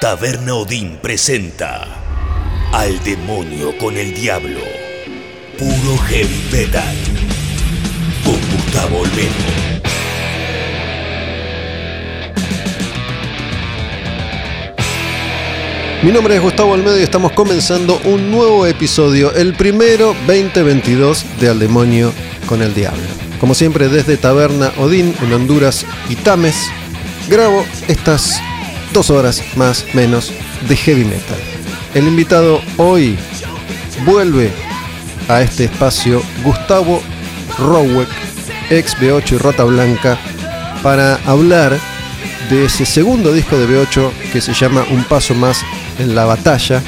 Taberna Odín presenta Al demonio con el diablo. Puro heavy metal. Con Gustavo Olmedo. Mi nombre es Gustavo Almedo y estamos comenzando un nuevo episodio, el primero 2022 de Al Demonio con el Diablo. Como siempre desde Taberna Odín en Honduras y Tames, grabo estas dos horas más menos de heavy metal. El invitado hoy vuelve a este espacio Gustavo Rowek, ex B8 y Rata Blanca, para hablar de ese segundo disco de B8 que se llama Un Paso Más en la Batalla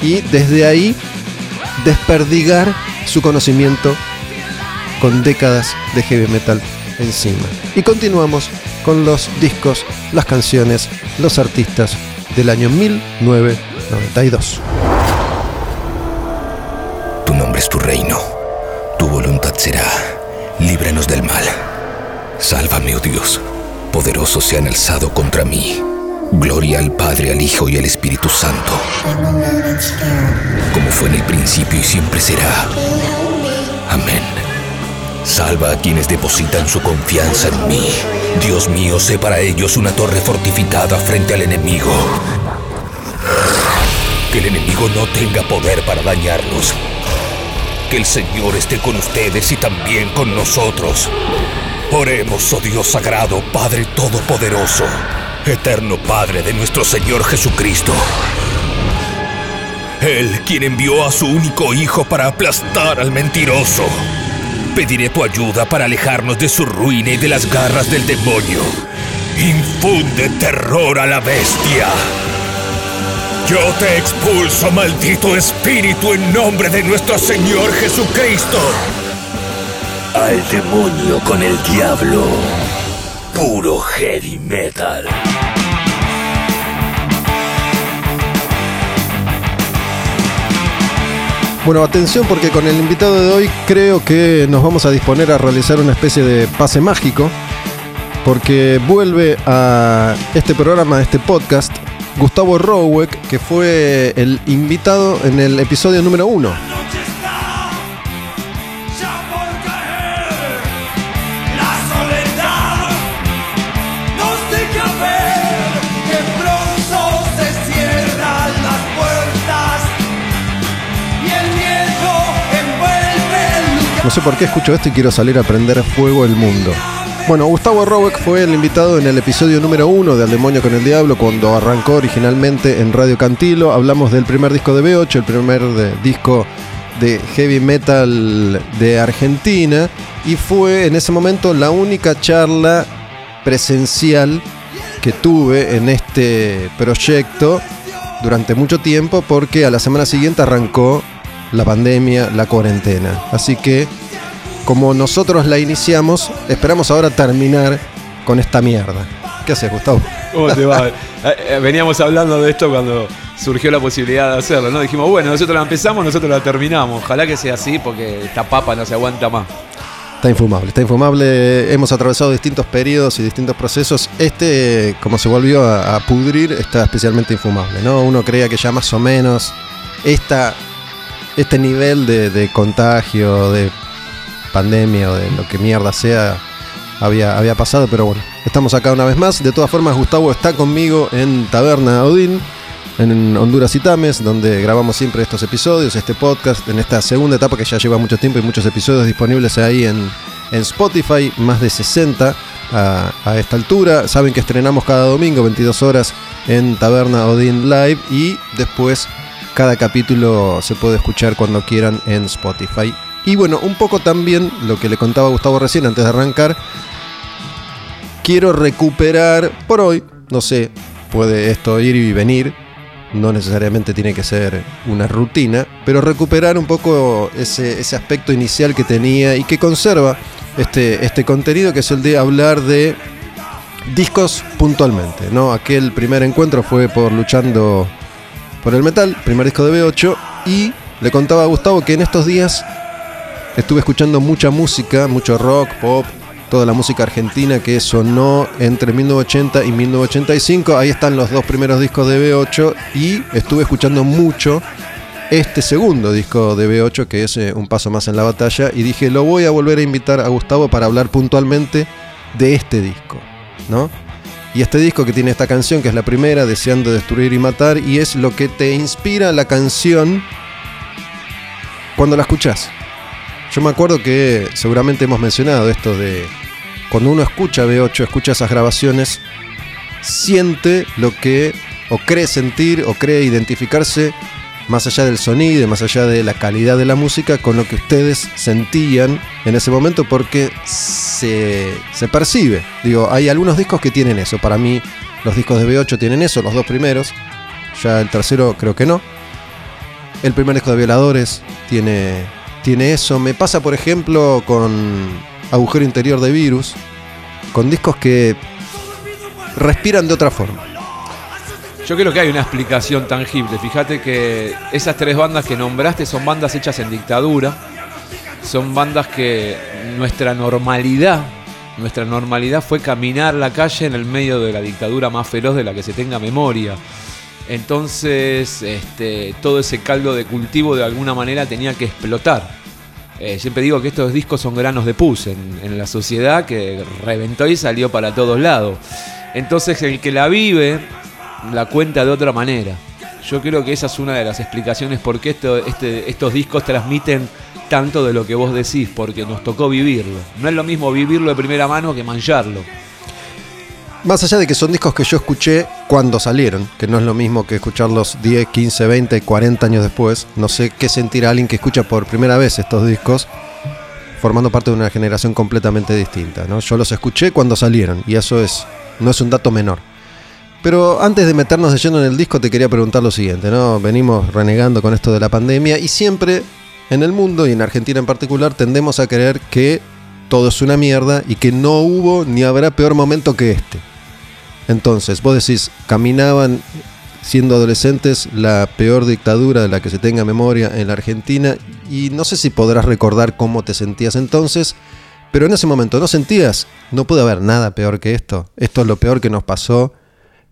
y desde ahí desperdigar su conocimiento con décadas de heavy metal encima. Y continuamos con los discos, las canciones, los artistas del año 1992. Tu nombre es tu reino. Tu voluntad será. Líbranos del mal. Sálvame, oh Dios. Poderosos se han alzado contra mí. Gloria al Padre, al Hijo y al Espíritu Santo. Como fue en el principio y siempre será. Amén. Salva a quienes depositan su confianza en mí. Dios mío, sé para ellos una torre fortificada frente al enemigo. Que el enemigo no tenga poder para dañarlos. Que el Señor esté con ustedes y también con nosotros. Oremos, oh Dios sagrado, Padre Todopoderoso, eterno Padre de nuestro Señor Jesucristo. Él quien envió a su único Hijo para aplastar al mentiroso. Pediré tu ayuda para alejarnos de su ruina y de las garras del demonio. Infunde terror a la bestia. Yo te expulso, maldito espíritu, en nombre de nuestro Señor Jesucristo. Al demonio con el diablo. Puro heavy metal. Bueno, atención porque con el invitado de hoy creo que nos vamos a disponer a realizar una especie de pase mágico porque vuelve a este programa, a este podcast, Gustavo Rowek, que fue el invitado en el episodio número uno. Sé por qué escucho esto y quiero salir a prender fuego el mundo. Bueno, Gustavo Rowek fue el invitado en el episodio número uno de Al Demonio con el Diablo cuando arrancó originalmente en Radio Cantilo. Hablamos del primer disco de B8, el primer disco de heavy metal de Argentina y fue en ese momento la única charla presencial que tuve en este proyecto durante mucho tiempo porque a la semana siguiente arrancó la pandemia, la cuarentena. Así que como nosotros la iniciamos, esperamos ahora terminar con esta mierda. ¿Qué haces, Gustavo? ¿Cómo te va? Eh, eh, Veníamos hablando de esto cuando surgió la posibilidad de hacerlo, ¿no? Dijimos, bueno, nosotros la empezamos, nosotros la terminamos. Ojalá que sea así porque esta papa no se aguanta más. Está infumable, está infumable. Hemos atravesado distintos periodos y distintos procesos. Este, como se volvió a, a pudrir, está especialmente infumable, ¿no? Uno creía que ya más o menos esta, este nivel de, de contagio, de pandemia o de lo que mierda sea, había, había pasado, pero bueno, estamos acá una vez más. De todas formas, Gustavo está conmigo en Taberna Odín, en Honduras y Tames, donde grabamos siempre estos episodios, este podcast, en esta segunda etapa que ya lleva mucho tiempo y muchos episodios disponibles ahí en, en Spotify, más de 60 a, a esta altura. Saben que estrenamos cada domingo, 22 horas, en Taberna Odín Live y después cada capítulo se puede escuchar cuando quieran en Spotify. Y bueno, un poco también lo que le contaba Gustavo recién antes de arrancar. Quiero recuperar por hoy, no sé, puede esto ir y venir, no necesariamente tiene que ser una rutina, pero recuperar un poco ese, ese aspecto inicial que tenía y que conserva este, este contenido, que es el de hablar de discos puntualmente. ¿no? Aquel primer encuentro fue por Luchando por el Metal, primer disco de B8, y le contaba a Gustavo que en estos días estuve escuchando mucha música, mucho rock, pop, toda la música argentina que sonó entre 1980 y 1985. Ahí están los dos primeros discos de B8 y estuve escuchando mucho este segundo disco de B8 que es eh, Un Paso Más en la Batalla y dije, lo voy a volver a invitar a Gustavo para hablar puntualmente de este disco, ¿no? Y este disco que tiene esta canción, que es la primera, Deseando Destruir y Matar, y es lo que te inspira la canción cuando la escuchas. Yo me acuerdo que seguramente hemos mencionado esto de cuando uno escucha B8, escucha esas grabaciones, siente lo que o cree sentir o cree identificarse más allá del sonido, más allá de la calidad de la música, con lo que ustedes sentían en ese momento porque se, percibe. Digo, hay algunos discos que tienen eso. Para mí los discos de B8 tienen eso, los dos primeros. Ya el tercero creo que no. El primer disco de Violadores tiene, tiene eso. Me pasa, por ejemplo, con Agujero Interior de Virus, con discos que respiran de otra forma. Yo creo que hay una explicación tangible. Fíjate que esas tres bandas que nombraste son bandas hechas en dictadura. Son bandas que nuestra normalidad, nuestra normalidad fue caminar la calle en el medio de la dictadura más feroz de la que se tenga memoria. Entonces, este, todo ese caldo de cultivo de alguna manera tenía que explotar. Eh, siempre digo que estos discos son granos de pus en, la sociedad que reventó y salió para todos lados. Entonces, el que la vive la cuenta de otra manera. Yo creo que esa es una de las explicaciones por qué este- estos discos transmiten tanto de lo que vos decís, porque nos tocó vivirlo. No es lo mismo vivirlo de primera mano que mancharlo. Más allá de que son discos que yo escuché cuando salieron, que no es lo mismo que escucharlos 10, 15, 20, 40 años después, no sé qué sentirá alguien que escucha por primera vez estos discos formando parte de una generación completamente distinta. ¿no? Yo los escuché cuando salieron y eso es, no es un dato menor. Pero antes de meternos de lleno en el disco te quería preguntar lo siguiente, ¿no? Venimos renegando con esto de la pandemia y siempre en el mundo y en Argentina en particular tendemos a creer que todo es una mierda y que no hubo ni habrá peor momento que este. Entonces, vos decís, caminaban siendo adolescentes la peor dictadura de la que se tenga memoria en la Argentina y no sé si podrás recordar cómo te sentías entonces, pero en ese momento no sentías, no puede haber nada peor que esto, esto es lo peor que nos pasó,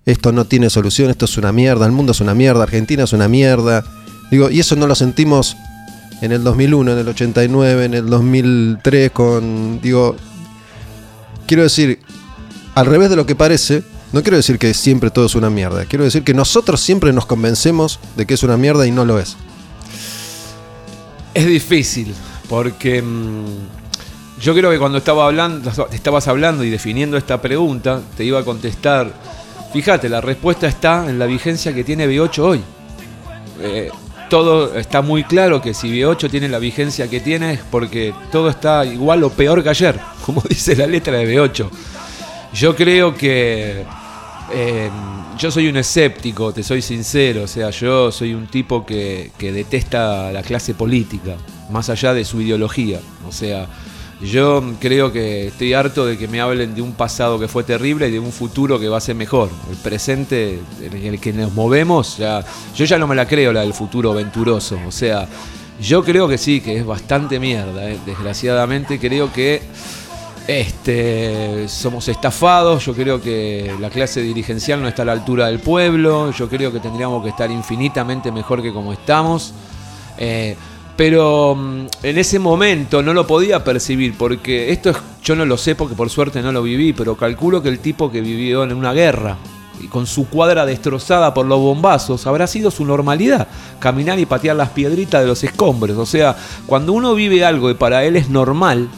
esto no tiene solución, esto es una mierda, el mundo es una mierda, Argentina es una mierda. Digo, y eso no lo sentimos en el 2001, en el 89, en el 2003 con digo quiero decir al revés de lo que parece, no quiero decir que siempre todo es una mierda, quiero decir que nosotros siempre nos convencemos de que es una mierda y no lo es. Es difícil, porque mm, yo creo que cuando estaba hablando, estabas hablando y definiendo esta pregunta, te iba a contestar. Fíjate, la respuesta está en la vigencia que tiene B8 hoy. Eh, todo está muy claro que si B8 tiene la vigencia que tiene es porque todo está igual o peor que ayer, como dice la letra de B8. Yo creo que eh, yo soy un escéptico, te soy sincero, o sea, yo soy un tipo que, que detesta la clase política, más allá de su ideología. O sea, yo creo que estoy harto de que me hablen de un pasado que fue terrible y de un futuro que va a ser mejor. El presente en el que nos movemos, ya, yo ya no me la creo la del futuro venturoso. O sea, yo creo que sí, que es bastante mierda. eh. Desgraciadamente creo que este, somos estafados, yo creo que la clase dirigencial no está a la altura del pueblo, yo creo que tendríamos que estar infinitamente mejor que como estamos. Eh, pero mm, en ese momento no lo podía percibir porque esto es, yo no lo sé porque por suerte no lo viví, pero calculo que el tipo que vivió en una guerra y con su cuadra destrozada por los bombazos habrá sido su normalidad, caminar y patear las piedritas de los escombros. O sea, cuando uno vive algo y para él es normal,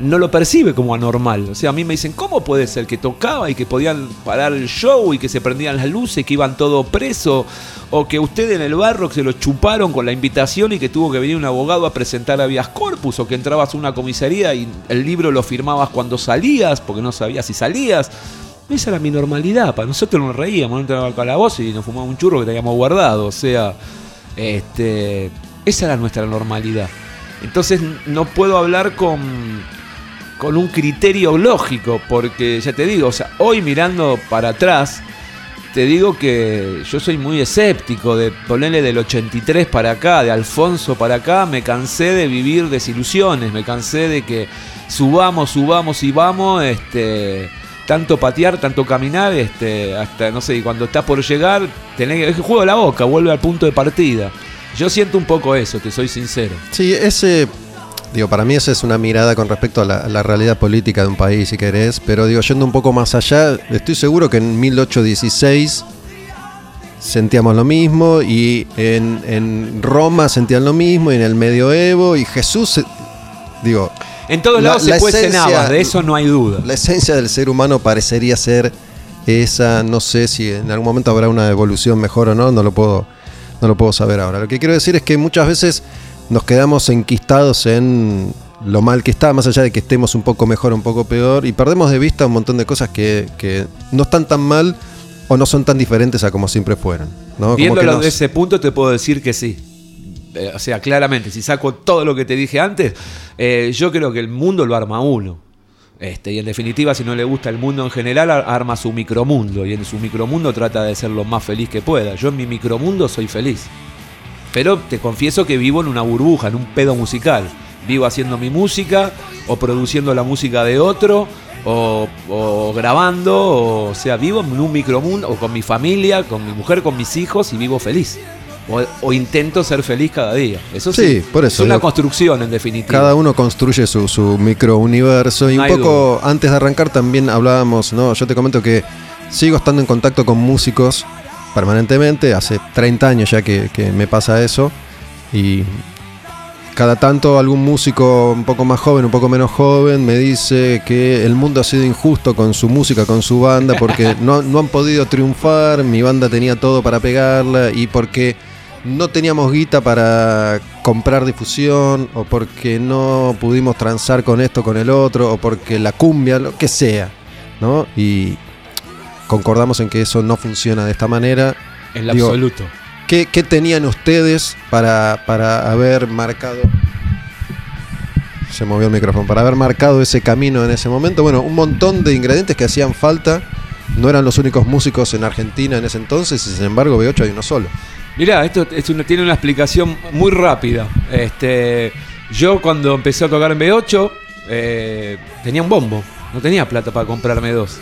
no lo percibe como anormal. O sea, a mí me dicen, ¿cómo puede ser que tocaba y que podían parar el show y que se prendían las luces, que iban todo preso? O que usted en el barro se lo chuparon con la invitación y que tuvo que venir un abogado a presentar habeas corpus, o que entrabas a una comisaría y el libro lo firmabas cuando salías, porque no sabías si salías. Esa era mi normalidad, para nosotros nos reíamos, no entraba al calabozo y nos fumábamos un churro que teníamos guardado. O sea, este, esa era nuestra normalidad. Entonces no puedo hablar con, con un criterio lógico, porque ya te digo, o sea, hoy mirando para atrás, te digo que yo soy muy escéptico de ponerle del 83 para acá, de Alfonso para acá, me cansé de vivir desilusiones, me cansé de que subamos, subamos y vamos, este, tanto patear, tanto caminar, este, hasta no sé, cuando estás por llegar, tenés que juego la boca, vuelve al punto de partida. Yo siento un poco eso, te soy sincero. Sí, ese. Digo, para mí esa es una mirada con respecto a la, a la realidad política de un país, si querés. Pero digo, yendo un poco más allá, estoy seguro que en 1816 sentíamos lo mismo y en, en Roma sentían lo mismo y en el medioevo y Jesús, eh, digo, En todos La- lados la se cuecen esencia- habas, de eso no hay duda. la esencia del ser humano parecería ser esa, no sé si en algún momento habrá una evolución mejor o no, no lo puedo, no lo puedo saber ahora. Lo que quiero decir es que muchas veces nos quedamos enquistados en lo mal que está, más allá de que estemos un poco mejor un poco peor, y perdemos de vista un montón de cosas que, que no están tan mal o no son tan diferentes a como siempre fueron. ¿no? Como que Viéndolo nos- de ese punto te puedo decir que sí. Eh, o sea, claramente, si saco todo lo que te dije antes, eh, yo creo que el mundo lo arma uno. Este, y en definitiva, si no le gusta el mundo en general, ar- arma su micromundo. Y en su micromundo trata de ser lo más feliz que pueda. Yo en mi micromundo soy feliz. Pero te confieso que vivo en una burbuja, en un pedo musical. Vivo haciendo mi música, o produciendo la música de otro, o, o grabando, o, o sea, vivo en un micromundo, o con mi familia, con mi mujer, con mis hijos, y vivo feliz. O, o intento ser feliz cada día. Eso sí, Sí, por eso, es una construcción en definitiva. Cada uno construye su, su microuniverso. Y No un poco antes de arrancar también hablábamos, ¿no? Yo te comento que sigo estando en contacto con músicos permanentemente. Hace 30 años ya que, que me pasa eso. Y cada tanto algún músico un poco más joven, un poco menos joven, me dice que el mundo ha sido injusto con su música, con su banda, porque no, no han podido triunfar, mi banda tenía todo para pegarla y porque no teníamos guita para comprar difusión, o porque no pudimos transar con esto, con el otro, o porque la cumbia, lo que sea, ¿no? Y concordamos en que eso no funciona de esta manera. En lo absoluto. ¿Qué, qué tenían ustedes para, para haber marcado? Se movió el micrófono. Para haber marcado ese camino en ese momento. Bueno, un montón de ingredientes que hacían falta. No eran los únicos músicos en Argentina en ese entonces. Y sin embargo, B8 hay uno solo. Mirá, esto es una- tiene una explicación muy rápida. Este, yo cuando empecé a tocar en B8 eh, tenía un bombo, no tenía plata para comprarme dos.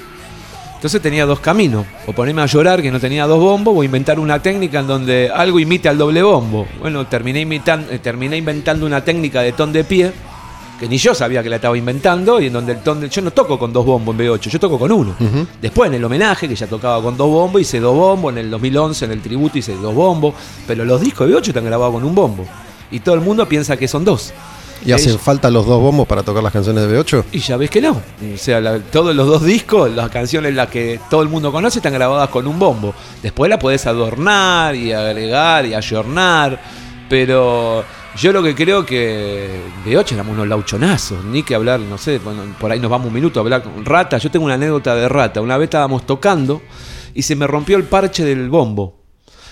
Entonces tenía dos caminos, o ponerme a llorar que no tenía dos bombos, o inventar una técnica en donde algo imite al doble bombo. Bueno, terminé, imitan- eh, terminé inventando una técnica de ton de pie, que ni yo sabía que la estaba inventando, y en donde el ton de... Yo no toco con dos bombos en B8, yo toco con uno. Después en el homenaje, que ya tocaba con dos bombos, hice dos bombos, en el 2011 en el tributo hice dos bombos, pero los discos de 8 están grabados con un bombo. Y todo el mundo piensa que son dos. ¿Y hacen falta los dos bombos para tocar las canciones de B8? Y ya ves que no. O sea, la- todos los dos discos, las canciones las que todo el mundo conoce, están grabadas con un bombo. Después la podés adornar y agregar y ayornar. Pero yo lo que creo que de 8 éramos unos lauchonazos. Ni que hablar, no sé, bueno, por ahí nos vamos un minuto a hablar con Rata. Yo tengo una anécdota de Rata. Una vez estábamos tocando y se me rompió el parche del bombo.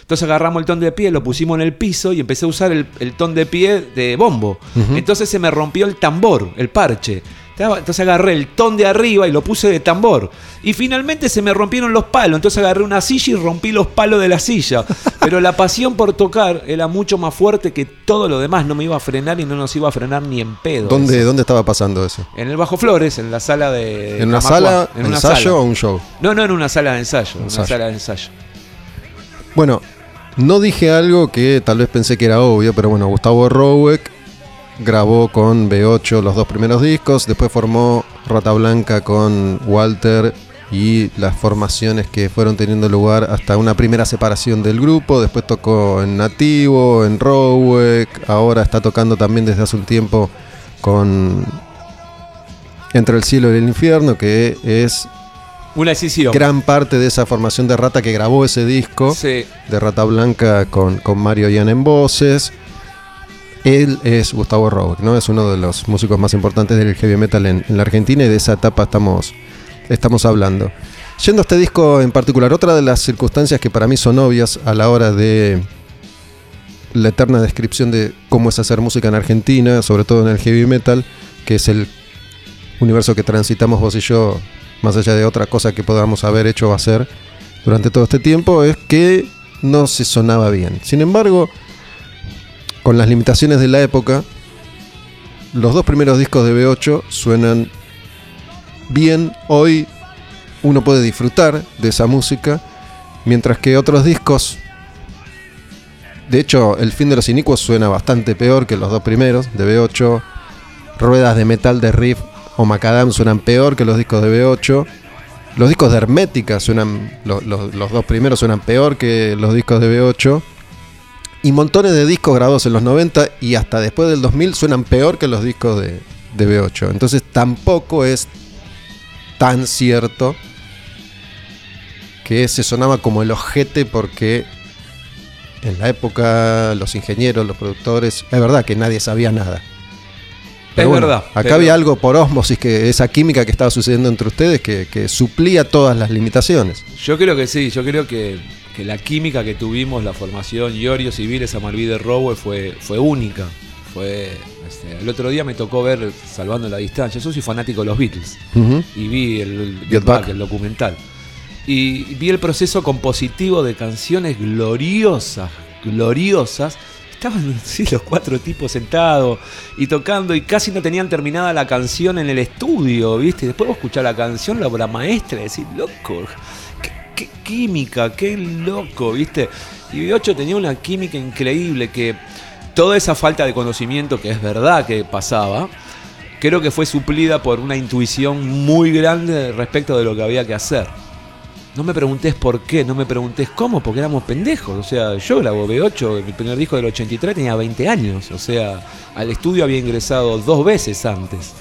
Entonces agarramos el ton de pie, lo pusimos en el piso y empecé a usar el, el ton de pie de bombo. Entonces se me rompió el tambor, el parche. Entonces agarré el ton de arriba y lo puse de tambor. Y finalmente se me rompieron los palos. Entonces agarré una silla y rompí los palos de la silla. Pero la pasión por tocar era mucho más fuerte que todo lo demás. No me iba a frenar y no nos iba a frenar ni en pedo. ¿Dónde, eso. ¿Dónde estaba pasando eso? En el Bajo Flores, en la sala de. ¿En una sala, En una ensayo sala. o un show? No, no en una sala de ensayo. En una Ensayo. sala de ensayo. Bueno, no dije algo que tal vez pensé que era obvio, pero bueno, Gustavo Roweck grabó con B8 los dos primeros discos, después formó Rata Blanca con Walter y las formaciones que fueron teniendo lugar hasta una primera separación del grupo, después tocó en Nativo, en Roweck, ahora está tocando también desde hace un tiempo con Entre el cielo y el infierno, que es Una decisión. gran parte de esa formación de Rata que grabó ese disco Sí. de Rata Blanca con, con Mario Ian en voces. Él es Gustavo Roweck, ¿no? Es uno de los músicos más importantes del heavy metal en, en la Argentina y de esa etapa estamos, estamos hablando. Yendo a este disco en particular, otra de las circunstancias que para mí son obvias a la hora de la eterna descripción de cómo es hacer música en Argentina, sobre todo en el heavy metal, que es el universo que transitamos vos y yo, más allá de otra cosa que podamos haber hecho o hacer, durante todo este tiempo es que no se sonaba bien. Sin embargo, con las limitaciones de la época, los dos primeros discos de B8 suenan bien. Hoy uno puede disfrutar de esa música, mientras que otros discos, de hecho, El fin de los inicuos suena bastante peor que los dos primeros de B8. Ruedas de metal de Riff o Macadam suenan peor que los discos de B8. Los discos de Hermética suenan, lo- lo- los dos primeros suenan peor que los discos de B8. Y montones de discos grabados en los 90 y hasta después del 2000 suenan peor que los discos de, de B8. Entonces tampoco es tan cierto que se sonaba como el ojete porque en la época los ingenieros, los productores, es verdad que nadie sabía nada. Es verdad, Acá pero- había algo por osmosis, que esa química que estaba sucediendo entre ustedes que, que suplía todas las limitaciones. Yo creo que sí, yo creo que, que la química que tuvimos, la formación Iorio Civiles, Amalvide Rowe fue, fue única. Fue, este, el otro día me tocó ver Salvando la Distancia. Yo soy fanático de los Beatles y vi el, el Get Get Back, Back. el documental. Y vi el proceso compositivo de canciones gloriosas, gloriosas. Estaban los cuatro tipos sentados y tocando y casi no tenían terminada la canción en el estudio, ¿viste? Después vos escuchás la canción, la maestra, y decís, loco, qué, qué química, qué loco, ¿viste? Y B8 tenía una química increíble que toda esa falta de conocimiento, que es verdad que pasaba, creo que fue suplida por una intuición muy grande respecto de lo que había que hacer. No me preguntes por qué, no me preguntes cómo, porque éramos pendejos. O sea, yo grabo B8, mi primer disco del 83 tenía 20 años. O sea, al estudio había ingresado dos veces antes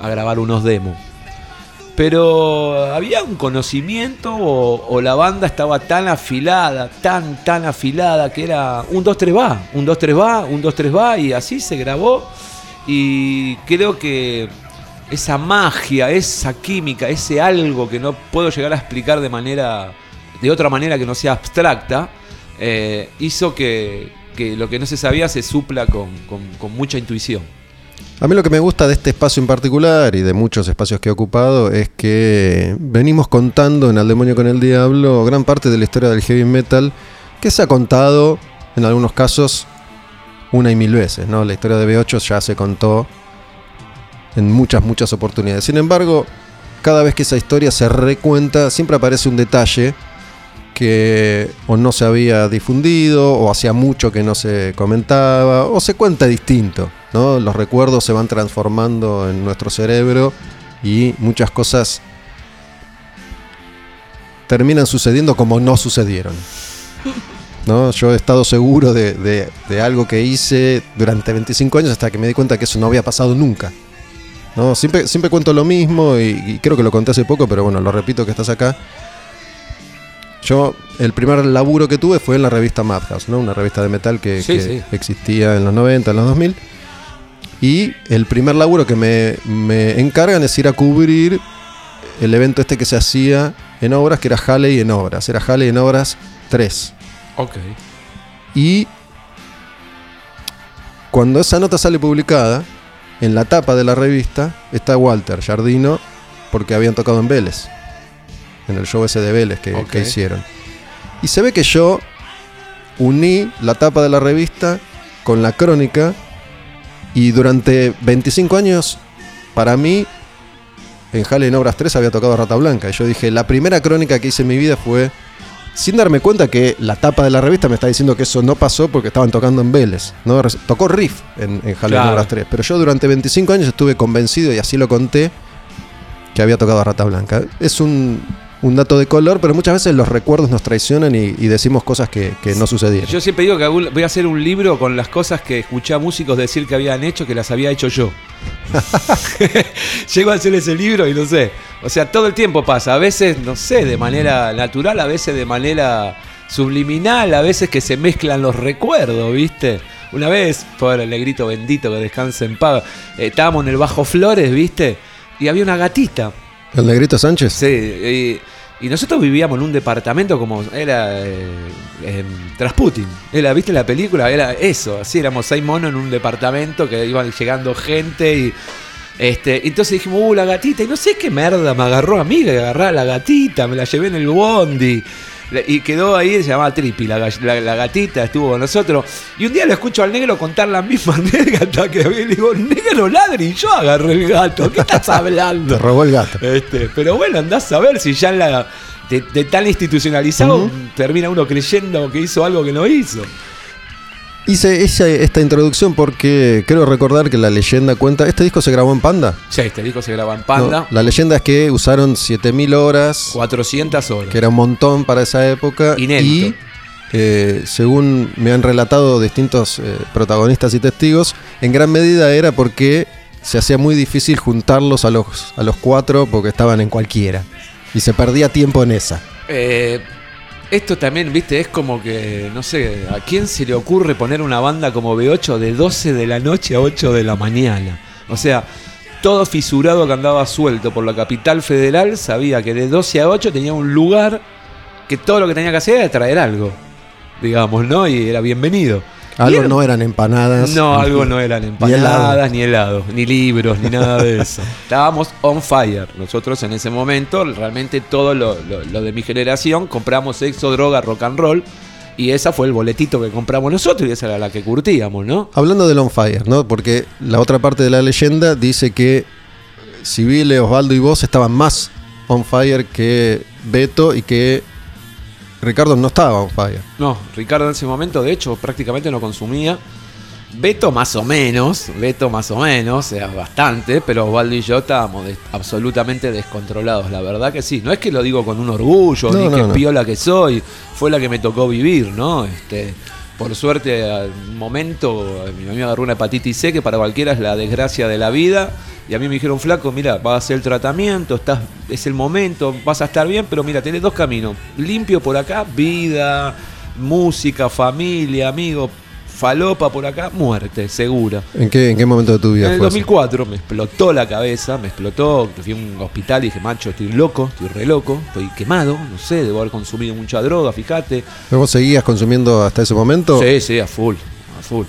a grabar unos demos. Pero había un conocimiento o, o la banda estaba tan afilada, tan, tan afilada que era un 2-3 va, un 2-3 va, un 2-3 va y así se grabó. Y creo que esa magia, esa química, ese algo que no puedo llegar a explicar de manera, de otra manera que no sea abstracta, eh, hizo que, que lo que no se sabía se supla con, con- mucha intuición. A mí lo que me gusta de este espacio en particular y de muchos espacios que he ocupado es que venimos contando en Al Demonio con el Diablo gran parte de la historia del heavy metal que se ha contado en algunos casos una y mil veces. ¿no? La historia de B8 ya se contó en muchas, muchas oportunidades. Sin embargo, cada vez que esa historia se recuenta, siempre aparece un detalle que o no se había difundido, o hacía mucho que no se comentaba, o se cuenta distinto. ¿no? Los recuerdos se van transformando en nuestro cerebro y muchas cosas terminan sucediendo como no sucedieron. ¿no? Yo he estado seguro de, de- de algo que hice durante 25 años hasta que me di cuenta que eso no había pasado nunca. ¿No? Siempre, siempre cuento lo mismo y, y creo que lo conté hace poco, pero bueno, lo repito que estás acá. Yo, el primer laburo que tuve fue en la revista Madhouse, ¿no? Una revista de metal que, Sí, que sí. existía en los 90, en los 2000. Y el primer laburo que me, me encargan es ir a cubrir el evento este que se hacía en obras, que era Halley en obras. Era Halley en obras 3. Ok. Y cuando esa nota sale publicada, en la tapa de la revista está Walter Jardino, porque habían tocado en Vélez, en el show ese de Vélez que, que hicieron. Y se ve que yo uní la tapa de la revista con la crónica y durante 25 años, para mí, en Halle en Obras 3 había tocado Rata Blanca. Y yo dije, la primera crónica que hice en mi vida fue sin darme cuenta que la tapa de la revista me está diciendo que eso no pasó porque estaban tocando en Vélez. ¿no? Tocó Riff en, en Halle en Claro. Obras 3. Pero yo durante 25 años estuve convencido, y así lo conté, que había tocado a Rata Blanca. Es un, un dato de color, pero muchas veces los recuerdos nos traicionan y, y decimos cosas que, que no sucedieron. Yo siempre digo que voy a hacer un libro con las cosas que escuché a músicos decir que habían hecho, que las había hecho yo. Llego a hacer ese libro y no sé. O sea, todo el tiempo pasa. A veces, no sé, de manera natural, a veces de manera subliminal, a veces que se mezclan los recuerdos, ¿viste? Una vez, por el negrito bendito que descanse en paz, eh, estábamos en el Bajo Flores, ¿viste? Y había una gatita. ¿El Negrito Sánchez? Sí, y, nosotros vivíamos en un departamento como era eh. Era, ¿Viste la película? Era eso, así éramos seis monos en un departamento que iban llegando gente y, Este, entonces dijimos, uh, la gatita, y no sé qué merda me agarró a mí, que agarré a la gatita, me la llevé en el bondi. Y quedó ahí, se llamaba Tripi, la, ga- la- la gatita estuvo con nosotros. Y un día lo escucho al negro contar la misma anécdota que había. Y le digo, negro ladri, yo agarré el gato. ¿Qué estás hablando? Te robó el gato. Este, pero bueno, andás a ver si ya en la, de, de tan institucionalizado termina uno creyendo que hizo algo que no hizo. Hice esa- esta introducción porque creo recordar que la leyenda cuenta. ¿Este disco se grabó en Panda? Sí, este disco se graba en Panda. No, la leyenda es que usaron 7000 horas, 400 horas. que era un montón para esa época. Inédito. Y eh, según me han relatado distintos eh, protagonistas y testigos, en gran medida era porque se hacía muy difícil juntarlos a los, a los cuatro porque estaban en cualquiera. Y se perdía tiempo en esa. Eh, esto también, viste, es como que, no sé, ¿a quién se le ocurre poner una banda como B8 de 12 de la noche a 8 de la mañana? O sea, todo fisurado que andaba suelto por la capital federal sabía que de 12 a 8 tenía un lugar que todo lo que tenía que hacer era traer algo, digamos, ¿no? Y era bienvenido. Algo no eran empanadas. No, algo no eran empanadas, ni helados, ni libros, ni nada de eso. Estábamos on fire. Nosotros en ese momento, realmente todo lo, lo- lo de mi generación, compramos sexo, droga, rock and roll. Y esa fue el boletito que compramos nosotros y esa era la que curtíamos, ¿no? Hablando del On Fire, ¿no? Porque la otra parte de la leyenda dice que Civile, Osvaldo y vos estaban más on fire que Beto y que Ricardo no estaba on fire. No, Ricardo en ese momento, de hecho, prácticamente no consumía. Beto más o menos, Beto más o menos, o sea, bastante, pero Osvaldo y yo estábamos des- absolutamente descontrolados, la verdad que sí. No es que lo digo con un orgullo, No, ni no, que no. piola que soy, fue la que me tocó vivir, ¿no? Este, por suerte, al momento, mi mamá agarró una hepatitis C, que para cualquiera es la desgracia de la vida, y a mí me dijeron, flaco, mira, vas a hacer el tratamiento, estás, es el momento, vas a estar bien, pero mira, tenés dos caminos, limpio por acá, vida, música, familia, amigos, falopa por acá, muerte, segura. ¿En qué, en qué momento de tu vida En el fue eso? 2004 me explotó la cabeza, me explotó, fui a un hospital y dije, macho, estoy loco, estoy re loco, estoy quemado, no sé, debo haber consumido mucha droga, fíjate. ¿Vos seguías consumiendo hasta ese momento? Sí, sí, a full, a full.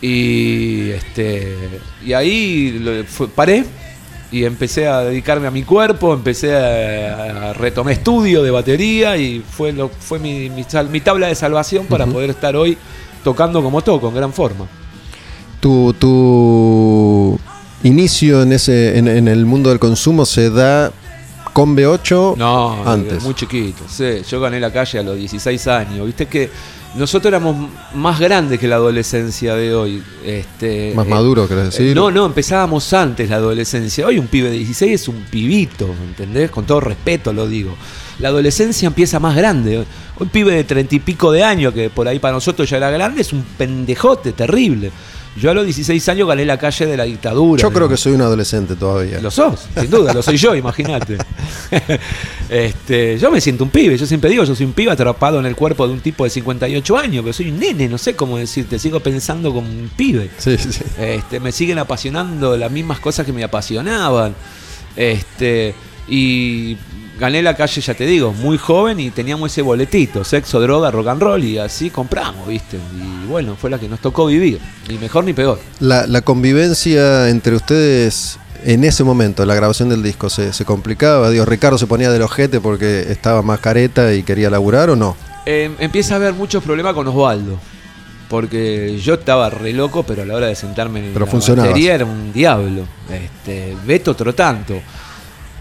Y este y ahí lo- fue- paré y empecé a dedicarme a mi cuerpo, empecé a, a retomé estudio de batería y fue lo fue mi, mi tabla de salvación para poder estar hoy tocando como toco, en gran forma. Tu, tu inicio en, ese, en, en el mundo del consumo se da con B8 No, antes. muy chiquito. Sí, yo gané la calle a los 16 años. Viste que nosotros éramos más grandes que la adolescencia de hoy. Este, Más eh, maduro, querés decir. No, no, empezábamos antes la adolescencia. Hoy un pibe de 16 es un pibito, ¿entendés? Con todo respeto lo digo. La adolescencia empieza más grande. Un pibe de treinta y pico de años, que por ahí para nosotros ya era grande, es un pendejote terrible. Yo a los 16 años gané la calle de la dictadura. Yo creo que soy un adolescente todavía. Lo sos, sin duda, lo soy yo, imagínate. este, yo me siento un pibe, yo siempre digo, yo soy un pibe atrapado en el cuerpo de un tipo de 58 años, pero soy un nene, no sé cómo decirte, sigo pensando como un pibe. Sí, sí. Este, me siguen apasionando las mismas cosas que me apasionaban. Este, y gané la calle, ya te digo, muy joven y teníamos ese boletito, sexo, droga, rock and roll, y así compramos, ¿viste? Y bueno, fue la que nos tocó vivir, ni mejor ni peor. La, la convivencia entre ustedes en ese momento, la grabación del disco, ¿se, se complicaba? Digo, ¿Ricardo se ponía del ojete porque estaba más careta y quería laburar o no? Eh, empieza a haber muchos problemas con Osvaldo. Porque yo estaba re loco, pero a la hora de sentarme en Pero la batería era un diablo. Este, Beto otro tanto.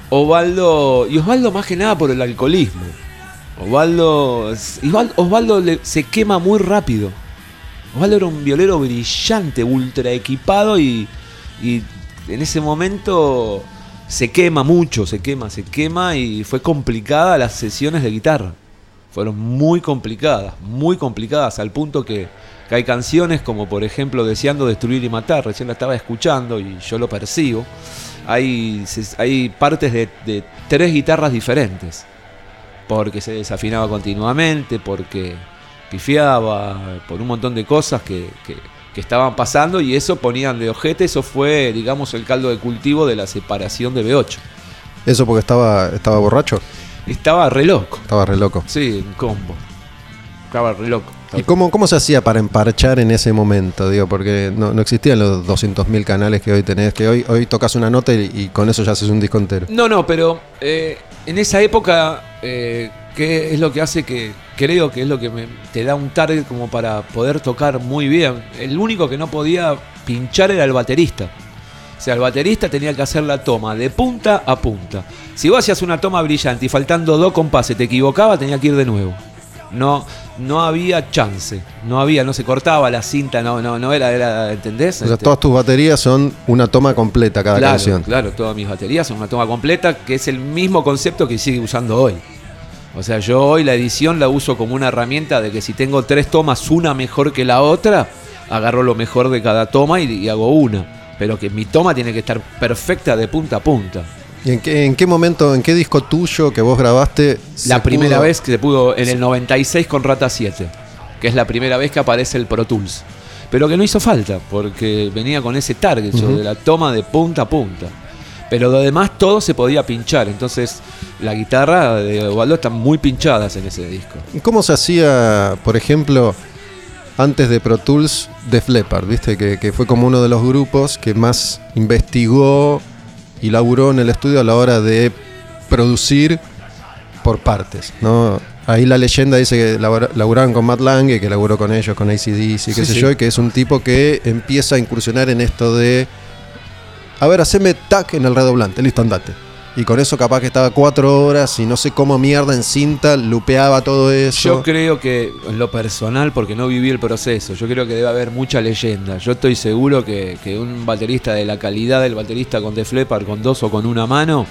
Osvaldo. Y Osvaldo más que nada por el alcoholismo. Osvaldo. Osvaldo, se quema muy rápido. Osvaldo era un violero brillante, ultra equipado y, y en ese momento se quema mucho, se quema, se quema y fue complicada las sesiones de guitarra. Fueron muy complicadas, muy complicadas al punto que, que hay canciones como por ejemplo Deseando destruir y matar, recién la estaba escuchando y yo lo percibo. Hay, hay partes de, de tres guitarras diferentes porque se desafinaba continuamente, porque pifiaba, por un montón de cosas que, que- que estaban pasando y eso ponían de ojete, eso fue, digamos, el caldo de cultivo de la separación de B8. Eso porque estaba, estaba borracho, Estaba re loco, estaba re loco. sí, en combo. Estaba re loco. ¿Y cómo, cómo se hacía para emparchar en ese momento? Digo, porque no, no existían los 200.000 canales que hoy tenés, que hoy, hoy tocas una nota y, con eso ya haces un disco entero. No, no, pero eh, en esa época, eh, ¿qué es lo que hace que creo que es lo que me- te da un target como para poder tocar muy bien? El único que no podía pinchar era el baterista. O sea, el baterista tenía que hacer la toma de punta a punta. Si vos hacías una toma brillante y faltando dos compases te equivocaba, tenía que ir de nuevo. No, no había chance, no había, no se cortaba la cinta, no, no, no era, era ¿entendés? O sea, Este- todas tus baterías son una toma completa cada claro, canción. Claro, todas mis baterías son una toma completa, que es el mismo concepto que sigue usando hoy. O sea, yo hoy la edición la uso como una herramienta de que si tengo tres tomas, una mejor que la otra, agarro lo mejor de cada toma y, y hago una. Pero que mi toma tiene que estar perfecta de punta a punta. ¿Y en qué, en qué momento, en qué disco tuyo que vos grabaste? La primera pudo- vez que se pudo, en el 96 con Rata 7, que es la primera vez que aparece el Pro Tools. Pero que no hizo falta, porque venía con ese target de la toma de punta a punta. Pero lo demás todo se podía pinchar, entonces la guitarra de Osvaldo están muy pinchadas en ese disco. ¿Y ¿Cómo se hacía, por ejemplo, antes de Pro Tools, Def Leppard? ¿Viste? Que, que fue como uno de los grupos que más investigó y laburó en el estudio a la hora de producir por partes, ¿no? Ahí la leyenda dice que labora- laburaron con Matt Lange, que laburó con ellos, con ACDC, qué Sí, sé sí. yo, y que es un tipo que empieza a incursionar en esto de. A ver, haceme tac en el redoblante, listo, andate. Y con eso capaz que estaba cuatro horas y no sé cómo mierda en cinta, lupeaba todo eso. Yo creo que, en lo personal, porque no viví el proceso, yo creo que debe haber mucha leyenda. Yo estoy seguro que, un baterista de la calidad del baterista con Def Leppard, con dos o con una mano,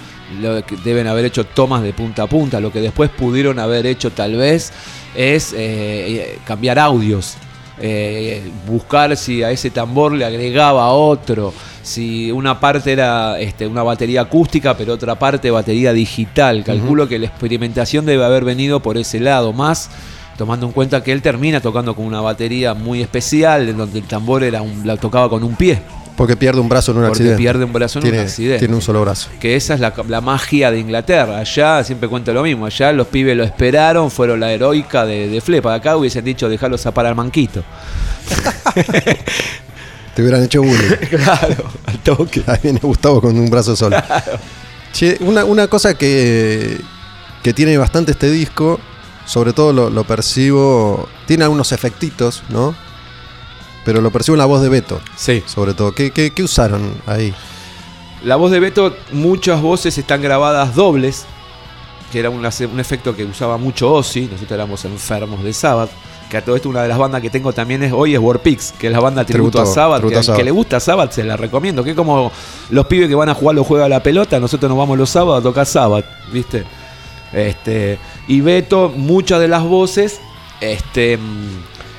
deben haber hecho tomas de punta a punta. Lo que después pudieron haber hecho tal vez es eh, eh, cambiar audios. eh, buscar si a ese tambor le agregaba otro, si una parte era este, una batería acústica, pero otra parte batería digital. Calculo que la experimentación debe haber venido por ese lado, más tomando en cuenta que él termina tocando con una batería muy especial, en donde el tambor era un, la tocaba con un pie, Porque pierde un brazo en un porque accidente. pierde un brazo en tiene, un accidente. Tiene un solo brazo. Que esa es la, la magia de Inglaterra. Allá siempre cuento lo mismo. Allá los pibes lo esperaron, fueron la heroica de, de Flepa. Acá hubiesen dicho dejarlo zapar al manquito. Te hubieran hecho bullying. claro, al toque. Ahí viene Gustavo con un brazo solo. Che, una, una cosa que, que tiene bastante este disco, sobre todo lo, lo percibo, tiene algunos efectitos, ¿no? Pero lo percibo en la voz de Beto, Sí. sobre todo. ¿Qué, qué, qué usaron ahí? La voz de Beto, muchas voces están grabadas dobles, que era un, un efecto que usaba mucho Ozzy, nosotros éramos enfermos de Sabbath, que a todo esto una de las bandas que tengo también es hoy es Warpix, que es la banda tributo, Tributo- a Sabbath, tributo que, a al Sabbath. que le gusta Sabbath se la recomiendo, que es como los pibes que van a jugar los juegos a la pelota, nosotros nos vamos los sábados a tocar Sabbath, ¿viste? Este, y Beto, muchas de las voces este, mm,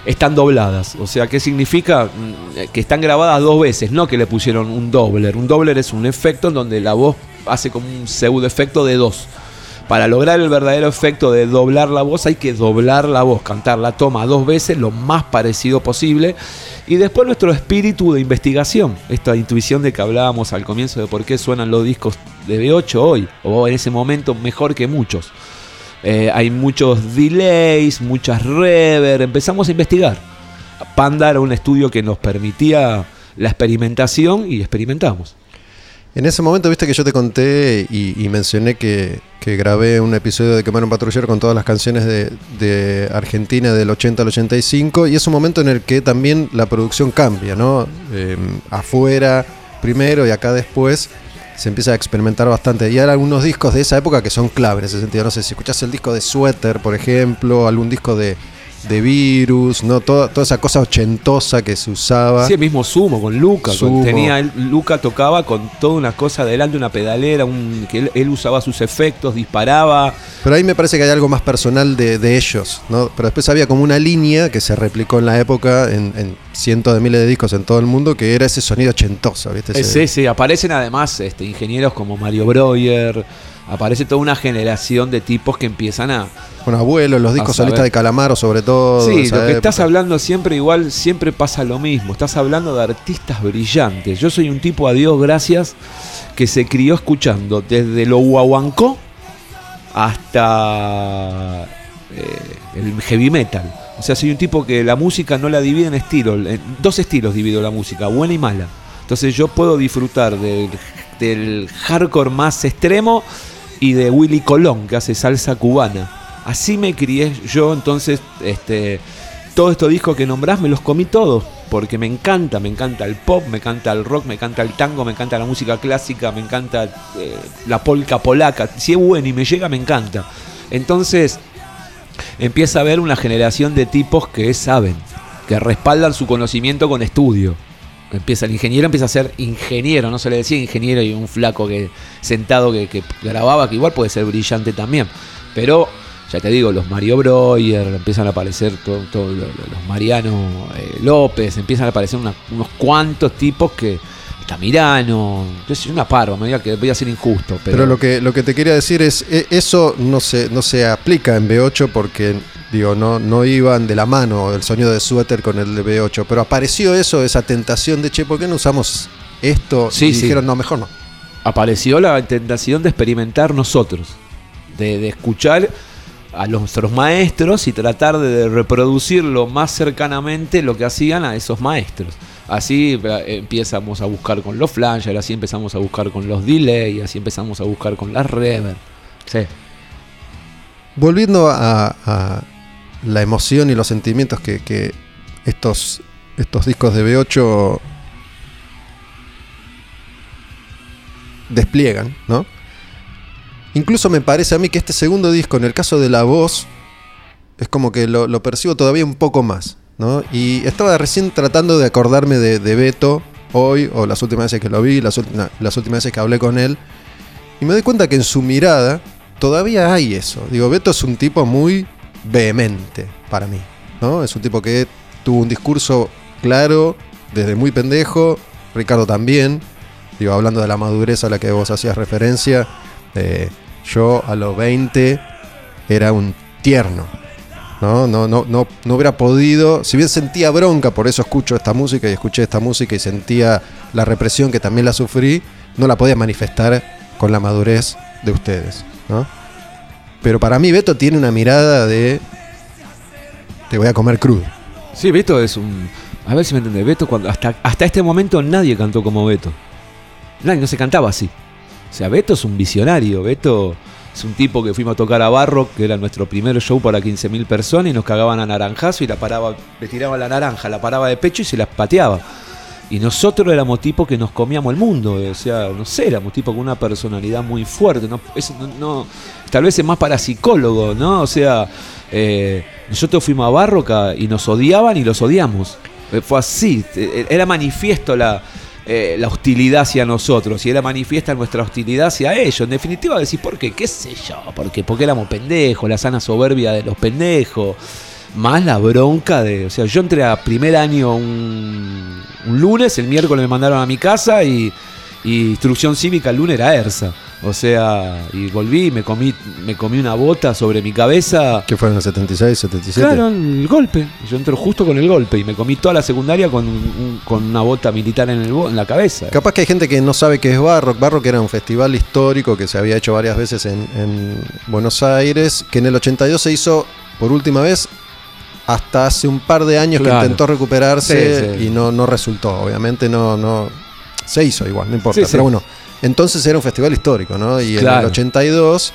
están dobladas. O sea, ¿qué significa? Mm, Que están grabadas dos veces, no que le pusieron un dobler. Un dobler es un efecto en donde la voz hace como un pseudo efecto de dos. Para lograr el verdadero efecto de doblar la voz hay que doblar la voz, cantar la toma dos veces, lo más parecido posible. Y después nuestro espíritu de investigación, esta intuición de que hablábamos al comienzo de por qué suenan los discos de B8 hoy, o en ese momento mejor que muchos. Eh, hay muchos delays, muchas reverb, empezamos a investigar. Panda era un estudio que nos permitía la experimentación y experimentamos. En ese momento, viste que yo te conté y, mencioné que, grabé un episodio de Quemar un Patrullero con todas las canciones de, Argentina del 80 al 85, y es un momento en el que también la producción cambia, ¿no? Eh, afuera primero y acá después se empieza a experimentar bastante. Y hay algunos discos de esa época que son clave en ese sentido. No sé si escuchás el disco de Sweater, por ejemplo, algún disco de, de Virus, ¿no? Toda, toda esa cosa ochentosa que se usaba. Sí, el mismo Sumo con Luca. con- Sumo. tenía él- Luca tocaba con toda una cosa adelante, una pedalera, un, que él, él usaba sus efectos, disparaba. Pero ahí me parece que hay algo más personal de, de ellos, ¿no? Pero después había como una línea que se replicó en la época en, en cientos de miles de discos en todo el mundo, que era ese sonido ochentoso, ¿viste? Sí, sí, aparecen además este, ingenieros como Mario Breuer. Aparece toda una generación de tipos que empiezan a, Bueno, abuelo, los discos solistas de Calamaro sobre todo. Sí, lo que época. estás hablando siempre igual, siempre pasa lo mismo. Estás hablando de artistas brillantes. Yo soy un tipo, a Dios gracias, que se crió escuchando desde lo guaguancó hasta eh, el heavy metal. O sea, soy un tipo que la música no la divide en estilos. En dos estilos divido la música, buena y mala. Entonces yo puedo disfrutar del, del hardcore más extremo y de Willy Colón, que hace salsa cubana. Así me crié yo, entonces, este, todos estos discos que nombrás me los comí todos, porque me encanta, me encanta el pop, me encanta el rock, me encanta el tango, me encanta la música clásica, me encanta eh, la polka polaca. Si es bueno y me llega, me encanta. Entonces, empieza a haber una generación de tipos que saben, que respaldan su conocimiento con estudio. Empieza el ingeniero, empieza a ser ingeniero, no se le decía ingeniero y un flaco que sentado que, grababa, que igual puede ser brillante también. Pero, ya te digo, los Mario Breuer, empiezan a aparecer todos todo, lo- lo- los Mariano eh, López, empiezan a aparecer unos cuantos tipos que. Tamirano, yo soy una parva, me diga que voy a ser injusto. Pero, Pero, lo, que, lo que te quería decir es, e- eso no se, no se aplica en B8 porque, digo, no, no iban de la mano el sonido de suéter con el de B8, pero apareció eso, esa tentación de, che, ¿por qué no usamos esto? Sí, y sí. dijeron, no, mejor no. apareció la tentación de experimentar nosotros, de, de escuchar a nuestros maestros y tratar de reproducir lo más cercanamente lo que hacían a esos maestros. Así eh, empezamos a buscar con los flanger, así empezamos a buscar con los delay, así empezamos a buscar con las reverb. Sí. Volviendo a, a la emoción y los sentimientos que, que estos, estos discos de B8 despliegan, ¿no? Incluso me parece a mí que este segundo disco, en el caso de la voz, es como que lo, percibo todavía un poco más, ¿no? Y estaba recién tratando de acordarme de, Beto hoy, o las últimas veces que lo vi, las, las últimas veces que hablé con él, y me doy cuenta que en su mirada todavía hay eso. Digo, Beto es un tipo muy vehemente para mí, ¿no? Es un tipo que tuvo un discurso claro desde muy pendejo, Ricardo también, digo, hablando de la madurez a la que vos hacías referencia, eh, yo a los 20 era un tierno, ¿no? No, no, no, no hubiera podido, si bien sentía bronca, por eso escucho esta música y escuché esta música y sentía la represión que también la sufrí, no la podía manifestar con la madurez de ustedes, ¿no? Pero para mí Beto tiene una mirada de te voy a comer crudo. Sí, Beto es un. A ver si me entendés. Beto, cuando, hasta, hasta este momento nadie cantó como Beto. Nadie, no se cantaba así. O sea, Beto es un visionario. Beto es un tipo que fuimos a tocar a Barro, que era nuestro primer show para 15.000 personas, y nos cagaban a naranjazo y la paraba, le tiraba la naranja, la paraba de pecho y se las pateaba. Y nosotros éramos tipos que nos comíamos el mundo, o sea, no sé, éramos tipos con una personalidad muy fuerte. No, eso no, no- tal vez es más para psicólogo, ¿no? O sea, eh, nosotros fuimos a Barroca y nos odiaban y los odiamos. Eh, Fue así, eh, era manifiesto la, eh, la hostilidad hacia nosotros y era manifiesta nuestra hostilidad hacia ellos. En definitiva, decís, ¿por qué? ¿Qué sé yo? Porque, porque éramos pendejos, la sana soberbia de los pendejos. Más la bronca de. O sea, yo entré a primer año un, un lunes, el miércoles me mandaron a mi casa y, y instrucción cívica el lunes era ERSA. O sea, y volví, me comí, me comí una bota sobre mi cabeza. ¿Qué fueron el 76, 77? Claro, el golpe. Yo entro justo con el golpe y me comí toda la secundaria con, un- con una bota militar en, el, en la cabeza. Capaz que hay gente que no sabe qué es Barrock. Barrock era un festival histórico que se había hecho varias veces en, en Buenos Aires, que en el 82 se hizo por última vez hasta hace un par de años Claro. que intentó recuperarse Sí, sí. y no, no resultó. Obviamente no, no se hizo igual, no importa. Sí. Pero bueno, entonces era un festival histórico, ¿no? Y en el 82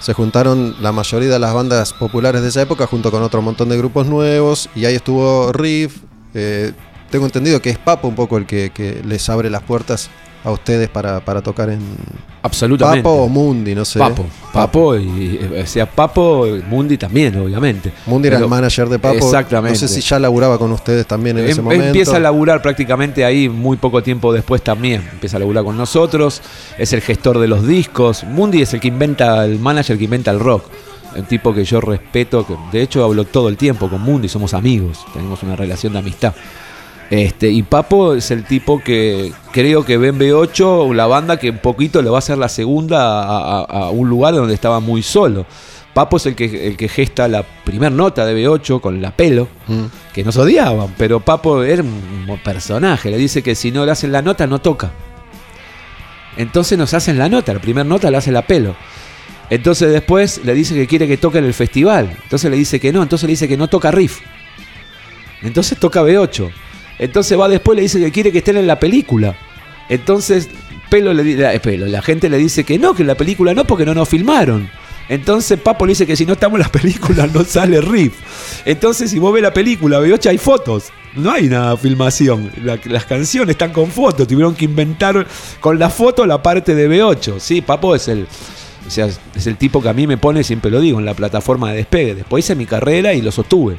se juntaron la mayoría de las bandas populares de esa época junto con otro montón de grupos nuevos y ahí estuvo Riff. eh, tengo entendido que es Papo un poco el que, que les abre las puertas a ustedes para, para tocar en Absolutamente. Papo o Mundi, no sé. Papo. Papo y, eh, o sea, Papo, Mundi también, obviamente. Mundi era el manager de Papo. Exactamente. No sé si ya laburaba con ustedes también en ese Em- momento. Empieza a laburar prácticamente ahí muy poco tiempo después también. Empieza a laburar con nosotros. Es el gestor de los discos. Mundi es el que inventa, el manager que inventa el rock. Un tipo que yo respeto. Que de hecho hablo todo el tiempo con Mundi. Somos amigos. Tenemos una relación de amistad. Este, y Papo es el tipo que creo que ve en B8 la banda que un poquito le va a hacer la segunda a, a- a un lugar donde estaba muy solo. Papo es el que, el que gesta la primer nota de B8 con la pelo Mm. que nos odiaban, pero Papo era un personaje, le dice que si no le hacen la nota no toca. Entonces nos hacen la nota, la primera nota la hace la pelo. Entonces después le dice que quiere que toque en el festival. Entonces le dice que no, entonces le dice que no toca riff. Entonces toca B8. Entonces va después le dice que quiere que estén en la película. Entonces Pelo le la, eh, Pelo, la gente le dice que no, que en la película no, porque no nos filmaron. Entonces Papo le dice que si no estamos en la película no sale Riff. Entonces si vos ves la película B8 hay fotos. No hay una filmación. La- las canciones están con fotos. Tuvieron que inventar con la foto la parte de B8. Sí, Papo es el, o sea, es el tipo que a mí me pone, siempre lo digo, en la plataforma de despegue. Después hice mi carrera y lo sostuve.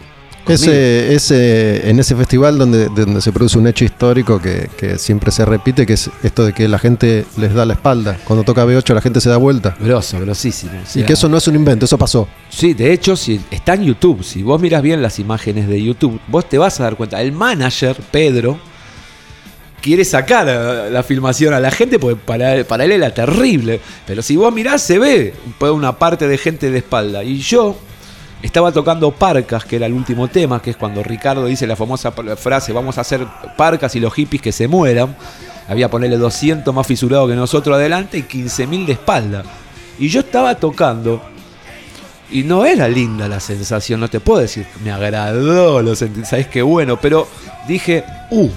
Ese, ese, en ese festival donde, donde se produce un hecho histórico que, que siempre se repite, que es esto de que la gente les da la espalda. Cuando toca B8 la gente se da vuelta. Grosso, grosísimo. o Y que eso no es un invento, eso pasó. Sí, de hecho, si está en YouTube, si vos miras bien las imágenes de YouTube, vos te vas a dar cuenta. El manager, Pedro, quiere sacar a la filmación a la gente porque para, para él era terrible. Pero si vos mirás, se ve una parte de gente de espalda. Y yo estaba tocando Parcas, que era el último tema, que es cuando Ricardo dice la famosa frase: Vamos a hacer Parcas y los hippies que se mueran. Había ponerle 200 más fisurados que nosotros adelante y 15.000 de espalda. Y yo estaba tocando y no era linda la sensación, no te puedo decir, me agradó, lo sentí, sabes qué bueno, pero dije, uh,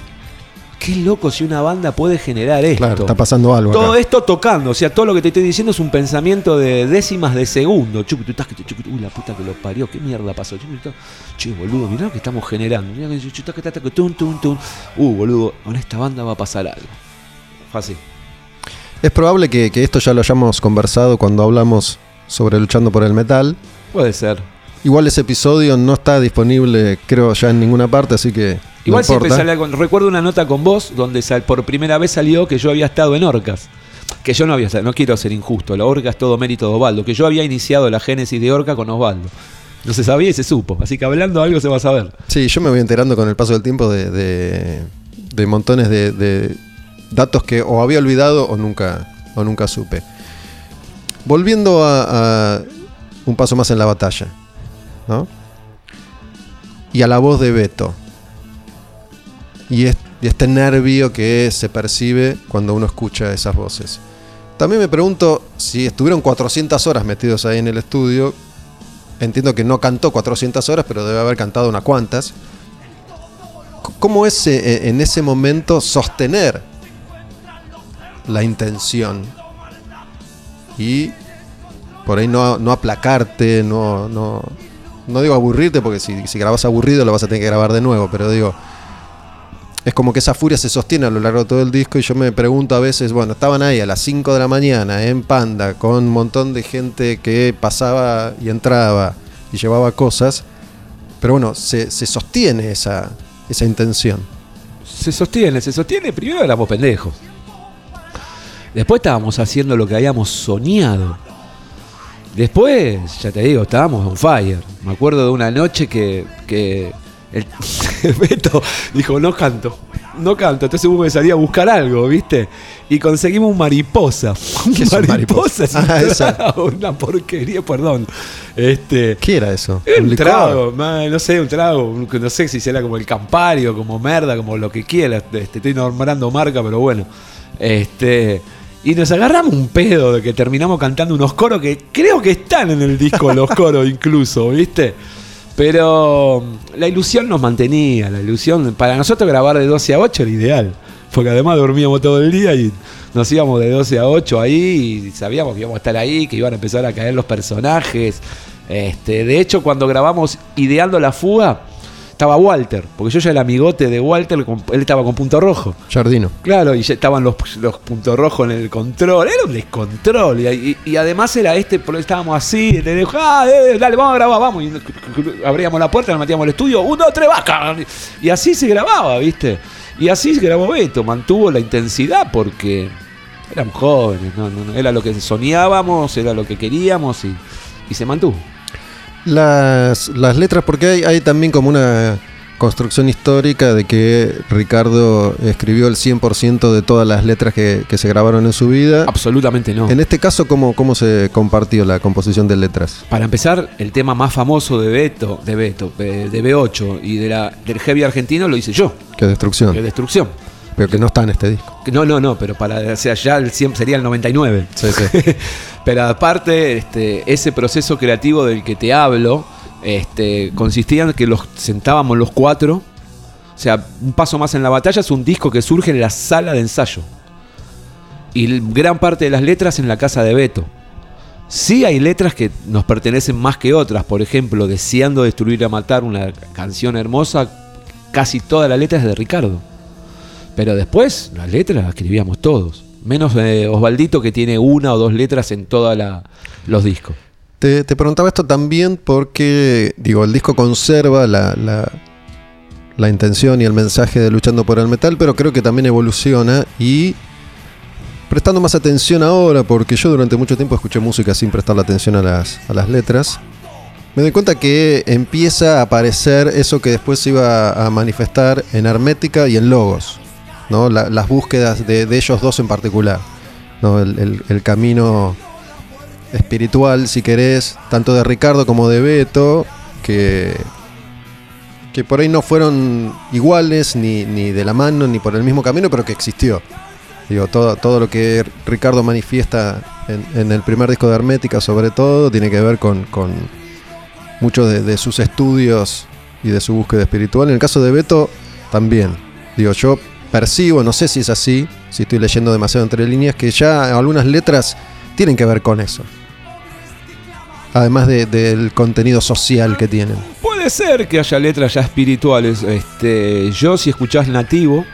qué loco si una banda puede generar esto. Claro, está pasando algo. Todo acá. esto tocando, o sea, todo lo que te estoy diciendo es un pensamiento de décimas de segundo. Uy, la puta que lo parió, qué mierda pasó. Che, boludo, mirá lo que estamos generando. Uh, boludo, con esta banda va a pasar algo. Así. Es probable que, que esto ya lo hayamos conversado cuando hablamos sobre luchando por el metal. Puede ser. Igual ese episodio no está disponible, creo, ya en ninguna parte, así que. Igual no siempre sale algo- Recuerdo una nota con vos donde sal- por primera vez salió que yo había estado en Orcas. Que yo no había estado, no quiero ser injusto, la Orca es todo mérito de Osvaldo. Que yo había iniciado la génesis de Orca con Osvaldo. No se sabía y se supo. Así que hablando algo se va a saber. Sí, yo me voy enterando con el paso del tiempo de, de- de montones de, de datos que o había olvidado o nunca, o nunca supe. Volviendo a, a un paso más en la batalla, ¿no? Y a la voz de Beto. Y, es- este nervio que se percibe cuando uno escucha esas voces. También me pregunto si estuvieron 400 horas metidos ahí en el estudio. Entiendo que no cantó 400 horas, pero debe haber cantado unas cuantas. ¿Cómo es eh, en ese momento sostener la intención? Y por ahí no, no aplacarte, no, no, no digo aburrirte, porque si, si grabas aburrido lo vas a tener que grabar de nuevo, pero digo, es como que esa furia se sostiene a lo largo de todo el disco y yo me pregunto a veces, bueno, estaban ahí a las 5 de la mañana en Panda con un montón de gente que pasaba y entraba y llevaba cosas, pero bueno, se, se sostiene esa, esa intención. Se sostiene, se sostiene. Primero éramos pendejos. Después estábamos haciendo lo que habíamos soñado. Después, ya te digo, estábamos on fire. Me acuerdo de una noche que, que el, Beto dijo, no canto, no canto. Entonces hubo que salir a buscar algo, ¿viste? Y conseguimos un mariposa. ¿Qué es un mariposa? Ah, esa. una porquería, perdón. Este, ¿Qué era eso? era un trago, no sé, un trago, no sé si será como el Campario, como Merda, como lo que quieras. Este, estoy nombrando marca, pero bueno. Este, y nos agarramos un pedo de que terminamos cantando unos coros que creo que están en el disco, los coros incluso, ¿viste? Pero mm, la ilusión nos mantenía, la ilusión. Para nosotros grabar de 12 a 8 era ideal. Porque además dormíamos todo el día y nos íbamos de 12 a 8 ahí y sabíamos que íbamos a estar ahí, que iban a empezar a caer los personajes. Este, de hecho, cuando grabamos Ideando la Fuga, estaba Walter, porque yo ya el amigote de Walter, él estaba con punto rojo. Jardino. Claro, y ya estaban los, los puntos rojos en el control. Era un descontrol. Y, y- y además era este, porque estábamos así, te dejo, ah, eh, dale, vamos a grabar, vamos. Y abríamos la puerta, nos metíamos al estudio, un, dos, tres, vaca. Y así se grababa, ¿viste? Y así se grabó Beto, mantuvo la intensidad porque éramos jóvenes, no, era lo que soñábamos, era lo que queríamos y, y se mantuvo. Las, las letras, porque hay, hay también como una construcción histórica de que Ricardo escribió el 100% de todas las letras que, que se grabaron en su vida. Absolutamente no. En este caso, ¿cómo, ¿cómo se compartió la composición de letras? Para empezar, el tema más famoso de Beto, de Beto, eh, de B8 y de la, del heavy argentino lo hice yo, Qué destrucción. es Destrucción. Pero que no está en este disco. No, no, no, pero para, o sea, ya el 100 sería el 99. Sí, sí. pero aparte, este, ese proceso creativo del que te hablo, este, consistía en que los sentábamos los cuatro O sea, un paso más en la batalla es un disco que surge en la sala de ensayo. Y gran parte de las letras en la casa de Beto. Sí hay letras que nos pertenecen más que otras. Por ejemplo, Deseando destruir a matar, una canción hermosa, casi toda la letra es de Ricardo. Pero después, las letras las escribíamos todos. Menos eh, Osvaldito que tiene una o dos letras en todos los discos. Te, preguntaba esto también porque, digo, el disco conserva la, la- la intención y el mensaje de luchando por el metal, pero creo que también evoluciona y prestando más atención ahora, porque yo durante mucho tiempo escuché música sin prestarle atención a las, a las letras, me doy cuenta que empieza a aparecer eso que después se iba a manifestar en Hermética y en Logos, ¿no? La- las búsquedas de, ellos dos en particular, el- camino espiritual, si querés, tanto de Ricardo como de Beto, que, que por ahí no fueron iguales, ni, ni de la mano, ni por el mismo camino, pero que existió. Digo, todo, todo lo que Ricardo manifiesta en, en el primer disco de Hermética, sobre todo, tiene que ver con, con muchos de, de sus estudios y de su búsqueda espiritual. En el caso de Beto, también. Digo, yo percibo, no sé si es así, si estoy leyendo demasiado entre líneas, que ya algunas letras tienen que ver con eso. Además de- del contenido social que tienen. Puede ser que haya letras ya espirituales. Este, yo si escuchás nativo,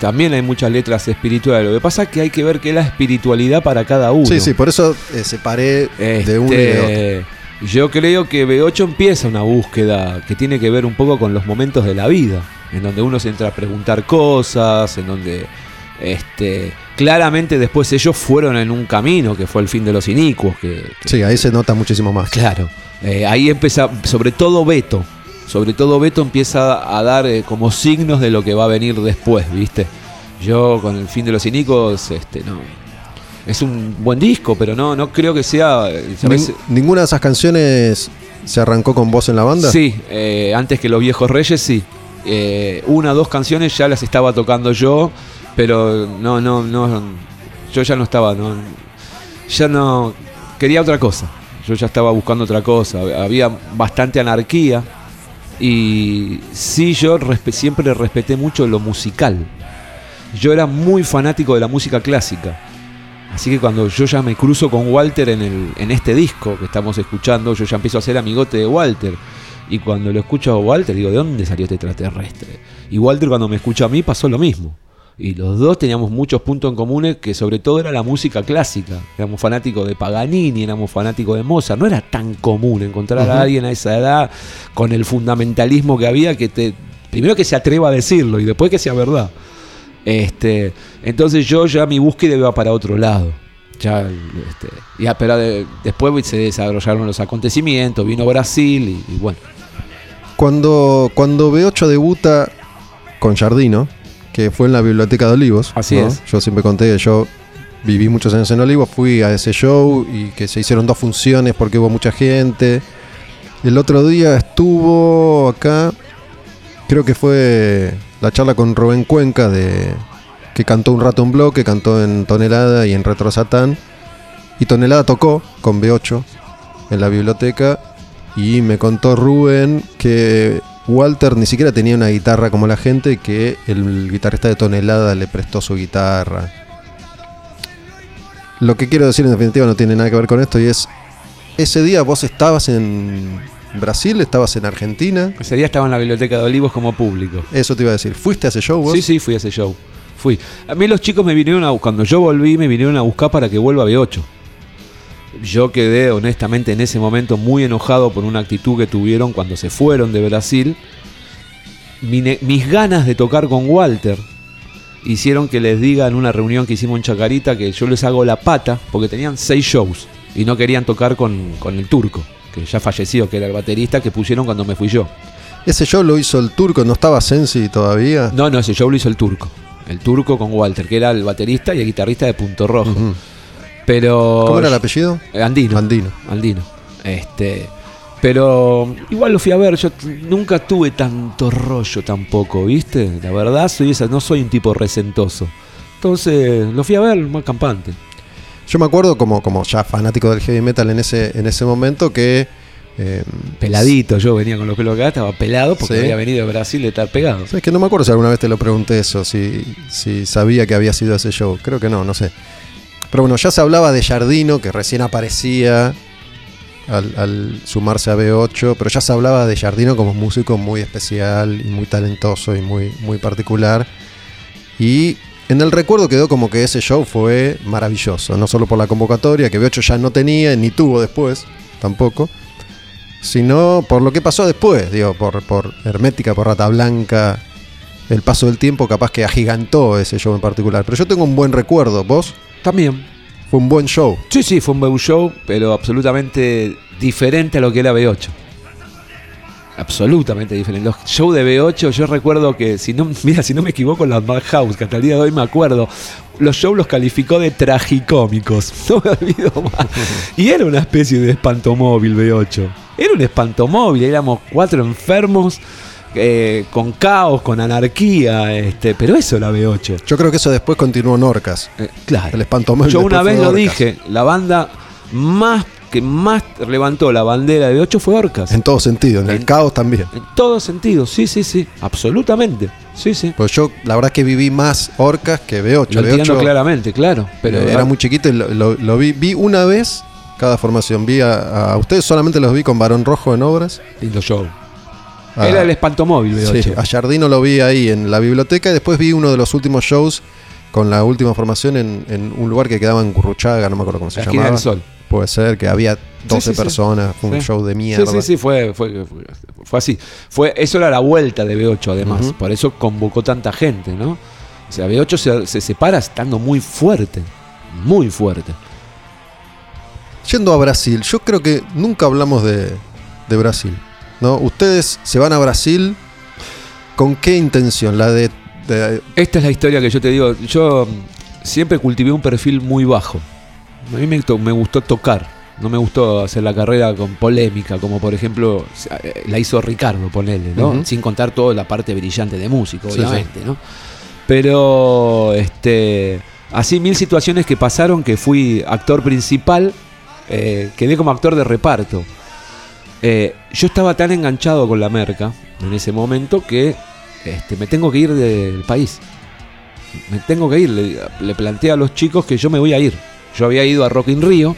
también hay muchas letras espirituales. Lo que pasa es que hay que ver qué es la espiritualidad para cada uno. Sí, sí, por eso eh, separé de Este, uno y de otro. Yo creo que B8 empieza una búsqueda que tiene que ver un poco con los momentos de la vida, en donde uno se entra a preguntar cosas, en donde este, claramente después ellos fueron en un camino que fue el fin de los inicuos, que, que- Sí, ahí se nota muchísimo más. Claro, eh, ahí empieza, sobre todo Beto, sobre todo Beto empieza a dar eh, como signos de lo que va a venir después, ¿viste? Yo con el fin de los cínicos, este, no. Es un buen disco, pero no, no creo que sea. eh, ¿Ninguna de esas canciones se arrancó con vos en la banda? Sí, eh, antes que Los Viejos Reyes, sí. Eh, una o dos canciones ya las estaba tocando yo, pero no, no, no. Yo ya no estaba, no. Ya no. Quería otra cosa. Yo ya estaba buscando otra cosa. Había bastante anarquía. Y sí, yo respe- siempre respeté mucho lo musical. Yo era muy fanático de la música clásica. Así que cuando yo ya me cruzo con Walter en, el, en este disco que estamos escuchando, yo ya empiezo a ser amigote de Walter. Y cuando lo escucho a Walter, digo, ¿de dónde salió este extraterrestre? Y Walter cuando me escucha a mí pasó lo mismo. Y los dos teníamos muchos puntos en común, que sobre todo era la música clásica. Éramos fanáticos de Paganini, éramos fanáticos de Mozart. No era tan común encontrar a alguien a esa edad con el fundamentalismo que había, que te, primero que se atreva a decirlo y después que sea verdad. Este, entonces yo ya mi búsqueda iba para otro lado. Ya, este, ya, pero de- después se desarrollaron los acontecimientos, vino Brasil y, y bueno. Cuando, cuando B8 debuta con Jardino, que fue en la Biblioteca de Olivos. Así ¿no? es. Yo siempre conté que yo viví muchos años en Olivos, fui a ese show y que se hicieron dos funciones porque hubo mucha gente. El otro día estuvo acá, creo que fue la charla con Rubén Cuenca de que cantó un rato en bloque, cantó en Tonelada y en Retro Satán. Y Tonelada tocó con B8 en la biblioteca y me contó Rubén que Walter ni siquiera tenía una guitarra como la gente, que el guitarrista de Tonelada le prestó su guitarra. Lo que quiero decir en definitiva no tiene nada que ver con esto y es, ese día vos estabas en Brasil, estabas en Argentina, Ese día estaba en la biblioteca de Olivos como público. eso te iba a decir, ¿fuiste a ese show vos? Sí, sí, fui a ese show. Fui. A mí los chicos me vinieron a cuando yo volví me vinieron a buscar para que vuelva a B8. Yo quedé honestamente en ese momento muy enojado por una actitud que tuvieron cuando se fueron de Brasil. Mis ganas de tocar con Walter hicieron que les diga en una reunión que hicimos en Chacarita que yo les hago la pata porque tenían seis shows y no querían tocar con, con el turco, que ya falleció, que era el baterista que pusieron cuando me fui yo. Ese show lo hizo el turco, no estaba Sensi todavía. No, no, ese show lo hizo el turco. El turco con Walter, que era el baterista y el guitarrista de Punto Rojo. Pero. ¿Cómo era el apellido? Andino. Andino. Andino. Este. Pero igual lo fui a ver, yo nunca tuve tanto rollo tampoco, ¿viste? La verdad, soy esa, no soy un tipo resentoso. Entonces, lo fui a ver, más campante. Yo me acuerdo como, como ya fanático del heavy metal en ese, en ese momento que Eh, Peladito, yo venía con los pelos acá, estaba pelado porque Sí. había venido de Brasil de estar pegado. Es que no me acuerdo si alguna vez te lo pregunté eso, si, si sabía que había sido ese show. Creo que no, no sé. Pero bueno, ya se hablaba de Jardino, que recién aparecía al, al sumarse a B8, pero ya se hablaba de Jardino como un músico muy especial y muy talentoso y muy, muy particular. Y en el recuerdo quedó como que ese show fue maravilloso, no solo por la convocatoria, que B8 ya no tenía ni tuvo después, tampoco, sino por lo que pasó después, digo, por, por Hermética, por Rata Blanca, el paso del tiempo capaz que agigantó ese show en particular. Pero yo tengo un buen recuerdo, vos, También. fue un buen show. Sí, sí, fue un buen show, pero absolutamente diferente a lo que era B8. Absolutamente diferente. Los shows de B8, yo recuerdo que, si no, mira, si no me equivoco, la Madhouse, que hasta el día de hoy me acuerdo, los shows los calificó de tragicómicos. No me olvido más. Y era una especie de espantomóvil B8. Era un espantomóvil, éramos cuatro enfermos. eh, con caos, con anarquía, este, pero eso era B8. Yo creo que eso después continuó en Orcas. Eh, claro. El espantomóvil Yo una vez lo dije, la banda más que más levantó la bandera de 8 fue Orcas. En todo sentido, en el caos también. En todo sentido, sí, sí, sí, absolutamente. Sí, sí. Pues yo, la verdad es que viví más Orcas que B8. Lo entiendo B8 claramente, claro. Pero era muy chiquito y lo, lo- lo vi. Vi una vez cada formación. Vi a, a ustedes solamente los vi con Barón Rojo en obras. lindo show. A- Era el espantomóvil B8. sí, a Jardino lo vi ahí en la biblioteca y después vi uno de los últimos shows con la última formación en, en un lugar que quedaba en Curruchaga, no me acuerdo cómo se La esquina llamaba. del sol. Puede ser que había 12 sí, sí. personas, fue un show de mierda. Sí, sí, sí, fue, fue, fue, fue así. Fue, eso era la vuelta de B8, además. Por eso convocó tanta gente, ¿no? O sea, B8 se, se separa estando muy fuerte. Muy fuerte. Yendo a Brasil, yo creo que nunca hablamos de, de Brasil. ¿no? Ustedes se van a Brasil con qué intención? La de, de- Esta es la historia que yo te digo. Yo siempre cultivé un perfil muy bajo. A mí me, gustó tocar. No me gustó hacer la carrera con polémica, como por ejemplo eh, la hizo Ricardo, ponele, ¿no? Sin contar toda la parte brillante de músico, Sí, obviamente, ¿no? Pero, este, así mil situaciones que pasaron que fui actor principal, eh, quedé como actor de reparto. Eh, yo estaba tan enganchado con la merca en ese momento que este, me tengo que ir del país. Me tengo que ir. Le, le planteé a los chicos que yo me voy a ir. Yo había ido a Rock in Rio.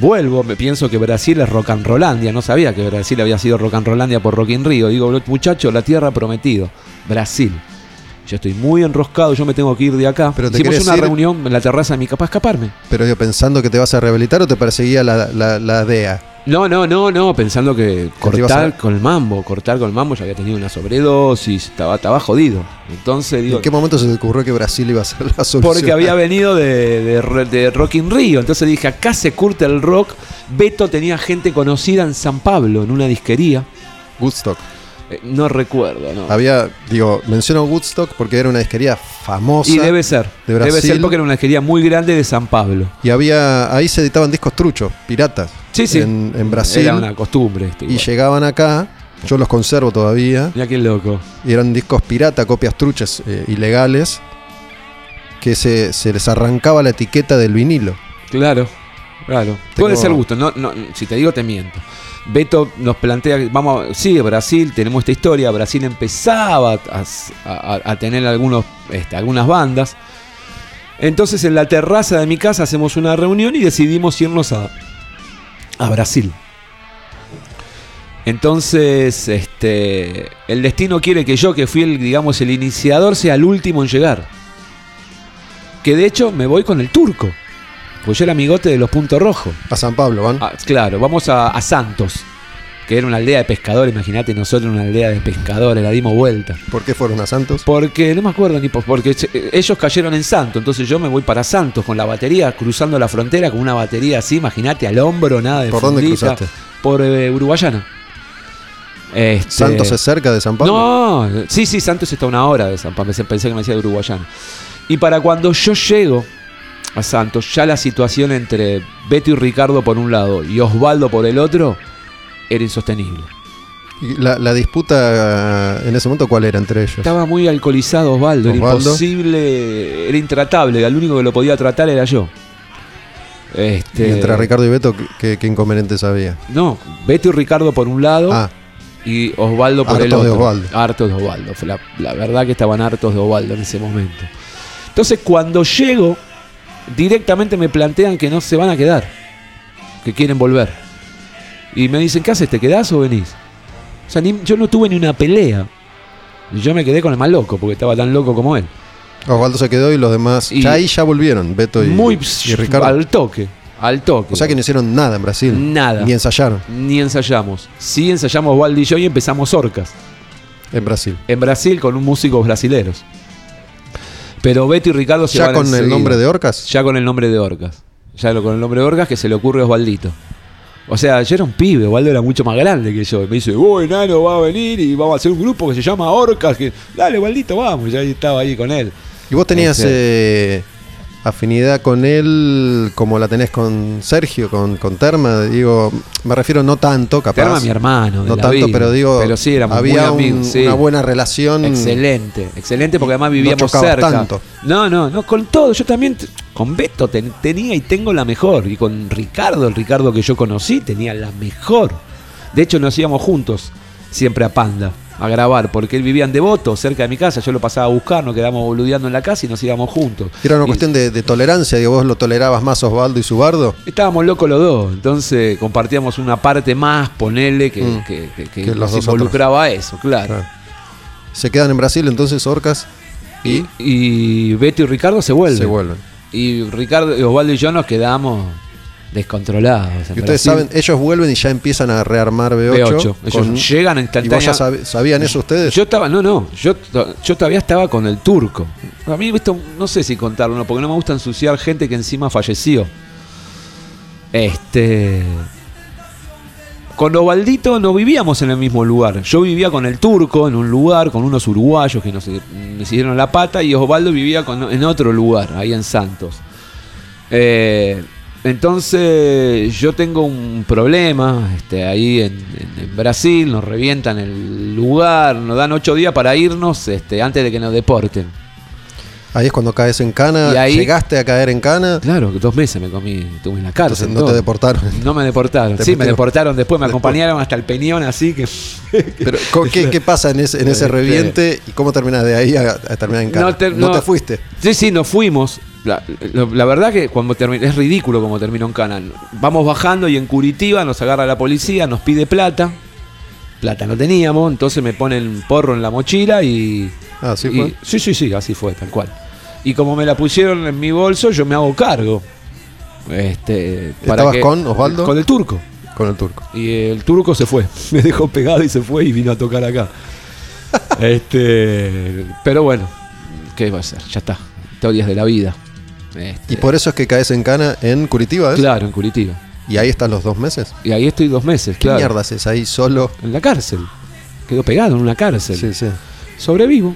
Vuelvo, me pienso que Brasil es Rock and Rollandia. No sabía que Brasil había sido Rock and Rollandia por Rock in Rio. Digo, muchachos, la tierra prometido. Brasil. Yo estoy muy enroscado, yo me tengo que ir de acá. Pero te Hicimos una ir- reunión en la terraza de mi capaz escaparme. pero yo pensando que te vas a rehabilitar o te perseguía la, la, la DEA. No, no, no, no, pensando que cortar con el mambo, cortar con el mambo, ya había tenido una sobredosis, estaba, estaba jodido. Entonces digo, ¿En qué momento se te ocurrió que Brasil iba a ser la solución? porque había venido de, de, de Rock in Rio, entonces dije, acá se curte el rock. Beto tenía gente conocida en San Pablo, en una disquería. Woodstock. Eh, no recuerdo, ¿no? Había, digo, menciono Woodstock porque era una disquería famosa. Y debe ser, de debe ser porque era una disquería muy grande de San Pablo. Y había, ahí se editaban discos truchos, piratas. Sí, sí. En, en Brasil. Era una costumbre esto. y llegaban acá, yo los conservo todavía. Mira qué loco. Y eran discos pirata, copias truchas eh, ilegales. Que se, se les arrancaba la etiqueta del vinilo. Claro, claro. Tengo- Puede ser gusto, no, no, si te digo te miento. Beto nos plantea, vamos, sí, Brasil, tenemos esta historia, Brasil empezaba a tener algunos, este, algunas bandas. Entonces en la terraza de mi casa hacemos una reunión y decidimos irnos a, a Brasil. Entonces, este, el destino quiere que yo, que fui el, digamos, el iniciador, sea el último en llegar. Que de hecho me voy con el turco. Pues yo era amigote de los Puntos Rojos. A San Pablo, ¿van? Ah, claro, vamos a, a Santos, que era una aldea de pescadores. Imagínate, nosotros una aldea de pescadores, la dimos vuelta. ¿Por qué fueron a Santos? Porque, no me acuerdo ni por, porque ellos cayeron en Santos, entonces yo me voy para Santos con la batería, cruzando la frontera con una batería así, imagínate, al hombro, nada de ¿Por dónde cruzaste? Por eh, Uruguayana. Este, ¿Santos es cerca de San Pablo? no, sí, sí, Santos está a una hora de San Pablo. Pensé que me decía de Uruguayana. Y para cuando yo llego a Santos, ya la situación entre Beto y Ricardo por un lado y Osvaldo por el otro era insostenible. ¿Y La, la disputa en ese momento cuál era entre ellos? Estaba muy alcoholizado Osvaldo, era imposible, era intratable. El único que lo podía tratar era yo. Este, Y entre Ricardo y Beto, ¿qué, qué inconvenientes había? No, Beto y Ricardo por un lado Ah, y Osvaldo por el Hartos de otro. Osvaldo. Hartos de Osvaldo. La, la verdad que estaban hartos de Osvaldo en ese momento. Entonces cuando llego, directamente me plantean que no se van a quedar, que quieren volver. Y me dicen, ¿qué haces? ¿Te quedás o venís? O sea, ni- yo no tuve ni una pelea. Yo me quedé con el más loco, porque estaba tan loco como él. Osvaldo se quedó y los demás. Y- ya ahí ya volvieron, Beto y, Muy y Ricardo. al toque, al toque. O sea que no hicieron nada en Brasil. Nada. Ni ensayaron Ni ensayamos. Sí ensayamos Osvaldo y yo y empezamos Orcas. en Brasil. En Brasil con un músicos brasileros. Pero Beto y Ricardo se Ya van con el nombre de Orcas. Ya con el nombre de Orcas. Ya lo- con el nombre de Orcas que se le ocurre a Osvaldito. O sea, yo era un pibe, Osvaldo era mucho más grande que yo. Y me dice, uy, Nano va a venir y vamos a hacer un grupo que se llama Orcas. Que, Dale, Osvaldito, vamos. Ya estaba ahí con él. Y vos tenías Este- eh, afinidad con él como la tenés con Sergio, con, con Terma. Digo, me refiero no tanto, capaz. Terma mi hermano. de No la tanto, vida. pero digo, Pero sí, éramos había muy un- amigos. sí. una buena relación. Excelente, excelente porque además vivíamos cerca. tanto. No, no, no, con todo. Yo también, con Beto ten- tenía y tengo la mejor. Y con Ricardo, el Ricardo que yo conocí, tenía la mejor. De hecho, nos íbamos juntos siempre a Panda a grabar porque él vivía en Devoto, cerca de mi casa. Yo lo pasaba a buscar, nos quedamos boludeando en la casa y nos íbamos juntos. Era una Y cuestión de, de tolerancia, digo, vos lo tolerabas más Osvaldo y Subardo. Estábamos locos los dos, entonces compartíamos una parte más, ponele, que, Mm. que, que- que Que los nos dos involucraba a eso, claro. Claro. Se quedan en Brasil entonces Orcas Y, y Beto y Ricardo se vuelven. se vuelven. Y Ricardo, y Osvaldo y yo nos quedamos descontrolados. en Y ustedes Brasil. saben, ellos vuelven y ya empiezan a rearmar B8. B8. Ellos con- llegan ¿Y vos ya instantáneamente. sab- sabían eso ustedes? Yo estaba, no, no, yo, yo todavía estaba con el turco. A mí esto no sé si contarlo, no, porque no me gusta ensuciar gente que encima falleció. Este. Con Ovaldito no vivíamos en el mismo lugar. Yo vivía con el turco en un lugar, con unos uruguayos que nos me hicieron la pata, y Osvaldo vivía con- en otro lugar, ahí en Santos. Eh, entonces yo tengo un problema este, ahí en, Brasil, nos revientan el lugar, nos dan ocho días para irnos este, antes de que nos deporten. Ahí es cuando caes en cana. Y ahí- ¿Llegaste a caer en cana? Claro, dos meses me comí, estuve en la cárcel. Entonces no todo. te deportaron. No me deportaron. Te sí, me deportaron después, me Después. acompañaron hasta el Peñón, así que. Pero, ¿co- ¿qué, qué pasa en ese, en ese Este- reviente y cómo terminas de ahí a, a terminar en cana? No te- no no. te fuiste. Sí, sí, nos fuimos. La, la- la verdad que cuando termi- es ridículo como terminó en Cana. Vamos bajando y en Curitiba nos agarra la policía, nos pide plata. Plata no teníamos, entonces me ponen porro en la mochila y. Sí y- fue. sí, sí, sí, así fue, tal cual. Y como me la pusieron en mi bolso, yo me hago cargo. Este, ¿Estabas con Osvaldo? Con el turco. Con el turco. Y el turco se fue. Me dejó pegado y se fue y vino a tocar acá. este, pero bueno, ¿qué va a ser? Ya está. Historias de la vida. Este, Y por eso es que caes en cana en Curitiba, ¿es? Claro, en Curitiba. Y ahí estás los dos meses. Y ahí estoy dos meses, ¿Qué claro. mierda haces ahí solo? En la cárcel. Quedó pegado en una cárcel. Sí, sí. Sobrevivo.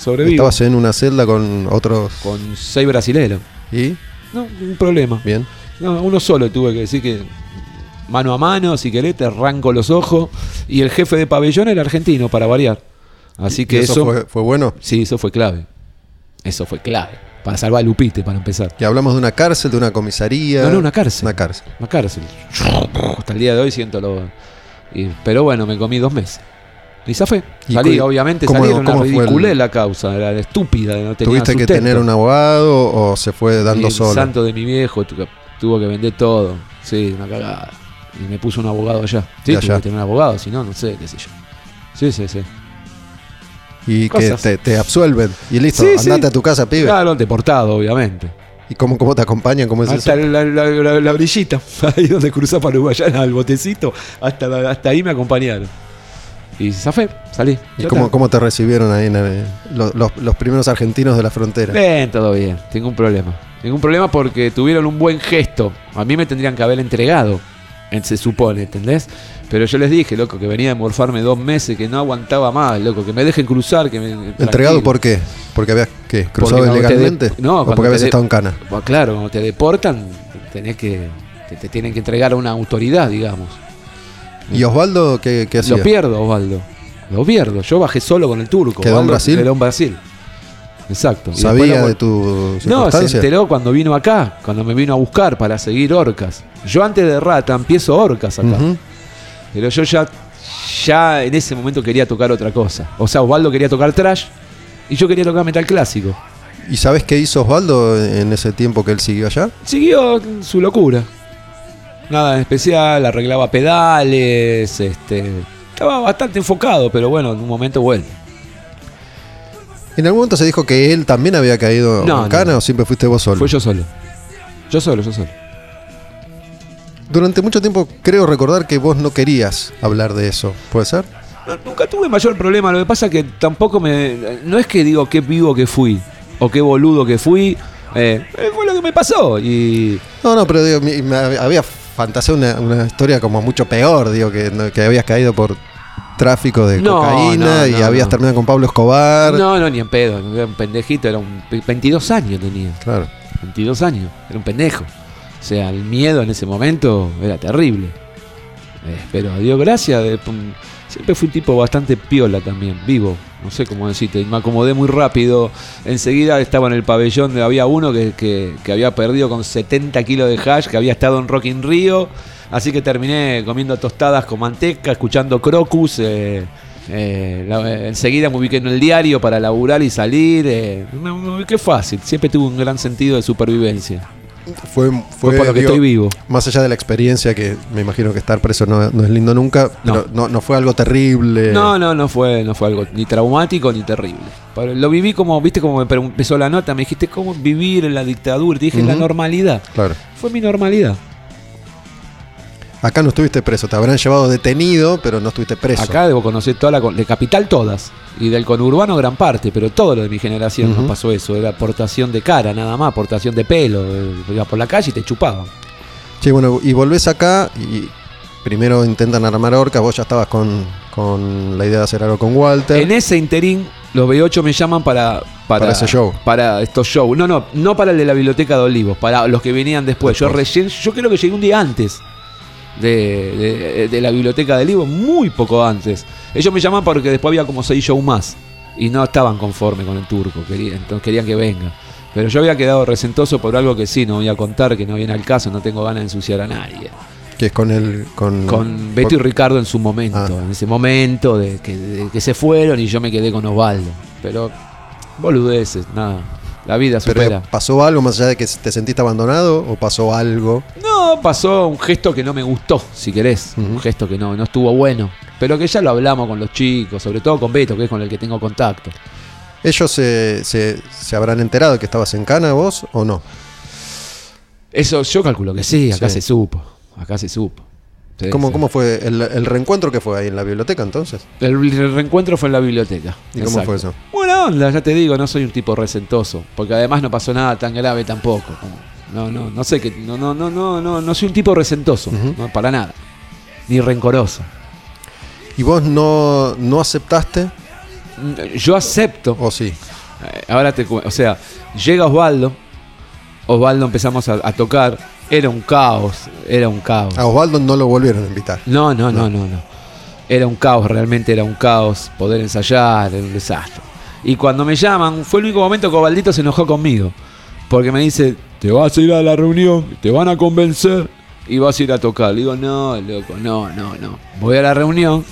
Sobrevivo. Estabas en una celda con otros. Con seis brasileros. ¿Y? No, un problema. Bien. No, uno solo tuve que decir que mano a mano, si querés, te arranco los ojos. Y el jefe de pabellón era argentino, para variar. Así que ¿Y eso, fue, fue bueno. Sí, eso fue clave. Eso fue clave. Para salvar a Lupite, para empezar. Y hablamos de una cárcel, de una comisaría. No, no, una cárcel. Una cárcel. Una cárcel. Hasta el día de hoy siento lo. y- pero bueno, me comí dos meses. Y zafé. ¿Y Salí, cu- obviamente, cómo- salí. Una cómo fue el- ridiculez la causa. Era estúpida. No tenía ¿Tuviste que tener un abogado o se fue Y dando el solo? santo de mi viejo tu- tuvo que vender todo. Sí, una cagada. Y me puso un abogado allá. Sí, tuve que tener un abogado, si no, no sé, qué sé yo. Sí, sí, sí. Y que te, te absuelven. Y listo, Sí, sí. andate a tu casa, pibe. Claro, deportado, obviamente. ¿Y cómo, cómo te acompañan? ¿Cómo es Hasta eso? la, la, la- la brillita, ahí donde cruza para Uruguayana, al botecito, hasta, hasta ahí me acompañaron. Y zafé, salí. ¿Y cómo, cómo te recibieron ahí en el- los, los- primeros argentinos de la frontera? Bien, todo bien, tengo un problema. Tengo un problema porque tuvieron un buen gesto. A mí me tendrían que haber entregado, en- se supone, ¿entendés? Pero yo les dije, loco, que venía de morfarme dos meses, que no aguantaba más, loco, que me dejen cruzar, que me. ¿Entregado tranquilo. por qué? ¿Porque habías ¿qué? cruzado te ilegalmente? de- no, ¿O porque habías estado en cana? Claro, cuando te deportan, tenés que. Te, te tienen que entregar a una autoridad, digamos. ¿Y Osvaldo qué, qué hacía? Lo pierdo, Osvaldo. Lo pierdo. Yo bajé solo con el turco. ¿Quedó en Osvaldo Brasil? Quedó en Brasil. exacto. ¿Sabía lo- de tu No, se enteró cuando vino acá, cuando me vino a buscar para seguir Orcas. Yo antes de Rata empiezo Orcas acá. Pero yo ya, ya en ese momento quería tocar otra cosa. O sea, Osvaldo quería tocar trash y yo quería tocar metal clásico. ¿Y sabes qué hizo Osvaldo en ese tiempo que él siguió allá? Siguió su locura. Nada en especial, arreglaba pedales, este, estaba bastante enfocado, pero bueno, en un momento vuelve. En algún momento se dijo que él también había caído No, en cana no. o siempre fuiste vos solo. Fue yo solo. Yo solo, yo solo. Durante mucho tiempo creo recordar que vos no querías hablar de eso. ¿Puede ser? No, nunca tuve mayor problema. Lo que pasa es que tampoco me. No es que digo qué vivo que fui o qué boludo que fui. eh, fue lo que me pasó. Y. No, no, pero digo, había fantaseado una, una historia como mucho peor, digo, que, que habías caído por tráfico de No, cocaína no, y habías terminado con Pablo Escobar. No, no, ni en pedo. Era un pendejito. Era un. 22 años tenía. Claro. 22 años. Era un pendejo. O sea, el miedo en ese momento era terrible. Eh, pero a Dios gracias. pum, siempre fui un tipo bastante piola también, vivo. No sé cómo decirte. Me acomodé muy rápido. Enseguida estaba en el pabellón. Había uno que, había perdido con 70 kilos de hash, que había estado en Rock in Rio. Así que terminé comiendo tostadas con manteca, escuchando Crocus. eh, eh, eh, enseguida me ubiqué en el diario para laburar y salir. me ubiqué fácil. Siempre tuve un gran sentido de supervivencia. Fue, Fue por lo que digo, estoy vivo. Más allá de la experiencia, que me imagino que estar preso no, no es lindo nunca, pero no, no fue algo terrible. No, no, no fue, no fue algo ni traumático ni terrible. Pero Lo viví como, viste, como me empezó la nota, me dijiste cómo vivir en la dictadura. Te dije, la normalidad. Claro. Fue mi normalidad. Acá no estuviste preso, te habrán llevado detenido, pero no estuviste preso. Acá debo conocer toda la de capital todas. Y del conurbano gran parte, pero todo lo de mi generación Ujú. no pasó eso. Era aportación de cara, nada más, aportación de pelo. Ibas por la calle y te chupaban. Sí, bueno, y volvés acá y primero intentan armar orcas, vos ya estabas con, con la idea de hacer algo con Walter. En ese interín, los B8 me llaman para, para, Para ese show. Para estos shows. No, no, no para el de la Biblioteca de Olivos, para los que venían después. Yo Después. recién, yo creo que llegué un día antes de, de- de la Biblioteca de Olivos, muy poco antes. Ellos me llaman porque después había como seis shows más y no estaban conformes con el turco, querían, entonces querían que venga. Pero yo había quedado resentoso por algo que sí, no voy a contar, que no viene al caso, no tengo ganas de ensuciar a nadie. que es con el. Con, Con Beto y Ricardo en su momento, Ah. en ese momento de que, de que se fueron y yo me quedé con Osvaldo. Pero boludeces, nada. La vida Pero supera. ¿Pasó algo más allá de que te sentiste abandonado o pasó algo? No, pasó un gesto que no me gustó, si querés. Un gesto que no, no estuvo bueno. Pero que ya lo hablamos con los chicos, sobre todo con Beto, que es con el que tengo contacto. ¿Ellos se, se, se habrán enterado que estabas en cana vos o no? Eso yo calculo que sí, acá Sí. se supo. Acá se supo. Sí, ¿Cómo, sí. ¿Cómo fue el, el reencuentro que fue ahí en la biblioteca entonces? El, el reencuentro fue en la biblioteca. ¿Y cómo fue eso? Buena onda, ya te digo, no soy un tipo resentoso, porque además no pasó nada tan grave tampoco. No, no, no sé que no, no, no, no, no, no soy un tipo resentoso, no, para nada. Ni rencoroso. ¿Y vos no, no aceptaste Yo acepto. o sí? Eh, Ahora te o sea, llega Osvaldo, Osvaldo empezamos a, a tocar, era un caos, era un caos. A Osvaldo no lo volvieron a invitar. No, no, no, no, no. Era un caos, realmente era un caos. Poder ensayar, era un desastre. Y cuando me llaman, fue el único momento que Ovaldito se enojó conmigo. Porque me dice, te vas a ir a la reunión, te van a convencer y vas a ir a tocar. Le digo, no, loco, no, no, no. Voy a la reunión.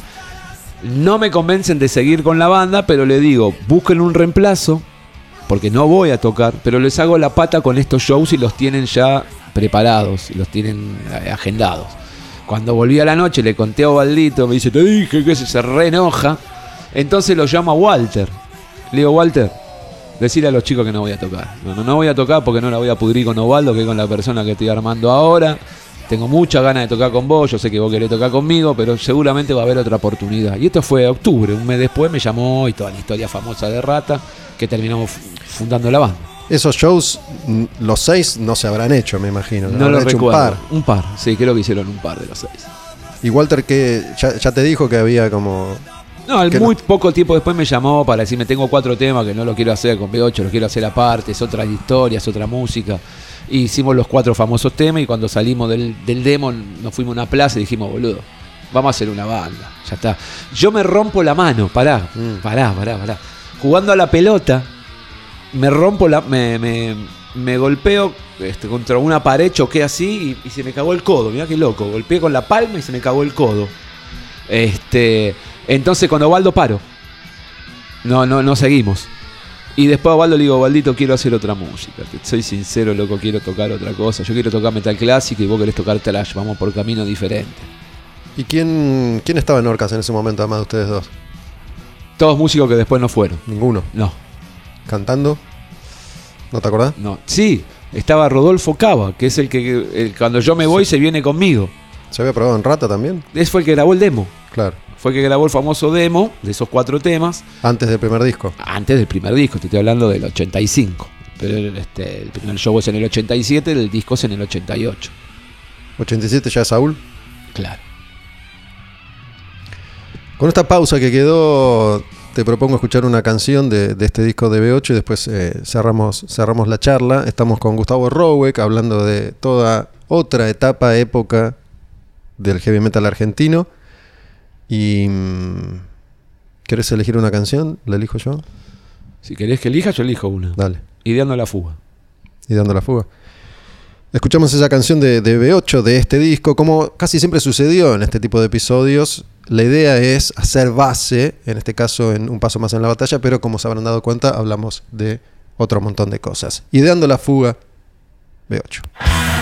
No me convencen de seguir con la banda, pero le digo, busquen un reemplazo, porque no voy a tocar, pero les hago la pata con estos shows y los tienen ya preparados, los tienen eh, agendados. Cuando volví a la noche le conté a Ovaldito, me dice, te dije que se, se re enoja. Entonces lo llamo a Walter. Le digo, Walter, decirle a los chicos que no voy a tocar. No, no, no voy a tocar porque no la voy a pudrir con Ovaldo, que es con la persona que estoy armando ahora. Tengo muchas ganas de tocar con vos, yo sé que vos querés tocar conmigo, pero seguramente va a haber otra oportunidad. Y esto fue octubre, un mes después me llamó y toda la historia famosa de Rata, que terminamos fu- fundando la banda. Esos shows, mm, los seis no se habrán hecho, me imagino. No Habrán lo hecho recuerdo. un par. Un par, sí, creo que hicieron un par de los seis. Y Walter, que ya, ya te dijo que había como. No, al muy poco tiempo después me llamó para decirme tengo cuatro temas que no lo quiero hacer con B8, lo quiero hacer aparte, es otra historia, es otra música. Y hicimos los cuatro famosos temas y cuando salimos del, del demo nos fuimos a una plaza y dijimos, boludo, vamos a hacer una banda, ya está. Yo me rompo la mano, pará, Mm. pará, pará, pará. Jugando a la pelota, me rompo la. me, me, me golpeo este, contra una pared, choqué así y, y se me cagó el codo. Mirá qué loco. Golpeé con la palma y se me cagó el codo. Este. Entonces con Ovaldo paro. No, no, no seguimos. Y después a Ovaldo le digo, Ovaldito, quiero hacer otra música. Te soy sincero, loco, quiero tocar otra cosa. Yo quiero tocar metal clásico y vos querés tocar trash. Vamos por camino diferente. ¿Y quién, quién estaba en Orcas en ese momento, además de ustedes dos? Todos músicos que después no fueron. Ninguno. No, ¿Cantando? ¿No te acordás? no. Sí, estaba Rodolfo Cava, que es el que el- cuando yo me voy se viene conmigo. ¿Se había probado en Rata también? Ese fue el que grabó el demo. Claro. Fue el que grabó el famoso demo de esos cuatro temas Antes del primer disco. antes del primer disco. Te estoy hablando del 85. Pero el, este, el primer show es en el 87, el disco es en el 88. 87 ya es Saúl. Claro. Con esta pausa que quedó, te propongo escuchar una canción de, de este disco de B8 y después eh, cerramos, cerramos la charla. Estamos con Gustavo Roweck hablando de toda otra etapa, época del heavy metal argentino. Y. mm, ¿Querés elegir una canción? ¿La elijo yo? Si querés que elija, yo elijo una. Dale. Ideando la fuga. y dando la fuga. Escuchamos esa canción de, de B8 de este disco. Como casi siempre sucedió en este tipo de episodios, la idea es hacer base, en este caso en un paso más en la batalla, pero como se habrán dado cuenta, hablamos de otro montón de cosas. Ideando la fuga, B8.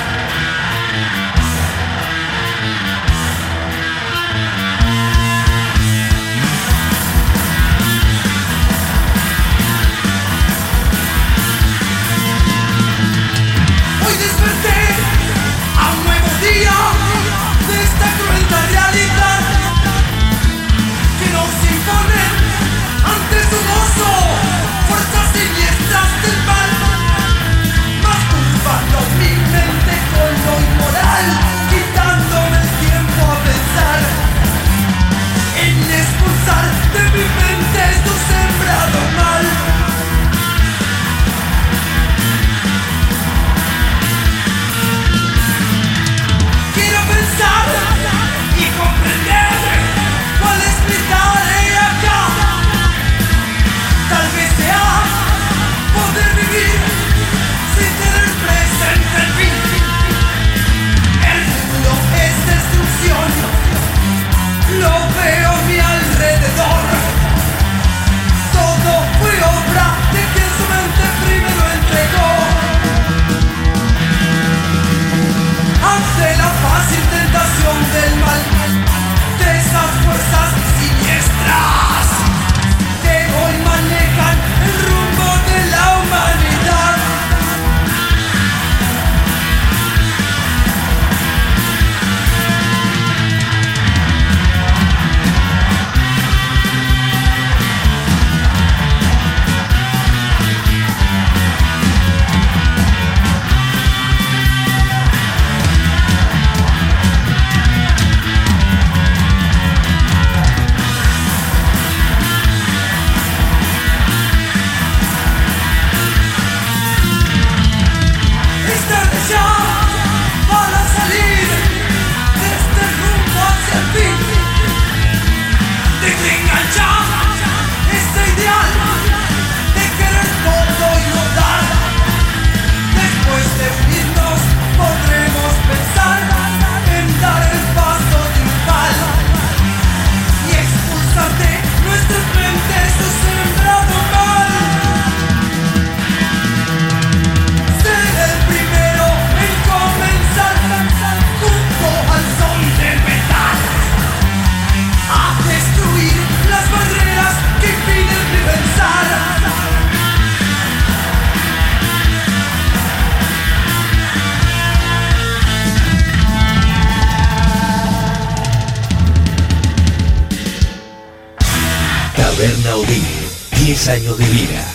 10 años de vida,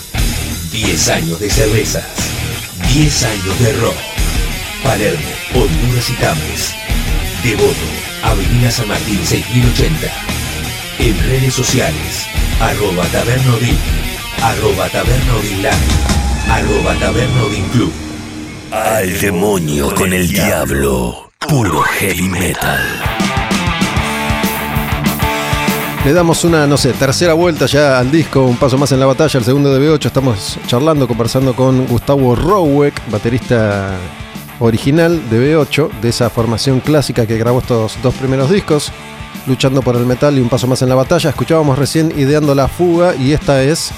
10 años de cervezas, 10 años de rock. Palermo, Honduras y Tames. Devoto, Avenida San Martín 6080. En redes sociales, arroba Taberna Odín, arroba Live, arroba Taberna Odín Club. Al demonio con el diablo. Puro heavy metal. Le damos una, no sé, tercera vuelta ya al disco, un paso más en la batalla, el segundo de B8. Estamos charlando, conversando con Gustavo Rowek, baterista original de B8, de esa formación clásica que grabó estos dos primeros discos, luchando por el metal y un paso más en la batalla. Escuchábamos recién Ideando la fuga y esta es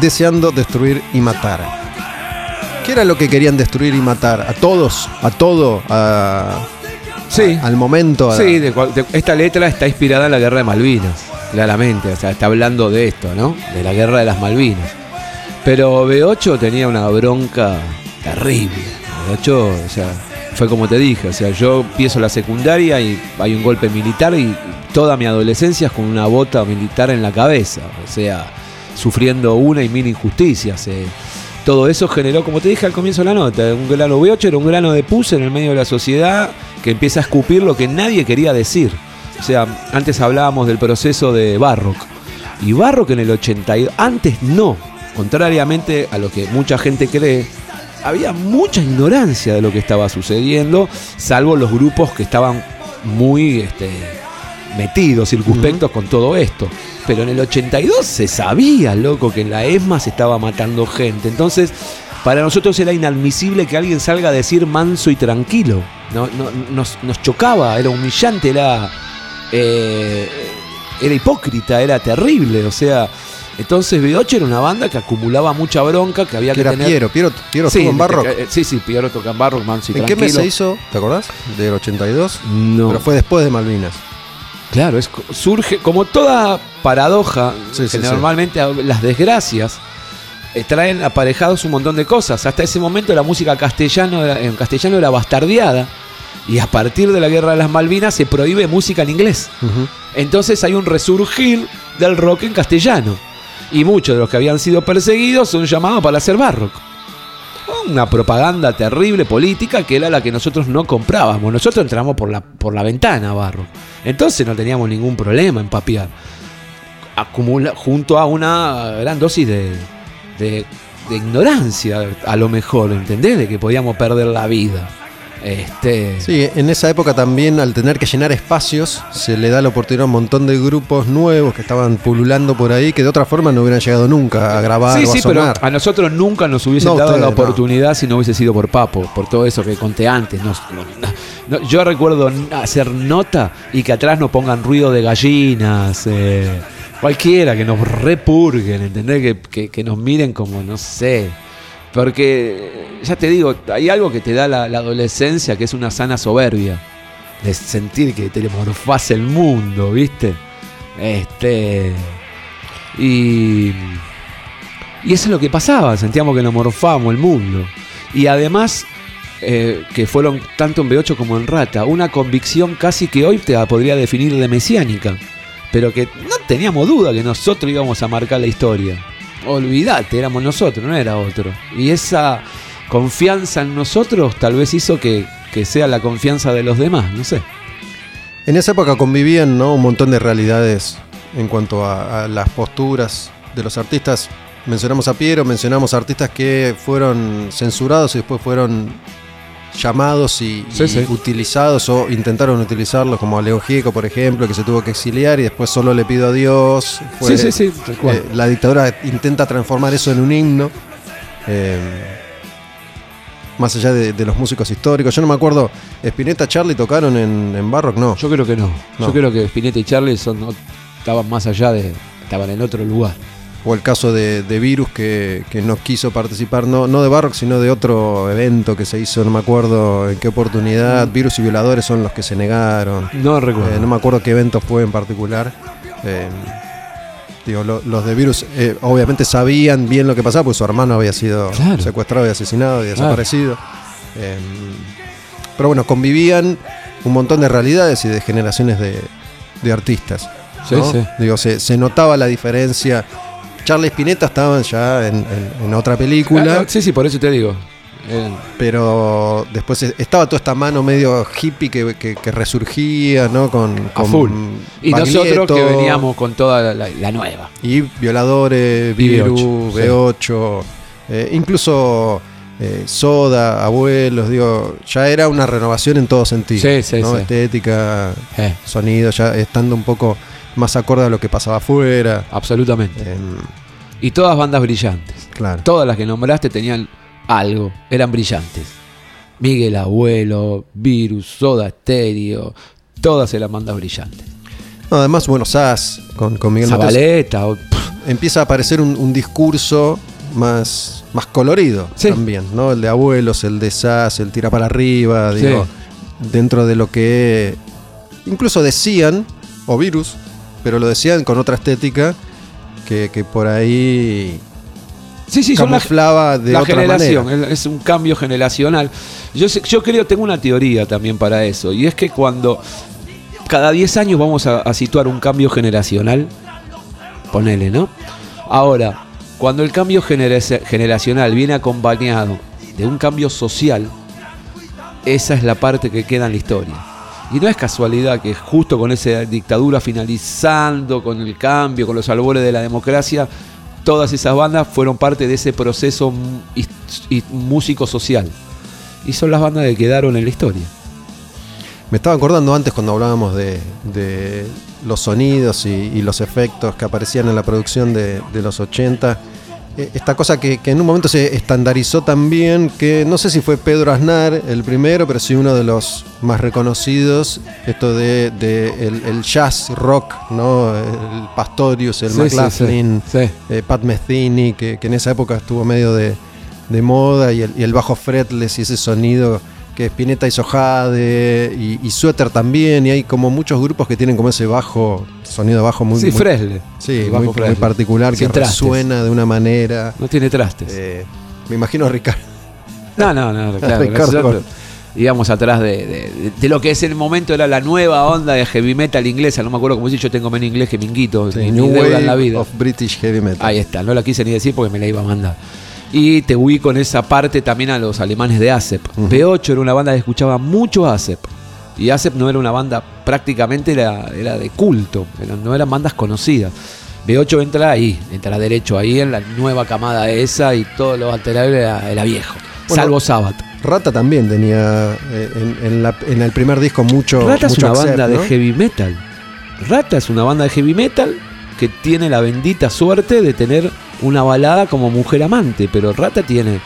Deseando destruir y matar. ¿Qué era lo que querían destruir y matar? ¿A todos? ¿A todo? ¿A, Sí. al momento? Sí, de- esta letra está inspirada en la guerra de Malvinas, claramente. O sea, está hablando de esto, ¿no? De la guerra de las Malvinas. Pero B8 tenía una bronca terrible. B8, o sea, fue como te dije. O sea, yo empiezo la secundaria y hay un golpe militar y toda mi adolescencia es con una bota militar en la cabeza. O sea, sufriendo una y mil injusticias. eh. Todo eso generó, como te dije al comienzo de la nota, un grano B8 era un grano de pus en el medio de la sociedad que empieza a escupir lo que nadie quería decir. O sea, antes hablábamos del proceso de Barrock. Y Barrock en el 82, antes no, contrariamente a lo que mucha gente cree, había mucha ignorancia de lo que estaba sucediendo, salvo los grupos que estaban muy este, metidos, circunspectos con todo esto. Pero en el 82 se sabía, loco, que en la ESMA se estaba matando gente. Entonces, para nosotros era inadmisible que alguien salga a decir manso y tranquilo. No, no- nos, nos chocaba, era humillante, era, eh, era hipócrita, era terrible. O sea, entonces B8 era una banda que acumulaba mucha bronca, que había que que, era tener... Piero. Piero, Piero Sí, en Barrock. Sí, sí, Piero toca en Barrock, manso y ¿En qué tranquilo. mes se hizo? ¿Te acordás? Del 82. No. Pero fue después de Malvinas. Claro, es, surge como toda paradoja, Sí, que sí, sí. normalmente las desgracias eh, traen aparejados un montón de cosas. Hasta ese momento la música castellano era- en castellano era bastardeada y a partir de la Guerra de las Malvinas se prohíbe música en inglés. Entonces hay un resurgir del rock en castellano y muchos de los que habían sido perseguidos son llamados para hacer barrock. Una propaganda terrible política que era la que nosotros no comprábamos. Nosotros entramos por la, por la ventana a barrock. Entonces no teníamos ningún problema en papear. Acumula, junto a una gran dosis de, de, de ignorancia, a lo mejor, ¿entendés? De que podíamos perder la vida. Este, Sí, en esa época también al tener que llenar espacios se le da la oportunidad a un montón de grupos nuevos que estaban pululando por ahí que de otra forma no hubieran llegado nunca a grabar Sí, o a sí, pero sonar. a nosotros nunca nos hubiesen No, dado ustedes la no. oportunidad si no hubiese sido por Papo, por todo eso que conté antes. Nos- no- yo recuerdo hacer nota y que atrás nos pongan ruido de gallinas, eh, cualquiera, que nos repurguen, ¿entendés? Que, que- que nos miren como, no sé. Porque, ya te digo, hay algo que te da la, adolescencia que es una sana soberbia. De sentir que te morfás el mundo, ¿viste? Este. Y. Y eso es lo que pasaba, sentíamos que nos morfábamos el mundo. Y además, eh, que fueron tanto en B8 como en Rata, una convicción casi que hoy te podría definir de mesiánica, pero que no teníamos duda que nosotros íbamos a marcar la historia. Olvídate, éramos nosotros, no era otro. Y esa confianza en nosotros tal vez hizo que, que sea la confianza de los demás, no sé. En esa época convivían ¿no? un montón de realidades en cuanto a, a las posturas de los artistas. Mencionamos a Piero, mencionamos artistas que fueron censurados y después fueron llamados y, Sí, y sí. utilizados o intentaron utilizarlos, como León Gieco, por ejemplo, que se tuvo que exiliar y después solo le pido a Dios. Fue- sí, sí, sí, tal cual. eh, la dictadura intenta transformar eso en un himno. eh, más allá de, de los músicos históricos. Yo no me acuerdo, Spinetta, Charlie tocaron en, en Barrock, no. Yo creo que no. No. Yo creo que Spinetta y Charlie son, estaban más allá de. estaban en otro lugar. O el caso de, de Virus que, que no quiso participar, no, no de Barrock, sino de otro evento que se hizo, no me acuerdo en qué oportunidad. Virus y Violadores son los que se negaron. No recuerdo. Eh, no me acuerdo qué evento fue en particular. Eh, digo, lo- los de Virus eh, obviamente sabían bien lo que pasaba, porque su hermano había sido Claro. secuestrado y asesinado y desaparecido. Pero bueno, convivían un montón de realidades y de generaciones de, de artistas. Sí, sí. Digo, se, se notaba la diferencia. Charlie Spinetta estaban ya en, en- en otra película, Ah, sí, sí, por eso te digo. Pero después estaba toda esta mano medio hippie que, que- que resurgía, ¿no? Con, a full. Y Baglietto nosotros que veníamos con toda la, nueva. Y Violadores, Y Virus, B8, sí. B8, eh, incluso eh, Soda, Abuelos, digo, ya era una renovación en todo sentido. Sí, sí, ¿no? sí. Estética, Eh, sonido, ya estando un poco más acorde a lo que pasaba afuera. absolutamente. Em, Y todas bandas brillantes. claro. Todas las que nombraste tenían algo, eran brillantes. Miguel Abuelo, Virus, Soda Stereo, todas eran bandas brillantes. No, además, bueno, Sass con, con Miguel Zabaleta, o- pff, empieza a aparecer un, un discurso más, más colorido Sí. también, ¿no? El de abuelos, el de Sass, el tira para arriba, Sí. digo, dentro de lo que incluso decían, o virus, pero lo decían con otra estética que, que por ahí sí, sí, son las, camuflaba de la otra generación, manera. es un cambio generacional. Yo, sé- yo creo, tengo una teoría también para eso, y es que cuando cada 10 años vamos a, a situar un cambio generacional, ponele, ¿no? Ahora, cuando el cambio genera- generacional viene acompañado de un cambio social, esa es la parte que queda en la historia. Y no es casualidad que justo con esa dictadura finalizando, con el cambio, con los albores de la democracia, todas esas bandas fueron parte de ese proceso his- y son las bandas que quedaron en la historia. Me estaba acordando antes cuando hablábamos de, los sonidos y, los efectos que aparecían en la producción de los 80. Eh, Esta cosa que, que en un momento se estandarizó también, que no sé si fue Pedro Aznar el primero, pero sí uno de los más reconocidos, esto de, de el, el jazz rock, ¿no? El Pastorius, el Sí, sí, McLaughlin, sí, sí. eh, Pat Metheny, que, que en esa época estuvo medio de, de moda, y el, y el bajo fretless y ese sonido que Spinetta hizo Jade, y, y Suéter también, y hay como muchos grupos que tienen como ese bajo, sonido bajo muy, sí, muy- Fresle. sí, muy, muy particular, que Sin resuena de una manera. No tiene trastes. eh, me imagino a Ricardo. No, no, no, claro. Ricardo con- íbamos atrás de, de- de lo que es el momento era la nueva onda de heavy metal inglesa. No me acuerdo cómo decir, yo tengo menos inglés que minguito, Sí, ni, New ni deuda Wave en la vida. of British Heavy Metal. Ahí está, no la quise ni decir porque me la iba a mandar. Y te ubico en esa parte también a los alemanes de ASEP. Ujú. P8 era una banda que escuchaba mucho ASEP. Y ASEP no era una banda, prácticamente era, era de culto, no eran bandas conocidas. B8 entra ahí, entra derecho ahí en la nueva camada esa y todo lo anterior era, era viejo. Bueno, salvo Sabbath. Rata también tenía eh, en, en la- en el primer disco mucho. Rata es una accept, banda ¿no? de heavy metal. Rata es una banda de heavy metal que tiene la bendita suerte de tener una balada como Mujer Amante, pero Rata tiene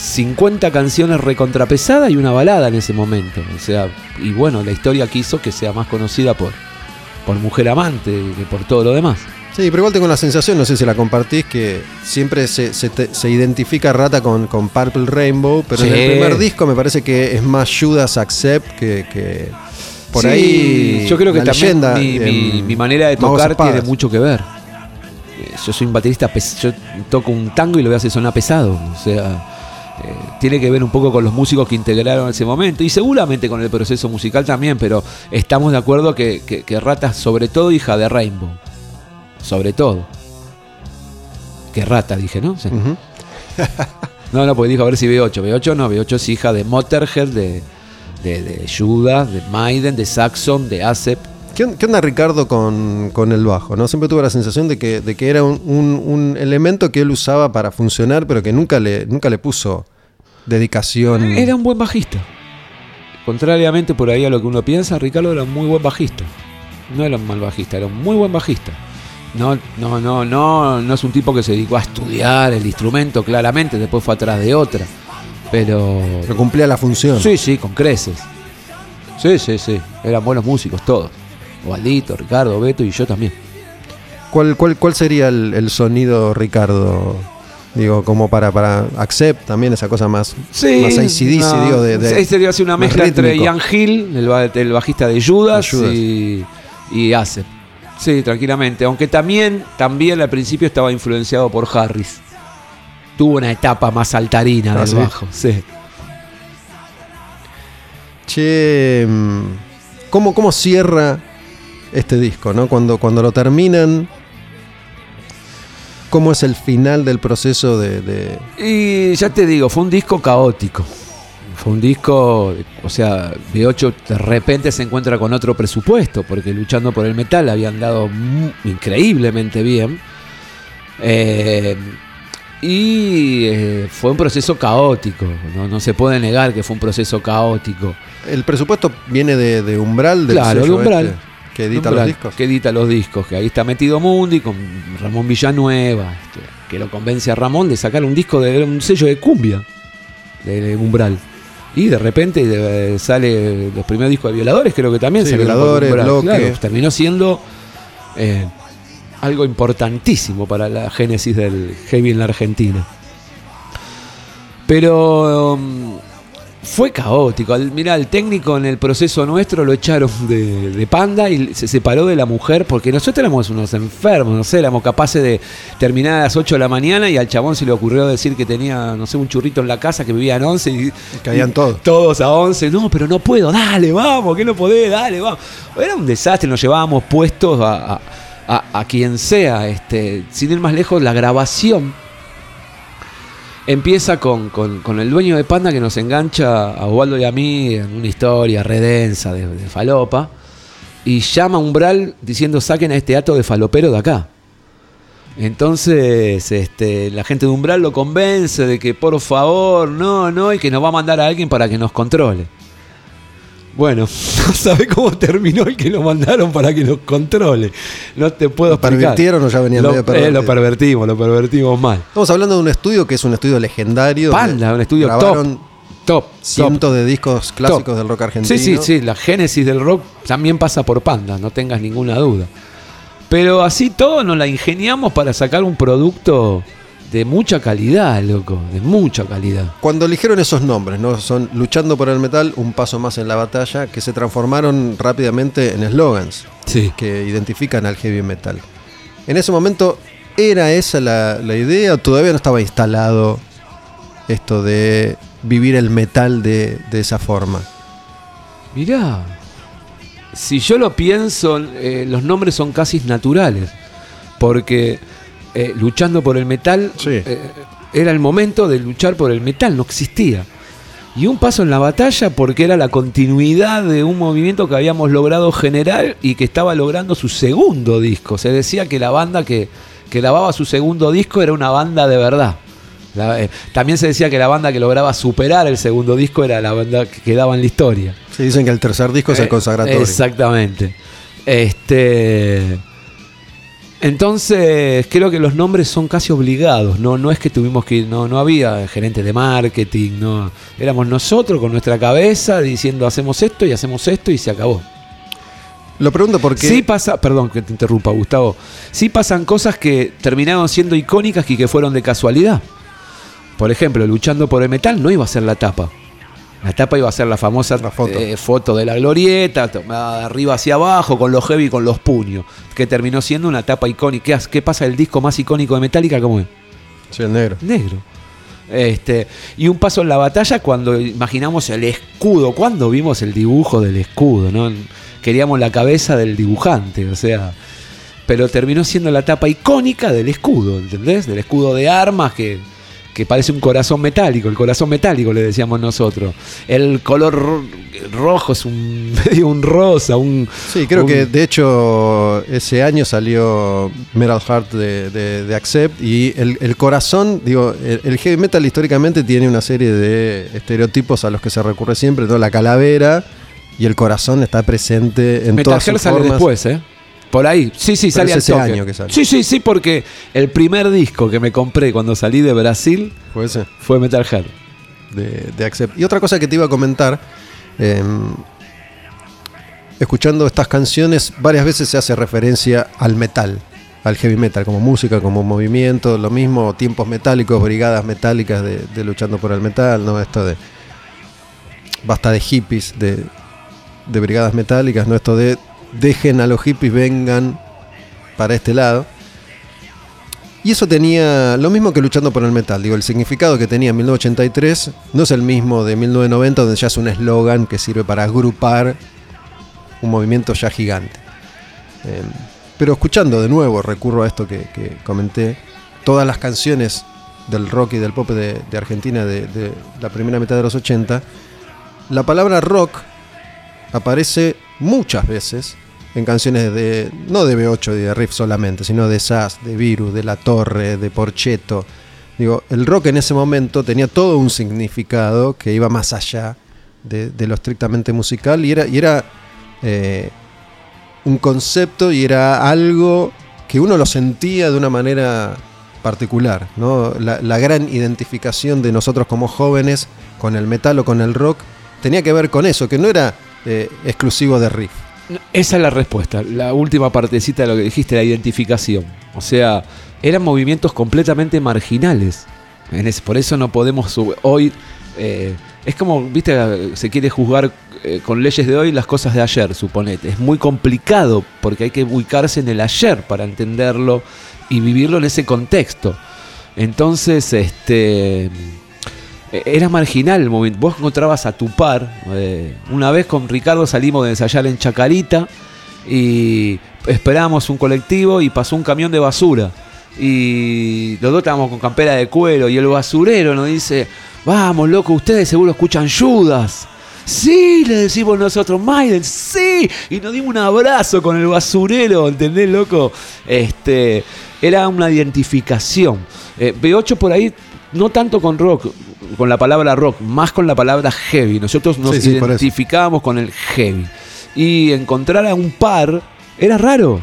50 canciones recontrapesadas y una balada en ese momento. O sea, y bueno, la historia quiso que sea más conocida por, por Mujer Amante que por todo lo demás. Sí, pero igual tengo la sensación, no sé si la compartís, que siempre se, se te- se identifica Rata con, con Purple Rainbow, pero en el primer disco me parece que es más Judas Accept que, que por Sí, ahí. Yo creo que la también leyenda, mi, mi- mi manera de tocar tiene mucho que ver. Eh, Yo soy un baterista, yo toco un tango y lo voy a hacer sonar pesado. O sea, eh, tiene que ver un poco con los músicos que integraron ese momento y seguramente con el proceso musical también, pero estamos de acuerdo que, que, que Rata es sobre todo hija de Rainbow. Sobre todo. Que Rata, dije, ¿no? Sí. No, no, porque dijo a ver si B8. B8 no, B8 es hija de Motorhead, de, de, de Judas, de Maiden, de Saxon, de Acep. ¿Qué, qué onda Ricardo con, con el bajo? ¿no? Siempre tuve la sensación de que, de que era un, un- un elemento que él usaba para funcionar, pero que nunca le, nunca le puso dedicación. Era un buen bajista. Contrariamente por ahí a lo que uno piensa, Ricardo era un muy buen bajista. No era un mal bajista, era un muy buen bajista. No, no, no, no, no es un tipo que se dedicó a estudiar el instrumento claramente, después fue atrás de otra. Pero Pero cumplía la función. sí, sí, con creces. Sí, sí, sí. Eran buenos músicos todos. Osvaldito, Ricardo, Beto y yo también. ¿Cuál, cuál, cuál sería el, el sonido, Ricardo? Digo, como para, para Accept también, esa cosa más, Sí, más ACDC, no, digo, de, sería así una mezcla entre. Ian Hill, el, ba- el bajista de Judas, De Judas. y, y Acep. Sí, tranquilamente. Aunque también, también al principio estaba influenciado por Harris. Tuvo una etapa más saltarina Ah, del ¿sí? bajo. Sí. Che, mm, ¿cómo, ¿cómo cierra este disco? ¿no? Cuando, cuando lo terminan, ¿cómo es el final del proceso de... de- Y ya te digo, fue un disco caótico. Fue un disco, o sea, B8 de repente se encuentra con otro presupuesto, porque luchando por el metal habían dado increíblemente bien. Eh, Y eh, fue un proceso caótico, ¿no? no se puede negar que fue un proceso caótico. El presupuesto viene de, de Umbral, del Claro, de Umbral. este, que edita los discos. Que edita los discos, que ahí está metido Mundi con Ramón Villanueva, este, que lo convence a Ramón de sacar un disco de un sello de cumbia, de Umbral. Y de repente sale los primeros discos de Violadores, creo que también Sí, Violadores, Umbral. Claro, terminó siendo eh, algo importantísimo para la génesis del heavy en la Argentina. Pero um, fue caótico. Mirá, el técnico en el proceso nuestro lo echaron de, de panda y se separó de la mujer porque nosotros éramos unos enfermos, no sé, éramos capaces de terminar a las 8 de la mañana y al chabón se le ocurrió decir que tenía, no sé, un churrito en la casa que vivía en 11 y, caían todos. Todos a 11. No, pero no puedo, dale, vamos, que no podés, dale, vamos. Era un desastre, nos llevábamos puestos a, a- a- a quien sea. Este, sin ir más lejos, la grabación empieza con, con- el dueño de Panda que nos engancha a Osvaldo y a mí en una historia redensa de, de falopa y llama a Umbral diciendo saquen a este ato de falopero de acá. Entonces este, la gente de Umbral lo convence de que por favor, no, no, y que nos va a mandar a alguien para que nos controle. Bueno, no sabe cómo terminó el que lo mandaron para que nos controle. No te puedo ¿Lo explicar. pervirtieron o ya venían lo, medio eh, lo pervertimos, lo pervertimos mal. Estamos hablando de un estudio que es un estudio legendario. Panda, un estudio grabaron top. Top. cientos de discos clásicos Top. del rock argentino. Sí, sí, sí, la génesis del rock también pasa por Panda, no tengas ninguna duda. Pero así todo nos la ingeniamos para sacar un producto de mucha calidad, loco, de mucha calidad. Cuando eligieron esos nombres, ¿no? Son Luchando por el Metal, Un Paso Más en la Batalla, que se transformaron rápidamente en eslogans Sí. que identifican al heavy metal. En ese momento, ¿era esa la, la idea o todavía no estaba instalado esto de vivir el metal de, de esa forma? Mirá, si yo lo pienso, eh, los nombres son casi naturales, porque eh, luchando por el metal Sí. eh, era el momento de luchar por el metal, no existía. Y un paso en la batalla porque era la continuidad de un movimiento que habíamos logrado generar y que estaba logrando su segundo disco. Se decía que la banda que, que grababa su segundo disco era una banda de verdad. La- eh, también se decía que la banda que lograba superar el segundo disco era la banda que quedaba en la historia. Se dicen que el tercer disco es el consagratorio. Exactamente. Este. Entonces, creo que los nombres son casi obligados. No, no es que tuvimos que ir, no, no había gerente de marketing, no. Éramos nosotros con nuestra cabeza diciendo hacemos esto y hacemos esto y se acabó. Lo pregunto porque Sí pasa, perdón que te interrumpa, Gustavo. Sí pasan cosas que terminaron siendo icónicas y que fueron de casualidad. Por ejemplo, luchando por el metal no iba a ser la tapa. La tapa iba a ser la famosa La foto. eh, foto de la glorieta, tomada de arriba hacia abajo, con los heavy y con los puños, que terminó siendo una tapa icónica. ¿Qué, hace- qué pasa el disco más icónico de Metallica? ¿Cómo es? Sí, el negro. Negro. Este, y un paso en la batalla cuando imaginamos el escudo, cuando vimos el dibujo del escudo, ¿no? Queríamos la cabeza del dibujante, o sea, pero terminó siendo la tapa icónica del escudo, ¿entendés? Del escudo de armas que, que parece un corazón metálico, el corazón metálico le decíamos nosotros. El color ro- rojo es un medio un rosa, un Sí, creo un- que de hecho ese año salió Metal Heart de, de- de Accept y el, el corazón, digo, el, el heavy metal históricamente tiene una serie de estereotipos a los que se recurre siempre, ¿no? La calavera y el corazón está presente en Metal todas Gear sus sale formas. después, ¿eh? Por ahí. Sí, sí, sale al ese toque. año que sale. Sí, sí, sí, porque el primer disco que me compré cuando salí de Brasil Fue ese, fue Metal Gear. de, de Accept. Y otra cosa que te iba a comentar, eh, escuchando estas canciones, varias veces se hace referencia al metal, al heavy metal, como música, como movimiento, lo mismo, tiempos metálicos, brigadas metálicas de, de luchando por el metal, ¿no? Esto de. Basta de hippies, de, de brigadas metálicas, ¿no? Esto de dejen a los hippies, vengan para este lado. Y eso tenía lo mismo que luchando por el metal. Digo, el significado que tenía en 1983 no es el mismo de 1990, donde ya es un eslogan que sirve para agrupar un movimiento ya gigante. Eh, pero escuchando de nuevo, recurro a esto que, que comenté, todas las canciones del rock y del pop de, Argentina de, de la primera mitad de los 80, la palabra rock aparece muchas veces en canciones de no de B8 y de Riff solamente, sino de Sass, de Virus, de La Torre, de Porcheto, Digo, el rock en ese momento tenía todo un significado que iba más allá de, lo estrictamente musical y era, y era eh, un concepto y era algo que uno lo sentía de una manera particular, ¿no? La gran identificación de nosotros como jóvenes con el metal o con el rock tenía que ver con eso, que no era eh, exclusivo de riff. Esa es la respuesta, la última partecita de lo que dijiste, la identificación. O sea, eran movimientos completamente marginales. Por eso no podemos hoy... eh, es como, viste, se quiere juzgar eh, con leyes de hoy las cosas de ayer, suponete. Es muy complicado porque hay que ubicarse en el ayer para entenderlo y vivirlo en ese contexto. Entonces, este... eh, Era marginal el movimiento. Vos encontrabas a tu par. eh, una vez con Ricardo salimos de ensayar en Chacarita y esperábamos un colectivo y pasó un camión de basura. Y los dos estábamos con campera de cuero y el basurero nos dice, vamos loco, ustedes seguro escuchan Judas. Sí, le decimos nosotros, Maiden, sí. Y nos dimos un abrazo con el basurero, ¿entendés, loco? Este, era una identificación. Eh, B8 por ahí, no tanto con rock, con la palabra rock, más con la palabra heavy. Nosotros nos Sí, sí, identificábamos con el heavy. Y encontrar a un par era raro.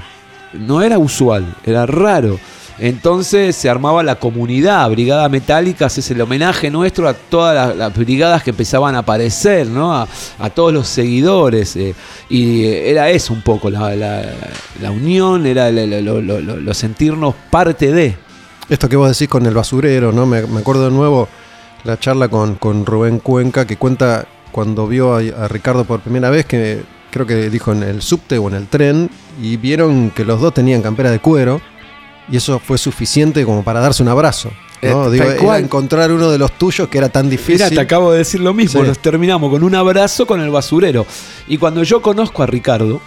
No era usual, era raro. Entonces se armaba la comunidad, Brigada Metálicas es el homenaje nuestro a todas las, las brigadas que empezaban a aparecer, ¿no? A, a todos los seguidores. eh, y eh, era eso un poco, la, la- la unión, era lo, lo- lo- lo sentirnos parte de. Esto que vos decís con el basurero, ¿no? Me, me acuerdo de nuevo la charla con, con Rubén Cuenca que cuenta cuando vio a, a Ricardo por primera vez, que creo que dijo en el subte o en el tren, y vieron que los dos tenían campera de cuero, y eso fue suficiente como para darse un abrazo. ¿no? Eh, Digo, tal era cual. encontrar uno de los tuyos que era tan difícil. Mira, te acabo de decir lo mismo. Sí. Nos terminamos con un abrazo con el basurero. Y cuando yo conozco a Ricardo,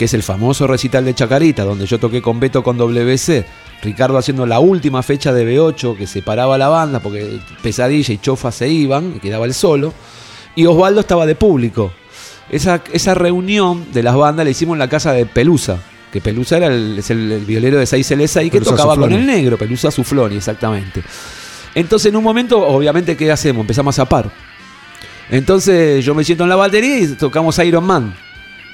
que es el famoso recital de Chacarita, donde yo toqué con Beto con WC, Ricardo haciendo la última fecha de B8 que separaba la banda porque Pesadilla y Chofa se iban y quedaba el solo, y Osvaldo estaba de público. Esa, esa reunión de las bandas la hicimos en la casa de Pelusa, que Pelusa era el, es el, el violero de 6 LSA y que Pelusa tocaba con el negro, Pelusa Sufloni, exactamente. Entonces en un momento, obviamente, ¿qué hacemos? Empezamos a zapar. Entonces yo me siento en la batería y tocamos Iron Man.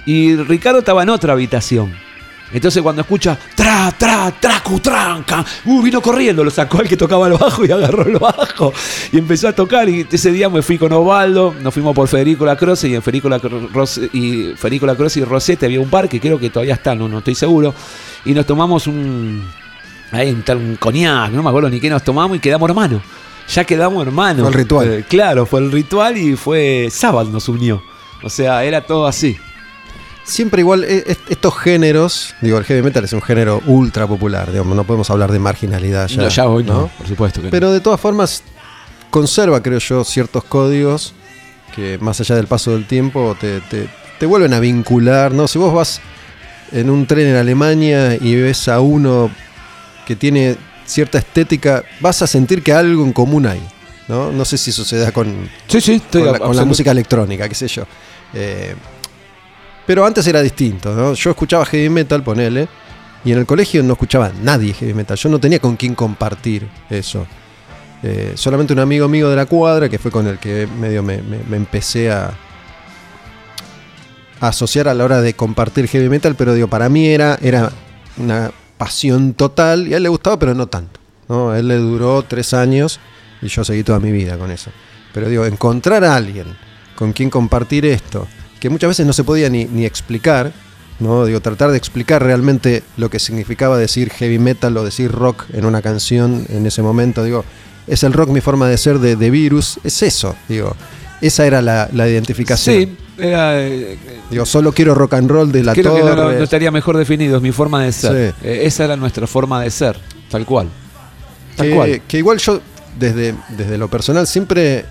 Y Ricardo estaba en otra habitación. Entonces cuando escucha tra, tra, tracu, tranca, uh, vino corriendo, lo sacó al que tocaba el bajo y agarró el bajo y empezó a tocar. Y ese día me fui con Osvaldo, nos fuimos por Federico Lacroce y en Federico Lacroce y Federico Lacroce y Rosete había un bar que creo que todavía está, no, no estoy seguro. Y nos tomamos un, ahí, un, un coñac, no me acuerdo ni qué nos tomamos y quedamos hermanos. Ya quedamos hermanos. Fue el ritual. Eh, claro, fue el ritual y fue sábado nos unió. O sea, era todo así. Siempre igual, e- e- estos géneros, digo, el heavy metal es un género ultra popular, digamos, no podemos hablar de marginalidad ya. No, ya hoy no, ¿no? por supuesto que no. Pero de todas formas, conserva, creo yo, ciertos códigos que más allá del paso del tiempo te, te- te vuelven a vincular, ¿no? Si vos vas en un tren en Alemania y ves a uno que tiene cierta estética, vas a sentir que algo en común hay, ¿no? No sé si suceda con, Sí, sí, estoy con, la, con la absolut- música electrónica, qué sé yo. Eh, pero antes era distinto, ¿no? Yo escuchaba heavy metal, ponele, y en el colegio no escuchaba nadie heavy metal. Yo no tenía con quién compartir eso. Eh, solamente un amigo mío de la cuadra, que fue con el que medio me, empecé a, a asociar a la hora de compartir heavy metal, pero digo, para mí era, era una pasión total, y a él le gustaba, pero no tanto. ¿no? A él le duró tres años y yo seguí toda mi vida con eso. Pero digo, encontrar a alguien con quien compartir esto, que muchas veces no se podía ni, ni explicar, ¿no? Digo, tratar de explicar realmente lo que significaba decir heavy metal o decir rock en una canción en ese momento, digo, es el rock mi forma de ser de, de virus, es eso, digo, esa era la, la identificación. Sí, era, eh, Digo, solo quiero rock and roll de la creo que torre. no- no estaría mejor definido, es mi forma de ser. Sí. Eh, esa era nuestra forma de ser, tal cual. Tal que, cual. que igual yo, desde, desde lo personal, siempre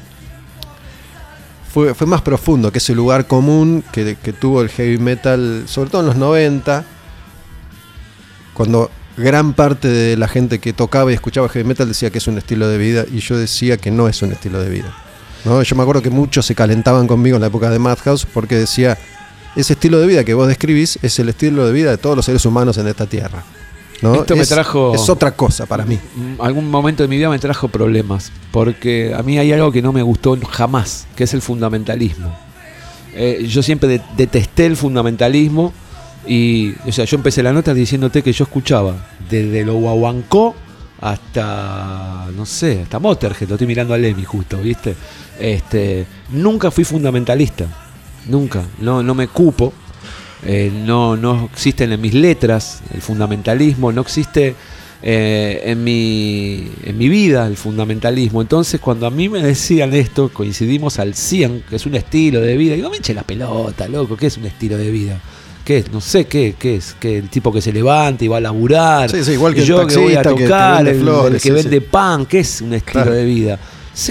fue, más profundo que ese lugar común que, que tuvo el heavy metal, sobre todo en los 90, cuando gran parte de la gente que tocaba y escuchaba heavy metal decía que es un estilo de vida y yo decía que no es un estilo de vida. ¿no? Yo me acuerdo que muchos se calentaban conmigo en la época de Madhouse porque decía, ese estilo de vida que vos describís es el estilo de vida de todos los seres humanos en esta tierra. ¿No? Esto me es, trajo- es otra cosa para mí. Algún momento de mi vida me trajo problemas, porque a mí hay algo que no me gustó jamás, que es el fundamentalismo. Eh, yo siempre de- detesté el fundamentalismo y, o sea, yo empecé la nota diciéndote que yo escuchaba desde lo guaguancó hasta, no sé, hasta Motorhead, lo estoy mirando a Lemmy justo, ¿viste? Este, nunca fui fundamentalista, nunca, no, no me cupo, eh, no, no existen en mis letras el fundamentalismo, no existe eh, en, mi, en mi vida el fundamentalismo. Entonces, cuando a mí me decían esto, coincidimos al 100, que es un estilo de vida, digo, me eche la pelota, loco, ¿qué es un estilo de vida? ¿Qué es? No sé qué, qué es, que el tipo que se levanta y va a laburar. Sí, sí, igual que y el yo que voy a que- que tocar, vende el- que sí, vende pan, ¿qué es un estilo Claro. de vida?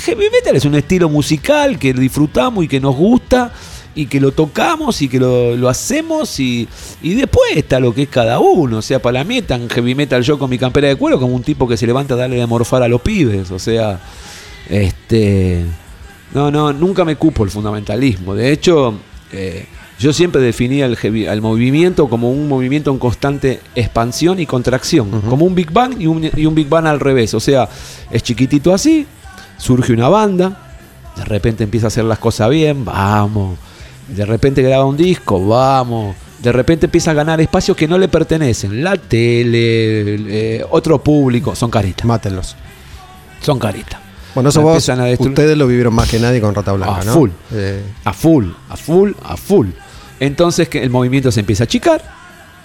Heavy metal es un estilo musical que disfrutamos y que nos gusta y que lo tocamos y que lo, lo hacemos y, y después está lo que es cada uno. O sea, para mí es tan heavy metal yo con mi campera de cuero como un tipo que se levanta a darle de morfar a los pibes. O sea, este... No, no, nunca me cupo el fundamentalismo. De hecho, eh, yo siempre definía el, heavy- al movimiento como un movimiento en constante expansión y contracción, como un Big Bang y un, y un Big Bang al revés. O sea, es chiquitito así, surge una banda, de repente empieza a hacer las cosas bien, vamos. De repente graba un disco, vamos. De repente empieza a ganar espacios que no le pertenecen. La tele, eh, otro público, son caritas. Mátenlos. Son caritas. Bueno, eso vos, a ustedes lo vivieron más que nadie con Rata Blanca, A ¿no? full. Eh, A full, a full, a full. Entonces que el movimiento se empieza a achicar,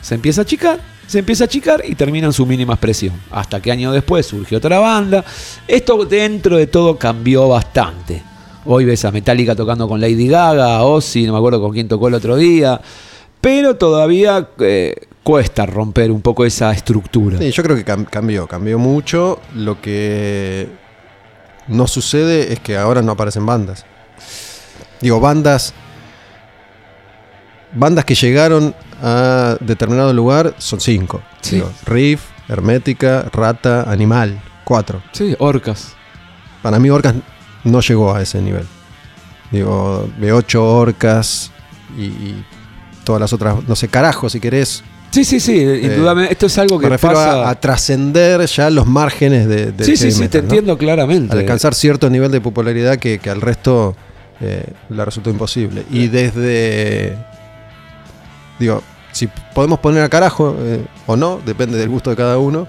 se empieza a achicar, se empieza a achicar y termina en su mínima expresión. Hasta que años después surgió otra banda. Esto dentro de todo cambió bastante. Hoy ves a Metallica tocando con Lady Gaga, Ozzy, no me acuerdo con quién tocó el otro día. Pero todavía eh, cuesta romper un poco esa estructura. Sí, yo creo que cam- cambió, cambió mucho. Lo que no sucede es que ahora no aparecen bandas. Digo, bandas. Bandas que llegaron a determinado lugar son cinco. Sí. Digo, Riff, Hermética, Rata, Animal. Cuatro. Sí, orcas. Para mí Orcas no llegó a ese nivel. Digo, de ocho Orcas y, y todas las otras, no sé, carajo si querés. Sí, sí, sí, indudablemente. Esto es algo que Me refiero pasa. a, a trascender ya los márgenes de, sí, sí, sí, te entiendo claramente. Alcanzar cierto nivel de popularidad que, que al resto eh, le resultó imposible. Y desde. Digo, si podemos poner a carajo eh, o no, depende del gusto de cada uno.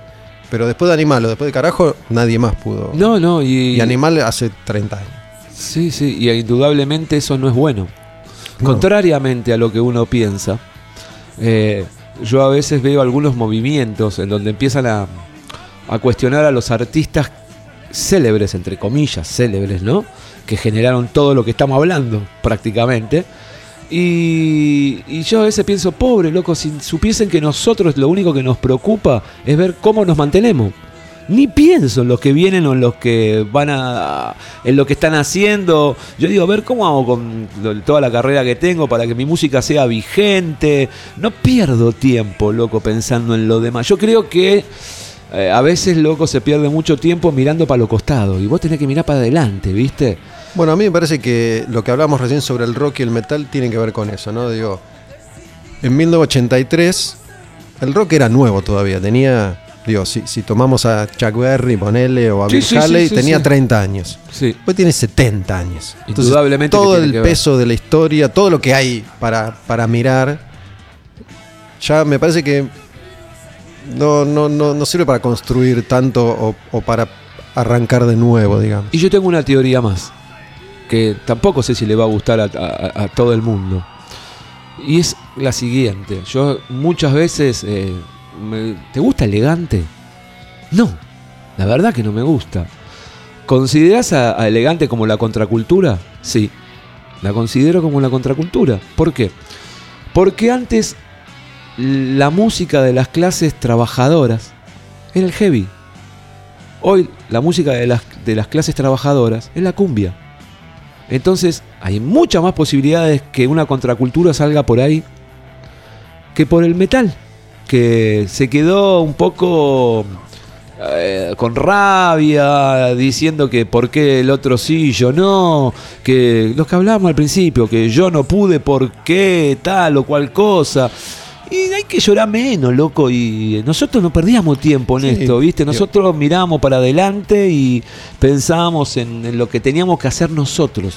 Pero después de Animal o después de carajo, nadie más pudo. No, no, y, Y Animal hace 30 años. Sí, sí, y indudablemente eso no es bueno. No. Contrariamente a lo que uno piensa, eh, yo a veces veo algunos movimientos en donde empiezan a, a cuestionar a los artistas célebres, entre comillas, célebres, ¿no? Que generaron todo lo que estamos hablando, prácticamente. Y, yo a veces pienso, pobre loco, si supiesen que nosotros lo único que nos preocupa es ver cómo nos mantenemos. Ni pienso en los que vienen o en los que van a. en lo que están haciendo. Yo digo, a ver cómo hago con toda la carrera que tengo para que mi música sea vigente. No pierdo tiempo, loco, pensando en lo demás. Yo creo que eh, a veces, loco, se pierde mucho tiempo mirando para los costados. Y vos tenés que mirar para adelante, ¿viste? Bueno, a mí me parece que lo que hablamos recién sobre el rock y el metal tiene que ver con eso, ¿no? Digo, en 1983 el rock era nuevo todavía, tenía, digo, si, si tomamos a Chuck Berry, ponele, o a Sí, Bill sí, Haley, sí, tenía sí. 30 años. Sí. Hoy tiene 70 años. Entonces, Indudablemente todo el peso de la historia, todo lo que hay para, para mirar, ya me parece que no, no, no, no sirve para construir tanto o, o para arrancar de nuevo, digamos. Y yo tengo una teoría más, que tampoco sé si le va a gustar a, todo el mundo. Y es la siguiente. Yo muchas veces... eh, ¿Te gusta elegante? No, la verdad que no me gusta. ¿Consideras a, a elegante como la contracultura? Sí, la considero como la contracultura. ¿Por qué? Porque antes la música de las clases trabajadoras era el heavy. Hoy la música de las, de las clases trabajadoras es la cumbia. Entonces hay muchas más posibilidades que una contracultura salga por ahí que por el metal, que se quedó un poco eh, con rabia, diciendo que por qué el otro sí yo no, que los que hablábamos al principio, que yo no pude, por qué tal o cual cosa. Y hay que llorar menos, loco. Y nosotros no perdíamos tiempo en Sí, esto, ¿viste? digo- Nosotros mirábamos para adelante y pensábamos en, en lo que teníamos que hacer nosotros.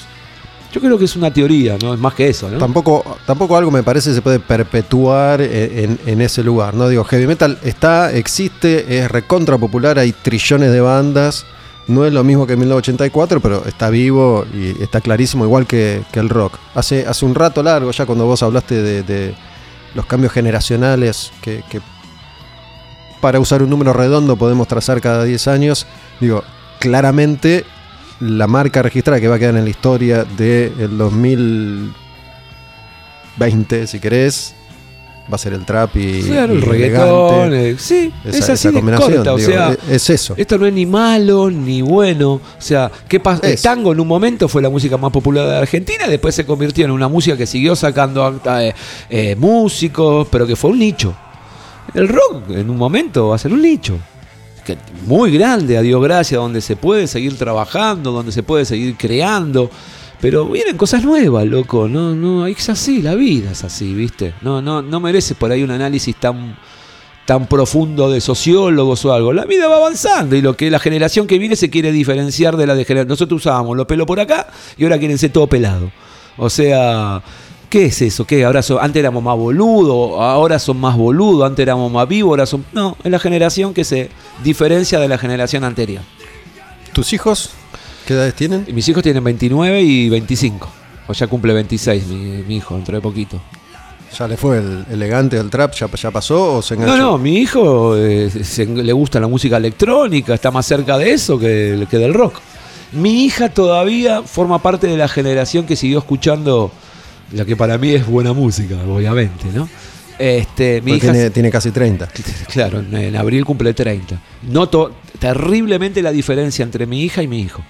Yo creo que es una teoría, ¿no? Es más que eso, ¿no? Tampoco, tampoco algo me parece se puede perpetuar e, en, en ese lugar. No digo, heavy metal está, existe, es recontra popular, hay trillones de bandas. No es lo mismo que en 1984, pero está vivo y está clarísimo, igual que, que el rock. Hace, hace un rato largo, ya cuando vos hablaste de, de los cambios generacionales que, para usar un número redondo podemos trazar cada 10 años, digo, claramente la marca registrada que va a quedar en la historia del 2020, si querés, va a ser el trap y, Claro, el reggaetón. eh, sí, Esa- es así esa de combinación, corta. O digo, sea, es- es eso. Esto no es ni malo ni bueno. O sea, ¿qué pasa? El tango en un momento fue la música más popular de Argentina, después se convirtió en una música que siguió sacando eh, eh, músicos, pero que fue un nicho. El rock en un momento va a ser un nicho. Que muy grande, a Dios gracias, donde se puede seguir trabajando, donde se puede seguir creando. Pero vienen cosas nuevas, loco. No, no, es así, la vida es así, ¿viste? No, no, no merece por ahí un análisis tan, tan profundo de sociólogos o algo. La vida va avanzando y lo que la generación que viene se quiere diferenciar de la de generación. Nosotros usábamos los pelos por acá y ahora quieren ser todo pelado. O sea, ¿qué es eso? ¿Qué? Ahora antes éramos más boludos, ahora son más boludos, antes éramos más vivos, ahora son. No, es la generación que se diferencia de la generación anterior. ¿Tus hijos qué edades tienen? Mis hijos tienen 29 y 25. O ya cumple 26 mi, mi hijo, dentro de poquito. ¿Ya le fue el elegante del trap? ¿Ya, ya pasó o se enganchó? No, no, mi hijo eh, se- le gusta la música electrónica, está más cerca de eso que, que del rock. Mi hija todavía forma parte de la generación que siguió escuchando la que para mí es buena música, obviamente, ¿no? Este, mi hija, tiene, tiene casi 30. claro, en, en abril cumple 30. Noto terriblemente la diferencia entre mi hija y mi hijo.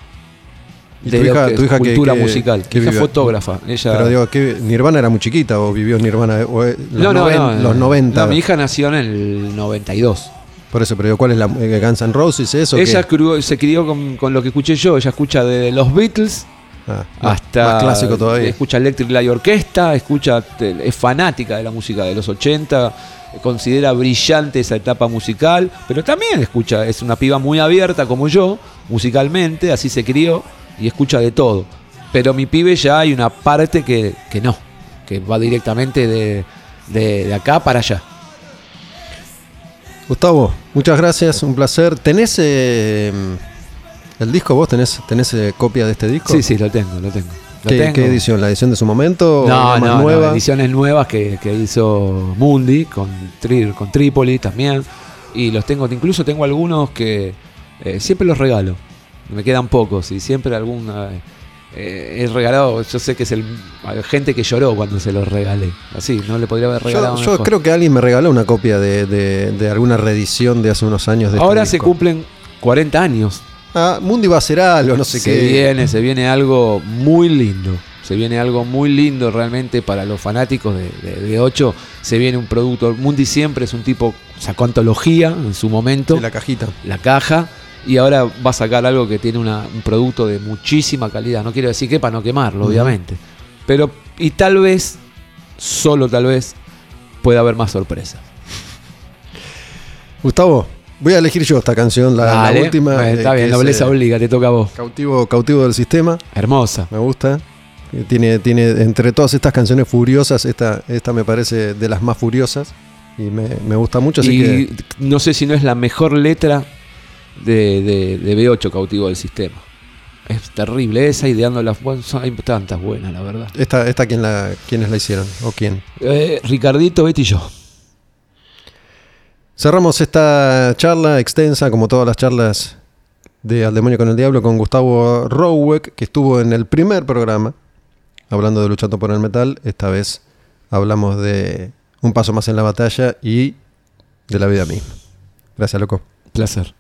¿Y De tu hija- que tu cultura qué- musical. Mi hija fotógrafa. Ella, Pero digo, ¿qué, ¿Nirvana era muy chiquita o vivió Nirvana? eh, O, eh, los, no, no, noven- no, los 90. No, mi hija nació en el 92. Por eso, pero ¿cuál es la eh, Guns N' Roses? ¿Eso? Ella crió- se crió con, con lo que escuché yo. Ella escucha de los Beatles Ah, hasta. Más clásico todavía. Escucha Electric Light Orchestra, escucha, es fanática de la música de los 80, considera brillante esa etapa musical, pero también escucha, es una piba muy abierta como yo, musicalmente, así se crió y escucha de todo. Pero mi pibe ya hay una parte que, que no, que va directamente de, de- de acá para allá. Gustavo, muchas gracias, un placer. ¿Tenés eh, el disco vos? ¿Tenés, tenés eh, copia de este disco? Sí, sí, lo tengo, lo tengo. Lo ¿Qué, tengo. qué edición? ¿La edición de su momento? No, no, no, nueva? ediciones nuevas que, que hizo Mundi con, Tri- con Trípoli también. Y los tengo, incluso tengo algunos que eh, siempre los regalo. Me quedan pocos y siempre alguna eh, he regalado. Yo sé que es el gente que lloró cuando se los regalé. Así, no le podría haber regalado. Yo, yo mejor. creo que alguien me regaló una copia de, de- de alguna reedición de hace unos años de este Ahora se disco. cumplen 40 años. Ah, Mundi va a hacer algo, no sé se qué. viene, se viene algo muy lindo. Se viene algo muy lindo realmente para los fanáticos de, de, de 8. Se viene un producto. Mundi siempre es un tipo, sacó antología en su momento, la cajita. la caja, y ahora va a sacar algo que tiene una- un producto de muchísima calidad. No quiero decir que para no quemarlo, obviamente. Pero, y tal vez, solo tal vez, pueda haber más sorpresas. Gustavo, voy a elegir yo esta canción, la, la última. bueno, eh, está que bien, nobleza eh, obliga, te toca a vos. Cautivo, cautivo del sistema, Hermosa. me gusta. Eh, Tiene, tiene entre todas estas canciones furiosas, esta, esta me parece de las más furiosas y me, me gusta mucho. Así y que no sé si no es la mejor letra de, de, de B8 cautivo del sistema. Es terrible esa ideando las bueno, son- hay tantas buenas, la verdad. esta, esta ¿quién la, ¿quiénes la hicieron? ¿O quién? Eh, Ricardito, Betty y yo. Cerramos esta charla extensa, como todas las charlas de Al Demonio con el Diablo, con Gustavo Roweck, que estuvo en el primer programa, hablando de Luchando por el Metal. Esta vez hablamos de Un Paso Más en la Batalla y de la vida misma. Gracias, loco. Placer.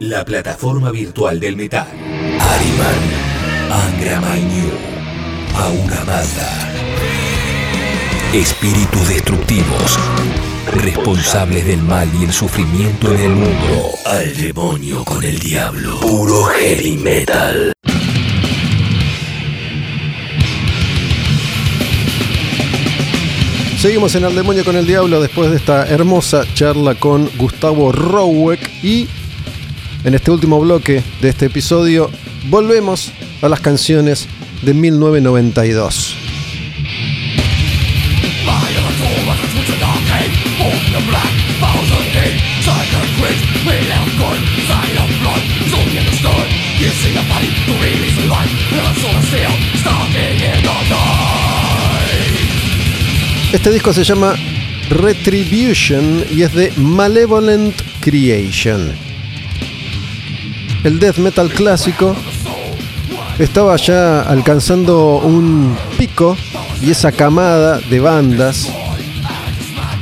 La plataforma virtual del metal. Ariman, Angra Mainyu, Aura Mazda. Espíritus destructivos, responsables del mal y el sufrimiento en el mundo. Al demonio con el diablo. Puro heavy metal. Seguimos en Al Demonio con el Diablo después de esta hermosa charla con Gustavo Rowek y en este último bloque de este episodio volvemos a las canciones de 1992. Este disco se llama Retribution y es de Malevolent Creation. El death metal clásico estaba ya alcanzando un pico y esa camada de bandas,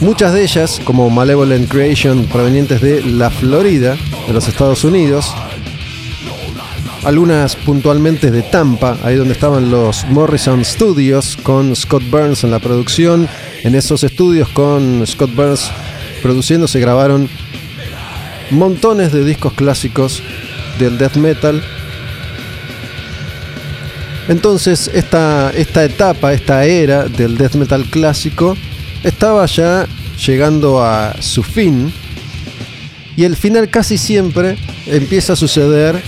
muchas de ellas como Malevolent Creation provenientes de la Florida, de los Estados Unidos, algunas puntualmente de Tampa, ahí donde estaban los Morrison Studios con Scott Burns en la producción. En esos estudios con Scott Burns produciendo se grabaron montones de discos clásicos del death metal. Entonces esta, esta etapa, esta era del death metal clásico estaba ya llegando a su fin y el final casi siempre empieza a suceder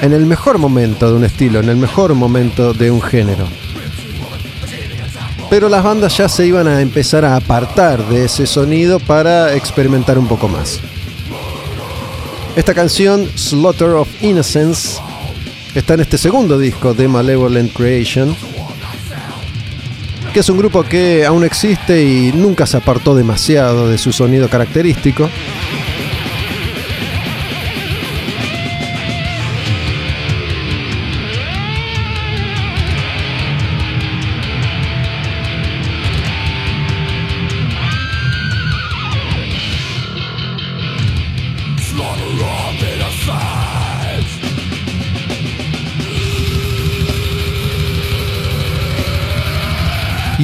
en el mejor momento de un estilo, en el mejor momento de un género. Pero las bandas ya se iban a empezar a apartar de ese sonido para experimentar un poco más. Esta canción, Slaughter of Innocence, está en este segundo disco de Malevolent Creation, que es un grupo que aún existe y nunca se apartó demasiado de su sonido característico.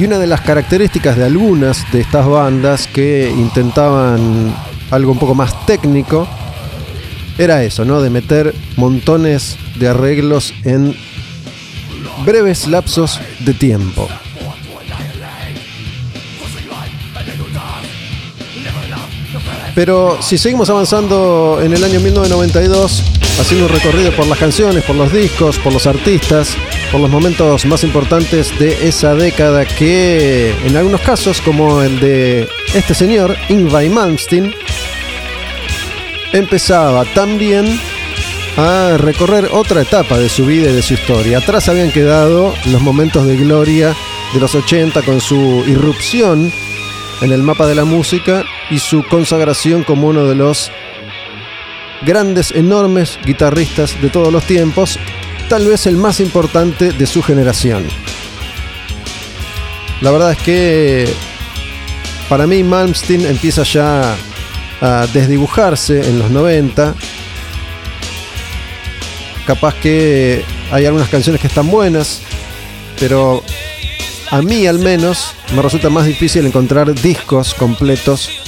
Y una de las características de algunas de estas bandas que intentaban algo un poco más técnico era eso, ¿no? De meter montones de arreglos en breves lapsos de tiempo. Pero si seguimos avanzando en el año 1992, haciendo un recorrido por las canciones, por los discos, por los artistas, por los momentos más importantes de esa década que en algunos casos, como el de este señor, Ingvar Malmsteen, empezaba también a recorrer otra etapa de su vida y de su historia. Atrás habían quedado los momentos de gloria de los 80 con su irrupción en el mapa de la música y su consagración como uno de los grandes, enormes guitarristas de todos los tiempos, tal vez el más importante de su generación. La verdad es que para mí Malmsteen empieza ya a desdibujarse en los 90. Capaz que hay algunas canciones que están buenas, pero a mí al menos me resulta más difícil encontrar discos completos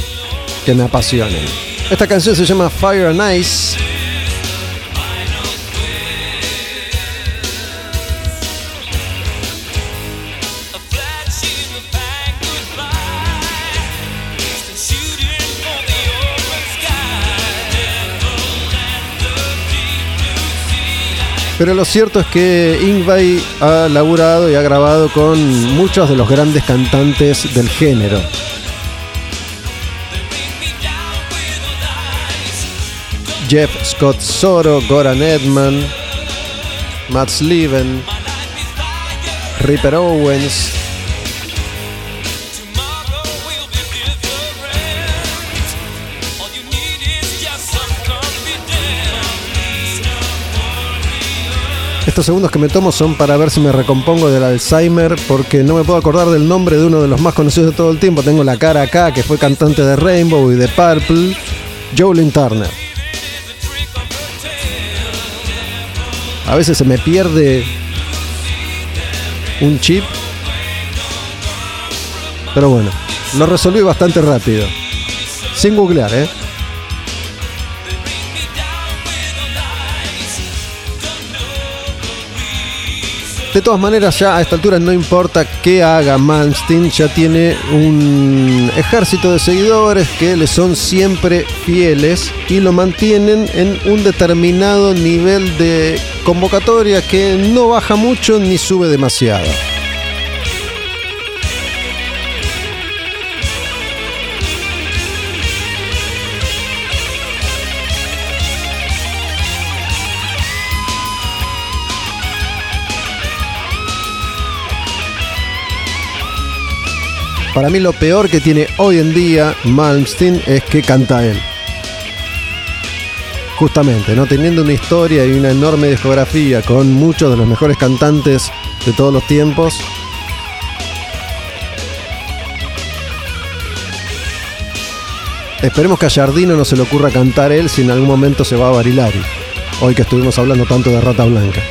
que me apasionen. Esta canción se llama Fire and Ice. Pero lo cierto es que Ingvay ha laburado y ha grabado con muchos de los grandes cantantes del género. Jeff Scott Soro, Goran Edman, Matt Sleven, Ripper Owens. Estos segundos que me tomo son para ver si me recompongo del Alzheimer porque no me puedo acordar del nombre de uno de los más conocidos de todo el tiempo. Tengo la cara acá, que fue cantante de Rainbow y de Purple, Jolene Turner. A veces se me pierde un chip. Pero bueno, lo resolví bastante rápido. Sin googlear, ¿eh? De todas maneras, ya a esta altura no importa qué haga Malmsteen, ya tiene un ejército de seguidores que le son siempre fieles y lo mantienen en un determinado nivel de convocatoria que no baja mucho ni sube demasiado. Para mí lo peor que tiene hoy en día Malmsteen es que canta él. Justamente, ¿no? Teniendo una historia y una enorme discografía con muchos de los mejores cantantes de todos los tiempos. Esperemos que a Jardino no se le ocurra cantar él si en algún momento se va a Barilari. Hoy que estuvimos hablando tanto de Rata Blanca.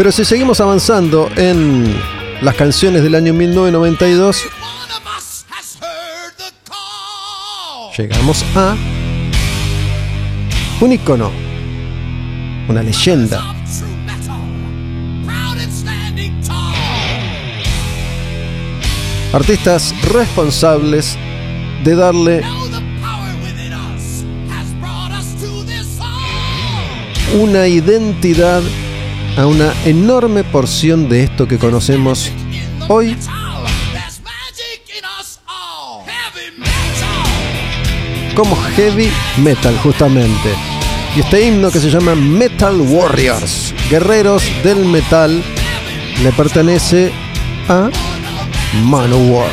Pero si seguimos avanzando en las canciones del año 1992, One of us has heard the call. llegamos a un icono, una leyenda, artistas responsables de darle una identidad a una enorme porción de esto que conocemos hoy como heavy metal justamente. Y este himno que se llama Metal Warriors, guerreros del metal, le pertenece a Manowar.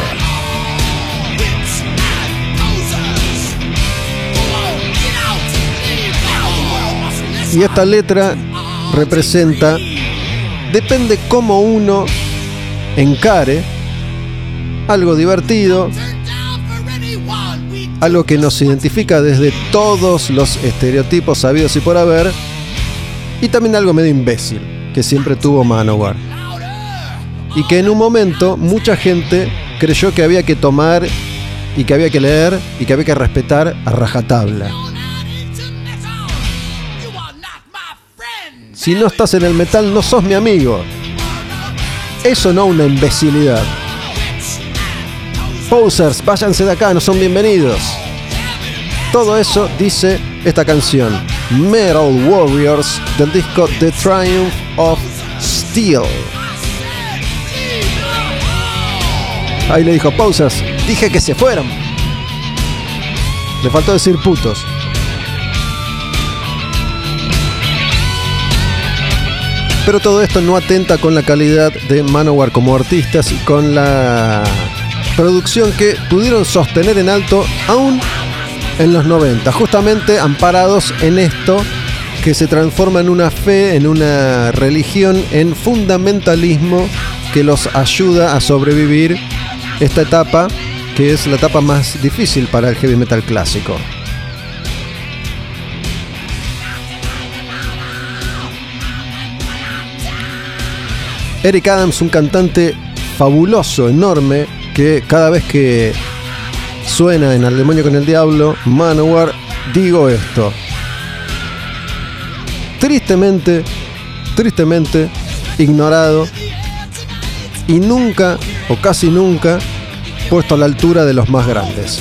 Y esta letra representa, depende cómo uno encare, algo divertido, algo que nos identifica desde todos los estereotipos sabidos y por haber, y también algo medio imbécil, que siempre tuvo Manowar. Y que en un momento mucha gente creyó que había que tomar y que había que leer y que había que respetar a rajatabla. Si no estás en el metal no sos mi amigo. Eso no una imbecilidad. Posers, váyanse de acá, no son bienvenidos. Todo eso dice esta canción, Metal Warriors, del disco The Triumph of Steel. Ahí le dijo, Posers, dije que se fueran. Le faltó decir putos. Pero todo esto no atenta con la calidad de Manowar como artistas y con la producción que pudieron sostener en alto aún en los 90, justamente amparados en esto que se transforma en una fe, en una religión, en fundamentalismo que los ayuda a sobrevivir esta etapa que es la etapa más difícil para el heavy metal clásico. Eric Adams, un cantante fabuloso, enorme, que cada vez que suena en Al demonio con el diablo, Manowar, digo esto. Tristemente, tristemente ignorado y nunca, o casi nunca, puesto a la altura de los más grandes.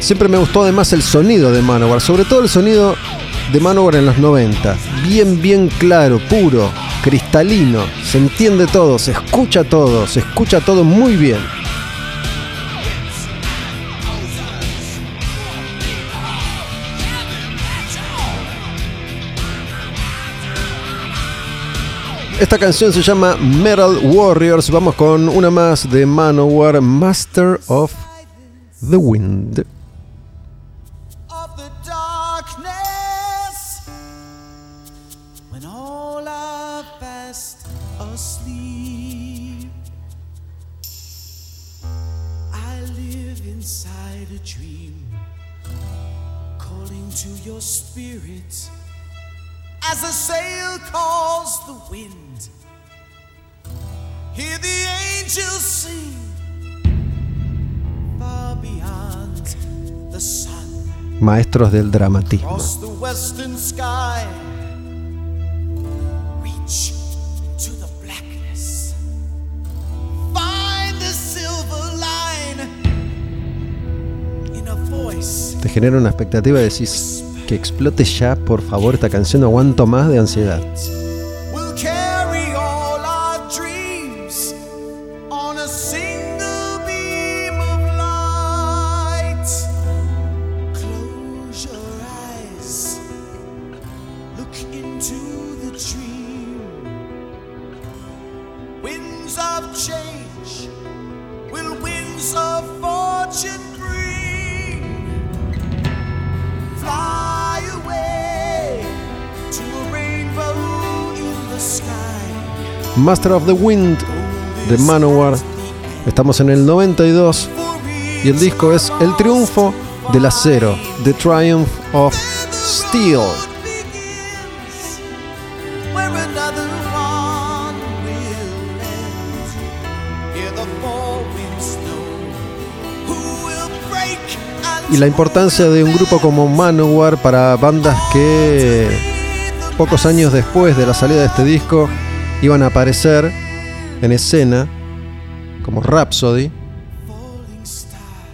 Siempre me gustó además el sonido de Manowar, sobre todo el sonido de Manowar en los 90. Bien, bien claro, puro, cristalino, se entiende todo, se escucha todo, se escucha todo muy bien. Esta canción se llama Metal Warriors. Vamos con una más de Manowar, Master of the Wind. As a sail calls the wind. Hear the angels sing far beyond the sun. Maestros del dramatismo. Across the western sky, reach to the blackness. Find the silver line in a voice. Te genera una expectativa de decís que explote ya, por favor, esta canción. No aguanto más de ansiedad. Master of the Wind de Manowar. Estamos en el 92 y el disco es El triunfo del acero, The Triumph of Steel. Y la importancia de un grupo como Manowar para bandas que pocos años después de la salida de este disco iban a aparecer en escena como Rhapsody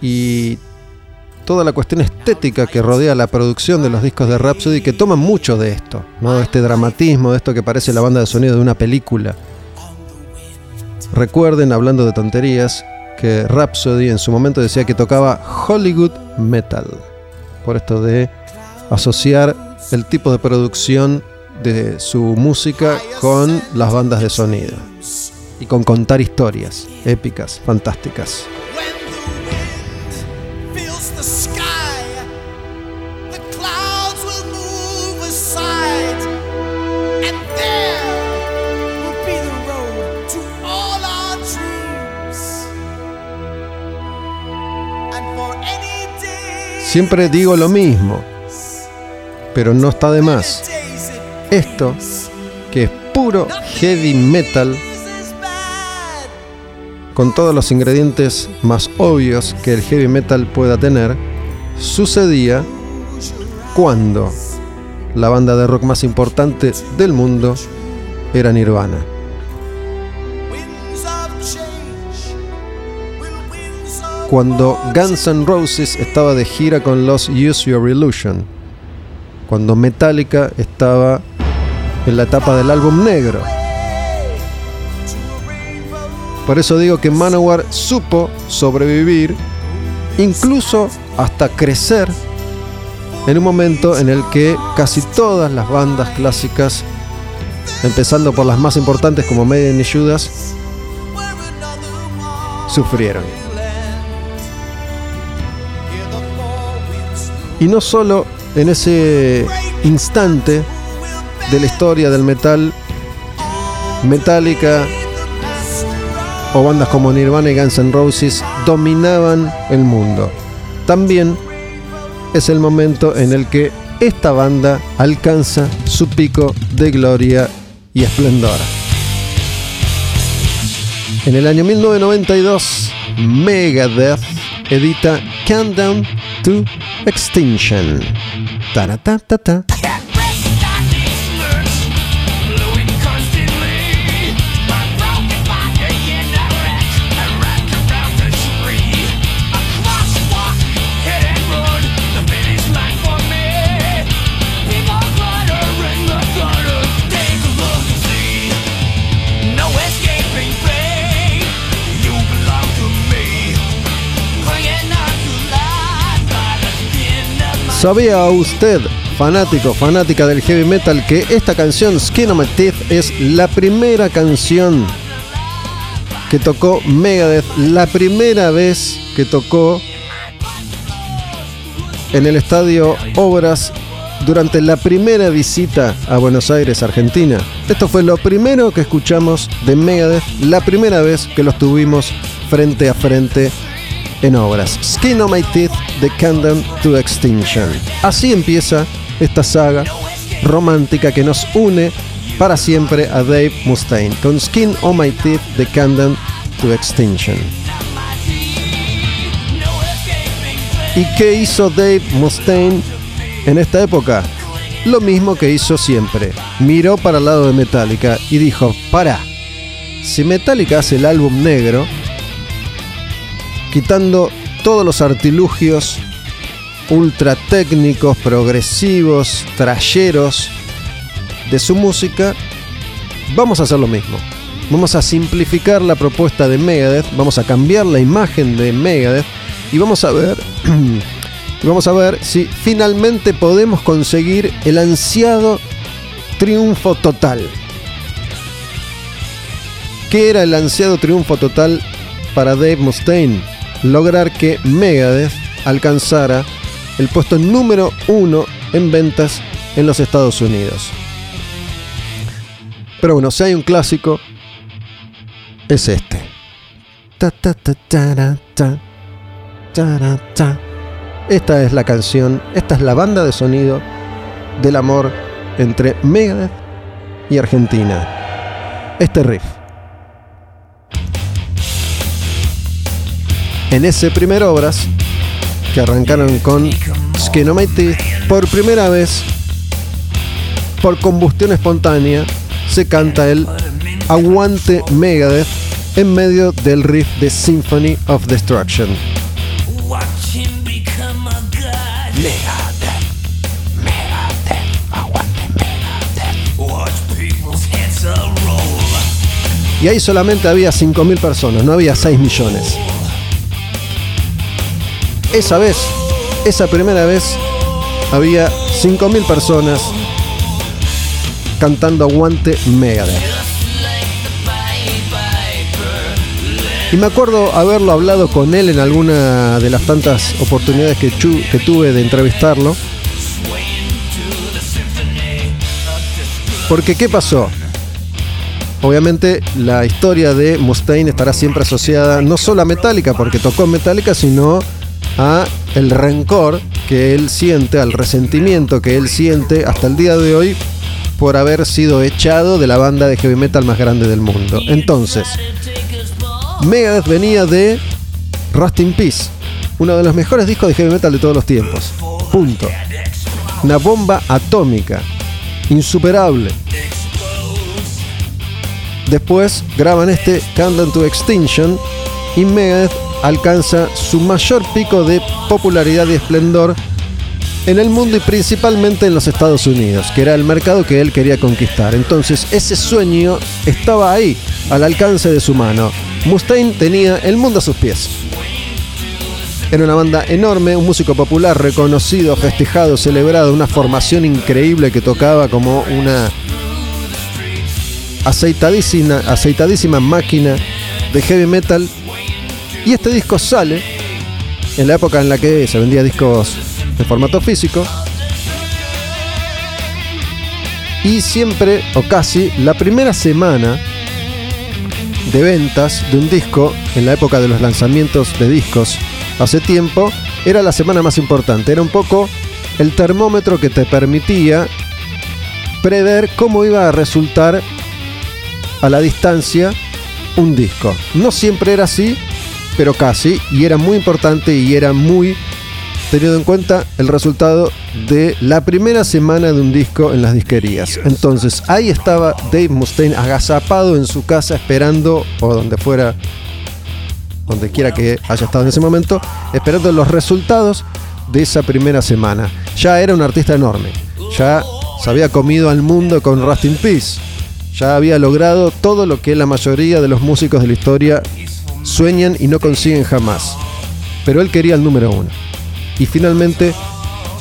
y toda la cuestión estética que rodea la producción de los discos de Rhapsody que toman mucho de esto, ¿no? Este dramatismo, de esto que parece la banda de sonido de una película. Recuerden, hablando de tonterías, que Rhapsody en su momento decía que tocaba Hollywood Metal. Por esto de asociar el tipo de producción de su música con las bandas de sonido. Y con contar historias épicas, fantásticas. Siempre digo lo mismo, pero no está de más. Esto, que es puro heavy metal, con todos los ingredientes más obvios que el heavy metal pueda tener, sucedía cuando la banda de rock más importante del mundo era Nirvana. Cuando Guns N' Roses estaba de gira con los Use Your Illusion. Cuando Metallica estaba en la etapa del álbum negro. Por eso digo que Manowar supo sobrevivir, incluso hasta crecer, en un momento en el que casi todas las bandas clásicas, empezando por las más importantes como Maiden y Judas, sufrieron. Y no solo en ese instante de la historia del metal, Metallica o bandas como Nirvana y Guns N' Roses dominaban el mundo. También es el momento en el que esta banda alcanza su pico de gloria y esplendor. En el año 1992, Megadeth edita Countdown to Extinction. Taratatata. ¿Sabía usted, fanático, fanática del heavy metal, que esta canción, Skin on My Teeth, es la primera canción que tocó Megadeth, la primera vez que tocó en el estadio Obras durante la primera visita a Buenos Aires, Argentina. Esto fue lo primero que escuchamos de Megadeth, la primera vez que los tuvimos frente a frente en obras. Skin on My Teeth, The Countdown to Extinction. Así empieza esta saga romántica que nos une para siempre a Dave Mustaine con Skin on My Teeth, The Countdown to Extinction. ¿Y qué hizo Dave Mustaine en esta época? Lo mismo que hizo siempre. Miró para el lado de Metallica y dijo, para, si Metallica hace el álbum negro, quitando todos los artilugios ultra técnicos, progresivos, trayeros de su música, vamos a hacer lo mismo. Vamos a simplificar la propuesta de Megadeth, vamos a cambiar la imagen de Megadeth y vamos a ver vamos a ver si finalmente podemos conseguir el ansiado triunfo total. ¿Qué era el ansiado triunfo total para Dave Mustaine? Lograr que Megadeth alcanzara el puesto número uno en ventas en los Estados Unidos. Pero bueno, si hay un clásico, es este. Esta es la canción, esta es la banda de sonido del amor entre Megadeth y Argentina. Este riff. En ese primer obras, que arrancaron con Skin on My Teeth, por primera vez, por combustión espontánea, se canta el Aguante Megadeth en medio del riff de Symphony of Destruction. Y ahí solamente había 5.000 personas, no había 6 millones. Esa vez, esa primera vez, había 5.000 personas cantando Aguante Megadeth. Y me acuerdo haberlo hablado con él en alguna de las tantas oportunidades que, tuve de entrevistarlo. Porque ¿qué pasó? Obviamente la historia de Mustaine estará siempre asociada no solo a Metallica, porque tocó Metallica, sino a el rencor que él siente, al resentimiento que él siente hasta el día de hoy por haber sido echado de la banda de heavy metal más grande del mundo. Entonces, Megadeth venía de Rust in Peace, uno de los mejores discos de heavy metal de todos los tiempos. Punto. Una bomba atómica, insuperable. Después graban este Countdown to Extinction y Megadeth alcanza su mayor pico de popularidad y esplendor en el mundo y principalmente en los Estados Unidos, que era el mercado que él quería conquistar. Entonces ese sueño estaba ahí, al alcance de su mano. Mustaine tenía el mundo a sus pies. Era una banda enorme, un músico popular reconocido, festejado, celebrado, una formación increíble que tocaba como una aceitadísima, aceitadísima máquina de heavy metal. Y este disco sale en la época en la que se vendía discos en formato físico. Y siempre, o casi, la primera semana de ventas de un disco, en la época de los lanzamientos de discos hace tiempo, era la semana más importante. Era un poco el termómetro que te permitía prever cómo iba a resultar a la distancia un disco. No siempre era así, pero casi, y era muy importante y era muy teniendo en cuenta el resultado de la primera semana de un disco en las disquerías. Entonces, ahí estaba Dave Mustaine agazapado en su casa esperando, o donde fuera, donde quiera que haya estado en ese momento, esperando los resultados de esa primera semana. Ya era un artista enorme, ya se había comido al mundo con Rust in Peace, ya había logrado todo lo que la mayoría de los músicos de la historia sueñan y no consiguen jamás. Pero él quería el número uno. Y finalmente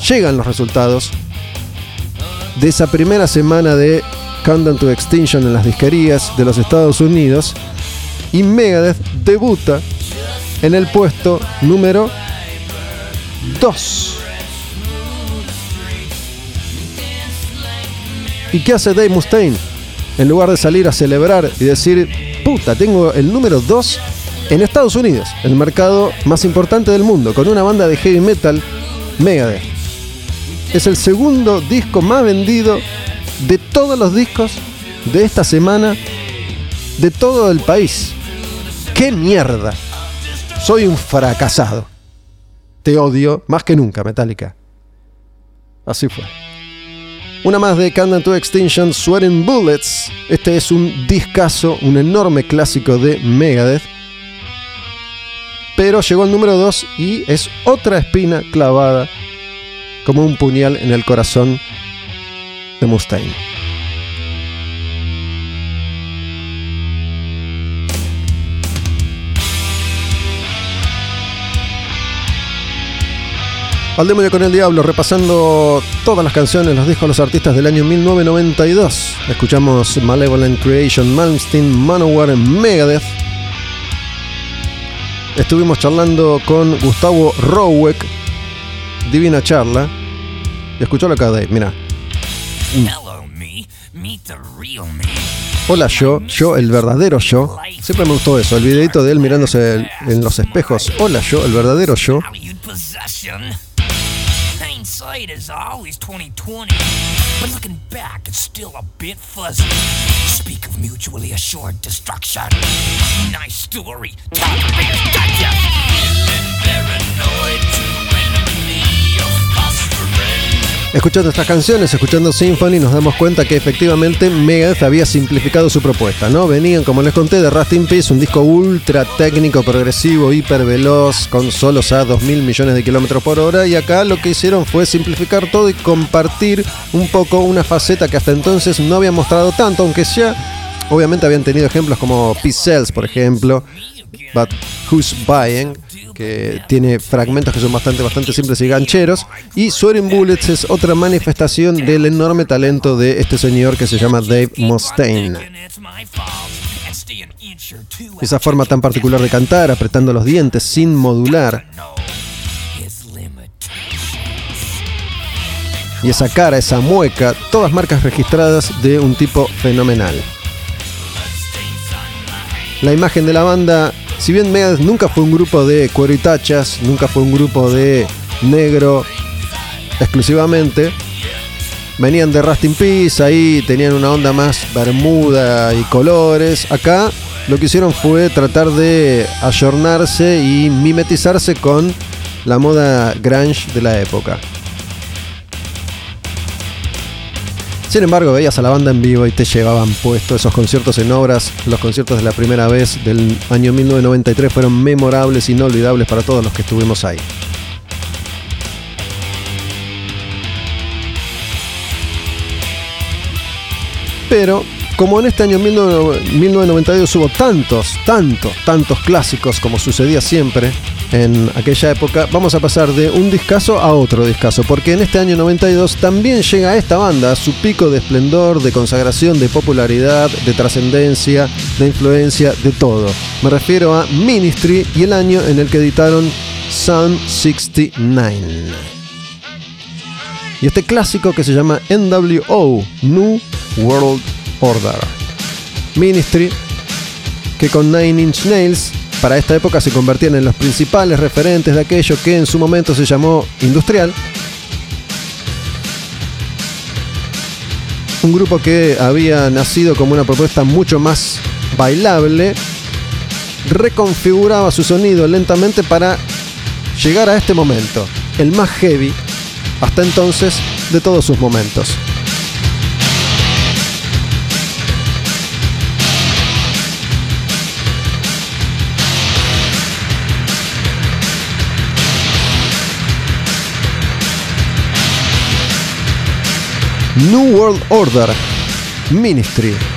llegan los resultados de esa primera semana de Countdown to Extinction en las disquerías de los Estados Unidos y Megadeth debuta en el puesto número 2. ¿Y qué hace Dave Mustaine? En lugar de salir a celebrar y decir, puta, tengo el número 2 en Estados Unidos, el mercado más importante del mundo, con una banda de heavy metal, Megadeth. Es el segundo disco más vendido de todos los discos de esta semana de todo el país. ¡Qué mierda! Soy un fracasado. Te odio más que nunca, Metallica. Así fue. Una más de Countdown to Extinction, Sweating Bullets. Este es un discazo, un enorme clásico de Megadeth. Pero llegó al número 2 y es otra espina clavada como un puñal en el corazón de Mustaine. Al demonio con el diablo, repasando todas las canciones, los discos, los artistas del año 1992. Escuchamos Malevolent Creation, Malmsteen, Manowar, Megadeth. Estuvimos charlando con Gustavo Rowek, divina charla. Y escuchalo acá, Dave, mira. Hola yo, yo el verdadero yo. Siempre me gustó eso, el videito de él mirándose en los espejos. Hola yo, el verdadero yo. Hindsight is always 2020, but looking back, it's still a bit fuzzy. Speak of mutually assured destruction. Nice story. Talk bears gotcha. Feeling paranoid Escuchando estas canciones, escuchando Symphony, nos damos cuenta que efectivamente Megadeth había simplificado su propuesta, ¿no? Venían, como les conté, de Rust in Peace, un disco ultra técnico, progresivo, hiper veloz, con solos a 2.000 millones de kilómetros por hora, y acá lo que hicieron fue simplificar todo y compartir un poco una faceta que hasta entonces no habían mostrado tanto, aunque ya obviamente habían tenido ejemplos como Peace Cells, por ejemplo, But Who's Buying, que tiene fragmentos que son bastante, bastante simples y gancheros. Y Swearing Bullets es otra manifestación del enorme talento de este señor que se llama Dave Mustaine. Esa forma tan particular de cantar, apretando los dientes sin modular. Y esa cara, esa mueca, todas marcas registradas de un tipo fenomenal. La imagen de la banda, si bien Megadeth nunca fue un grupo de cuero nunca fue un grupo de negro exclusivamente, venían de Rust in Peace, ahí tenían una onda más bermuda y colores. Acá lo que hicieron fue tratar de ayornarse y mimetizarse con la moda grunge de la época. Sin embargo, veías a la banda en vivo y te llevaban puesto esos conciertos en obras. Los conciertos de la primera vez del año 1993 fueron memorables, inolvidables para todos los que estuvimos ahí. Pero como en este año 19 1992 hubo tantos, tantos, tantos clásicos como sucedía siempre en aquella época, vamos a pasar de un discazo a otro discazo, porque en este año 92 también llega esta banda a su pico de esplendor, de consagración, de popularidad, de trascendencia, de influencia, de todo. Me refiero a Ministry y el año en el que editaron Sun 69. Y este clásico que se llama NWO, New World Order. Ministry, que con Nine Inch Nails para esta época se convertían en los principales referentes de aquello que en su momento se llamó industrial. Un grupo que había nacido como una propuesta mucho más bailable, reconfiguraba su sonido lentamente para llegar a este momento, el más heavy hasta entonces de todos sus momentos. New World Order Ministry.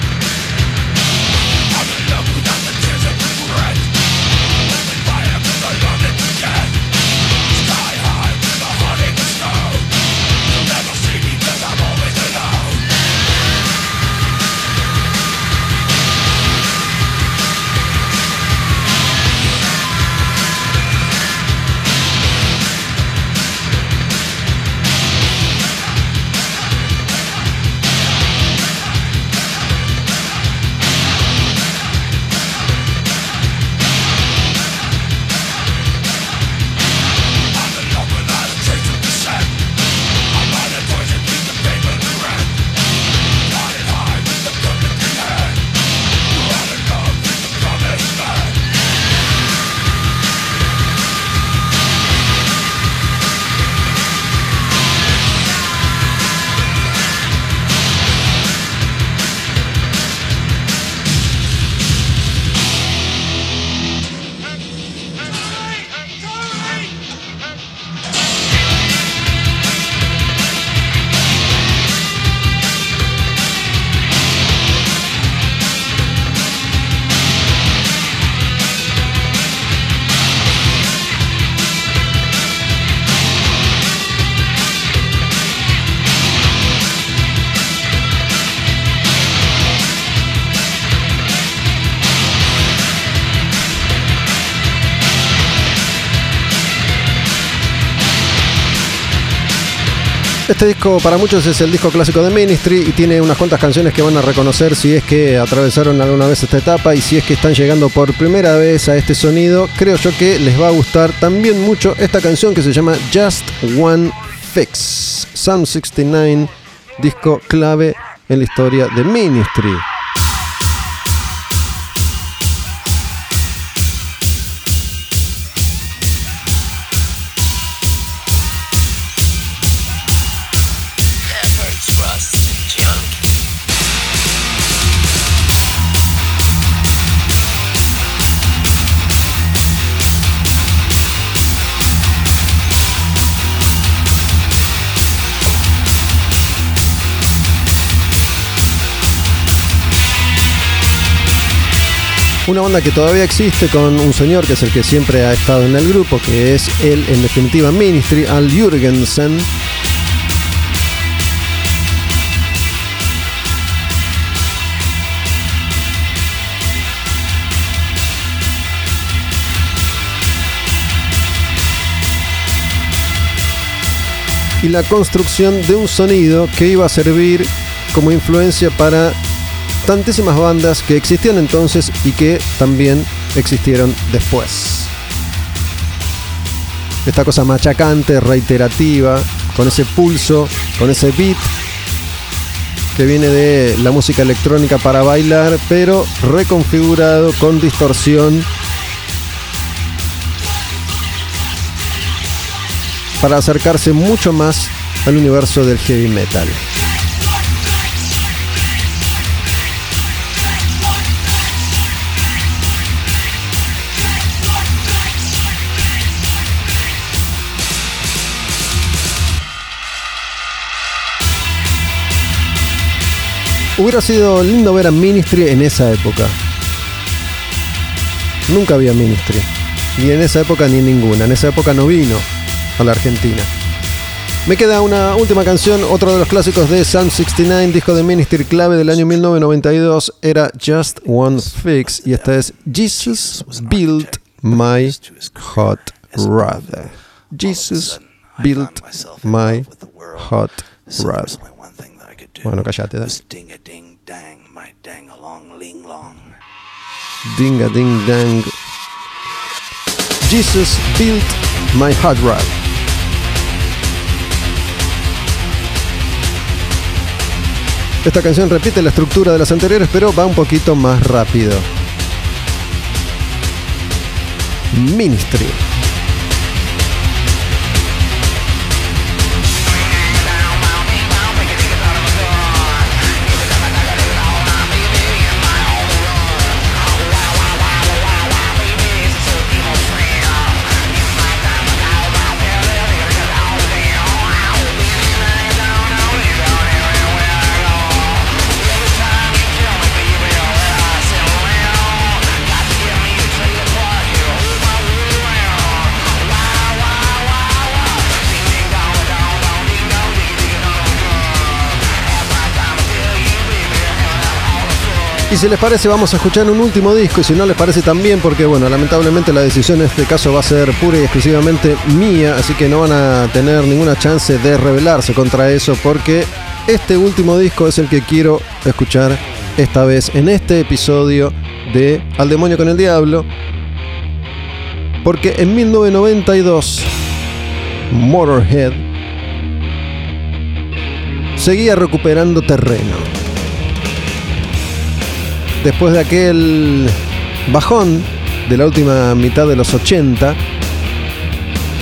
Este disco para muchos es el disco clásico de Ministry y tiene unas cuantas canciones que van a reconocer si es que atravesaron alguna vez esta etapa y si es que están llegando por primera vez a este sonido. Creo yo que les va a gustar también mucho esta canción que se llama Just One Fix. Sound 69, disco clave en la historia de Ministry. Una banda que todavía existe con un señor que es el que siempre ha estado en el grupo, que es él en definitiva Ministry, Al Jürgensen. Y la construcción de un sonido que iba a servir como influencia para tantísimas bandas que existían entonces y que también existieron después. Esta cosa machacante, reiterativa, con ese pulso, con ese beat que viene de la música electrónica para bailar, pero reconfigurado con distorsión para acercarse mucho más al universo del heavy metal. Hubiera sido lindo ver a Ministry en esa época. Nunca había Ministry. Ni en esa época ni ninguna. En esa época no vino a la Argentina. Me queda una última canción, otro de los clásicos de Sun 69, disco de Ministry clave del año 1992, era Just One Fix y esta es Jesus Built My Hot Rod. Jesus Built My Hot Rod. Bueno, cállate, dale. Ding a ding dang, my dang along ling long. Dinga ding dang. Jesus built my hot rod. Esta canción repite la estructura de las anteriores, pero va un poquito más rápido. Ministry. Y si les parece, vamos a escuchar un último disco. Y si no les parece también, porque bueno, lamentablemente la decisión en este caso va a ser pura y exclusivamente mía. Así que no van a tener ninguna chance de rebelarse contra eso. Porque este último disco es el que quiero escuchar esta vez en este episodio de Al demonio con el diablo. Porque en 1992, Motorhead seguía recuperando terreno después de aquel bajón de la última mitad de los 80,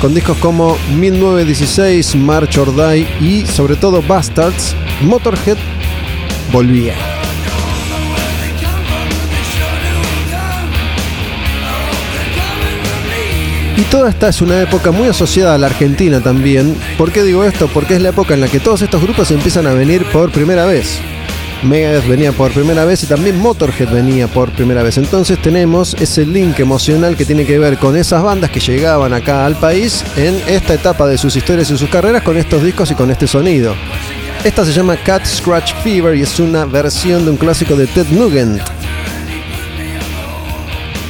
con discos como 1916, March or Die y sobre todo Bastards, Motorhead volvía. Y toda esta es una época muy asociada a la Argentina también. ¿Por qué digo esto? Porque es la época en la que todos estos grupos empiezan a venir por primera vez. Megadeth venía por primera vez y también Motorhead venía por primera vez. Entonces tenemos ese link emocional que tiene que ver con esas bandas que llegaban acá al país en esta etapa de sus historias y sus carreras con estos discos y con este sonido. Esta se llama Cat Scratch Fever y es una versión de un clásico de Ted Nugent.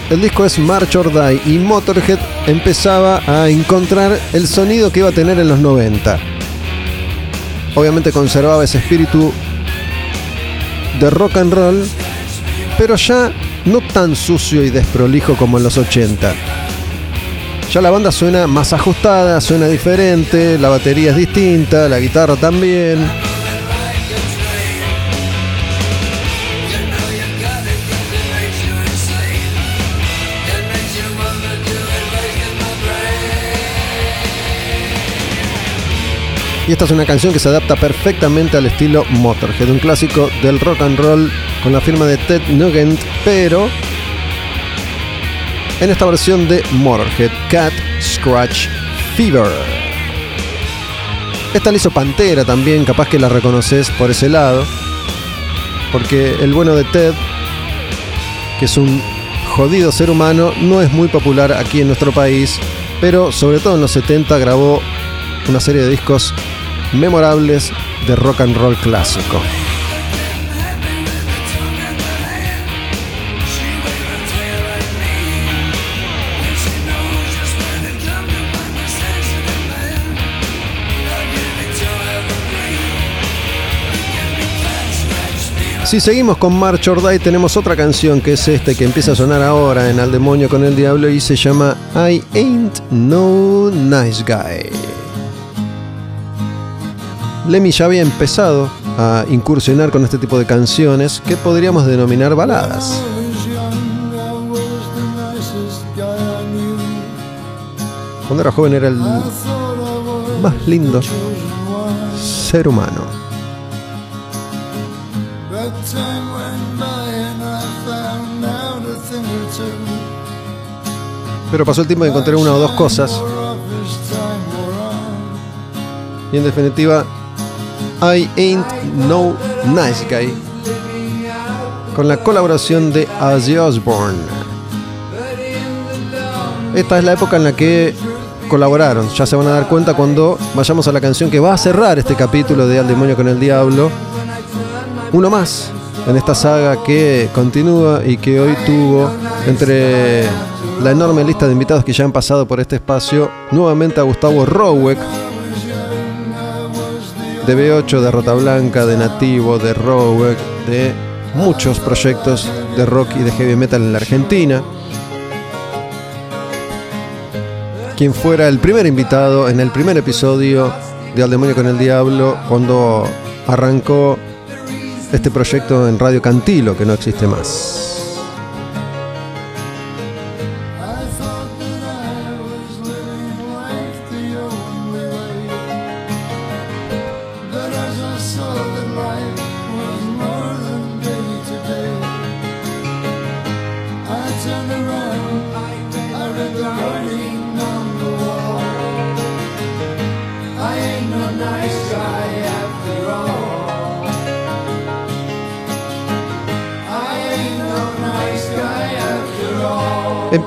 El disco es March or Die y Motorhead empezaba a encontrar el sonido que iba a tener en los 90. obviamente conservaba ese espíritu de rock and roll, pero ya no tan sucio y desprolijo como en los 80. Ya la banda suena más ajustada, suena diferente, la batería es distinta, la guitarra también. Y esta es una canción que se adapta perfectamente al estilo Motorhead, un clásico del rock and roll con la firma de Ted Nugent, pero en esta versión de Motorhead, Cat Scratch Fever. Esta la hizo Pantera también, capaz que la reconoces por ese lado, porque el bueno de Ted, que es un jodido ser humano, no es muy popular aquí en nuestro país, pero sobre todo en los 70 grabó una serie de discos memorables de rock and roll clásico. Si seguimos con March or tenemos otra canción que es este que empieza a sonar ahora en Al Demonio con el Diablo y se llama I Ain't No Nice Guy. Lemmy ya había empezado a incursionar con este tipo de canciones que podríamos denominar baladas. Cuando era joven era el más lindo ser humano. Pero pasó el tiempo de encontrar una o dos cosas. Y en definitiva, I Ain't No Nice Guy. Con la colaboración de Ozzy Osbourne. Esta es la época en la que colaboraron. Ya se van a dar cuenta cuando vayamos a la canción que va a cerrar este capítulo de Al Demonio con el Diablo. Uno más en esta saga que continúa y que hoy tuvo entre la enorme lista de invitados que ya han pasado por este espacio, nuevamente a Gustavo Rowek, de B8, de Rota Blanca, de Nativo, de Rowek, de muchos proyectos de rock y de heavy metal en la Argentina. Quien fuera el primer invitado en el primer episodio de Al Demonio con el Diablo, cuando arrancó este proyecto en Radio Cantilo, que no existe más.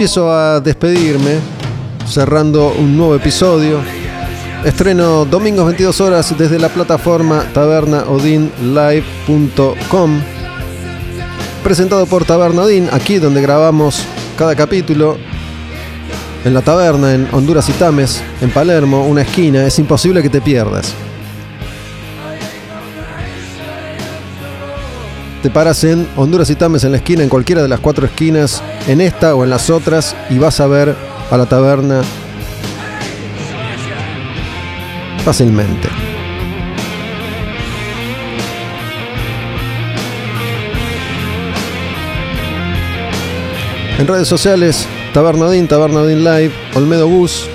Empiezo a despedirme, cerrando un nuevo episodio. Estreno domingos 22 horas desde la plataforma tabernaodinlive.com. Presentado por Taberna Odin, aquí donde grabamos cada capítulo. En la taberna, en Honduras y Tames, en Palermo, una esquina, es imposible que te pierdas. Te paras en Honduras y Tames en la esquina, en cualquiera de las cuatro esquinas, en esta o en las otras, y vas a ver a la taberna fácilmente. En redes sociales, Tabernadín, Tabernadín Live, Olmedo Bus.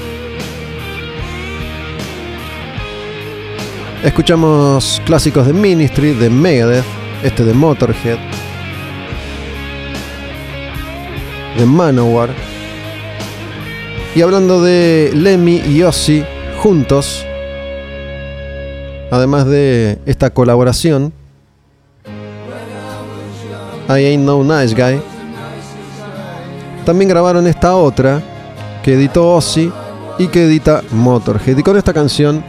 Escuchamos clásicos de Ministry, de Megadeth, este de Motorhead, de Manowar. Y hablando de Lemmy y Ozzy juntos, además de esta colaboración, I Ain't No Nice Guy, también grabaron esta otra que editó Ozzy y que edita Motorhead. Y con esta canción,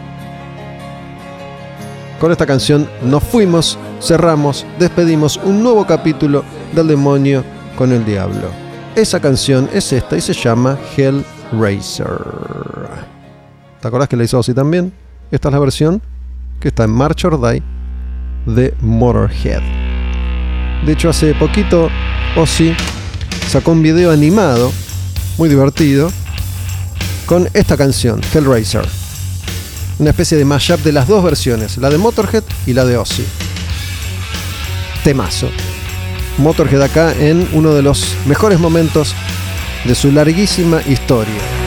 con esta canción nos fuimos, cerramos, despedimos un nuevo capítulo del demonio con el diablo. Esa canción es esta y se llama Hellraiser. ¿Te acordás que la hizo así también? Esta es la versión que está en March or Die de Motorhead. De hecho, hace poquito Ozzy sacó un video animado, muy divertido, con esta canción, Hellraiser. Una especie de mashup de las dos versiones, la de Motorhead y la de Ozzy. Temazo. Motorhead acá en uno de los mejores momentos de su larguísima historia.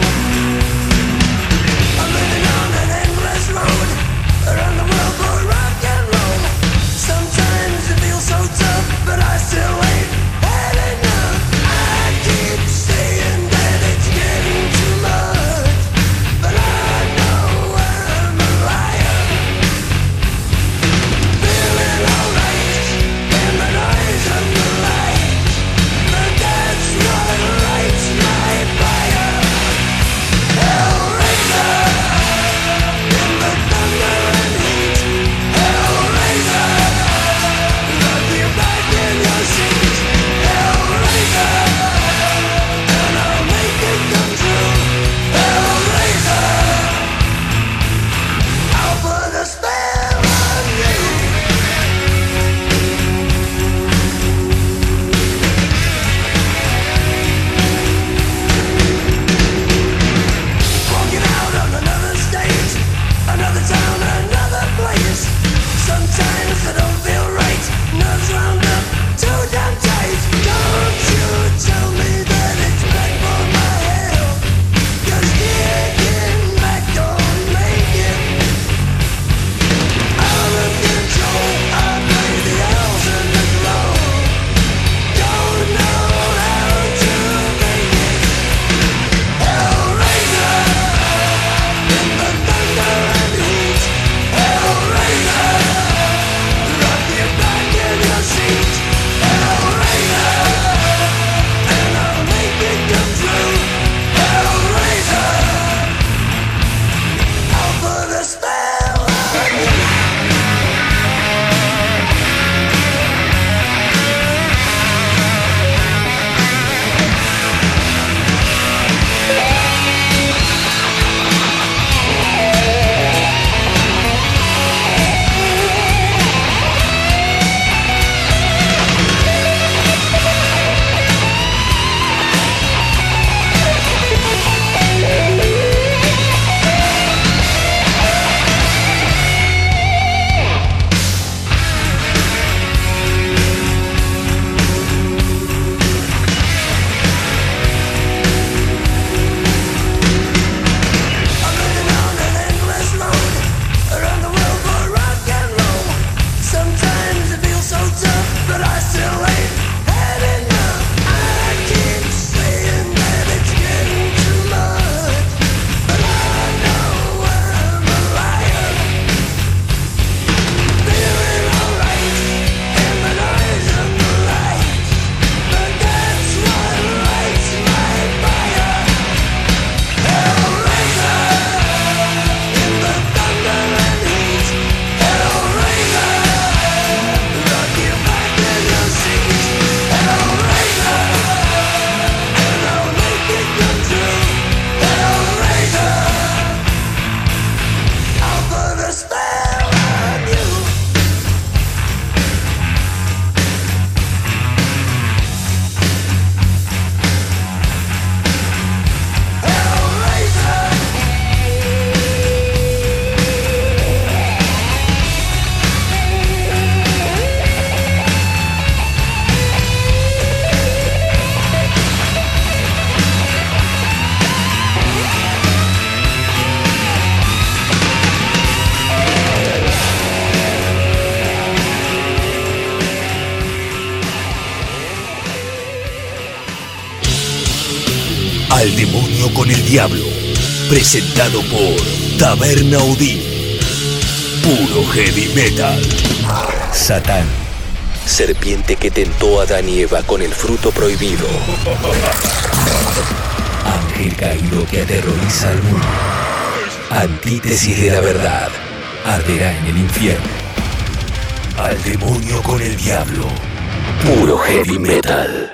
Presentado por Taberna Odín. Puro heavy metal. Satán. Serpiente que tentó a Dan y Eva con el fruto prohibido. Ángel caído que aterroriza al mundo. Antítesis de la verdad. Arderá en el infierno. Al demonio con el diablo. Puro heavy metal.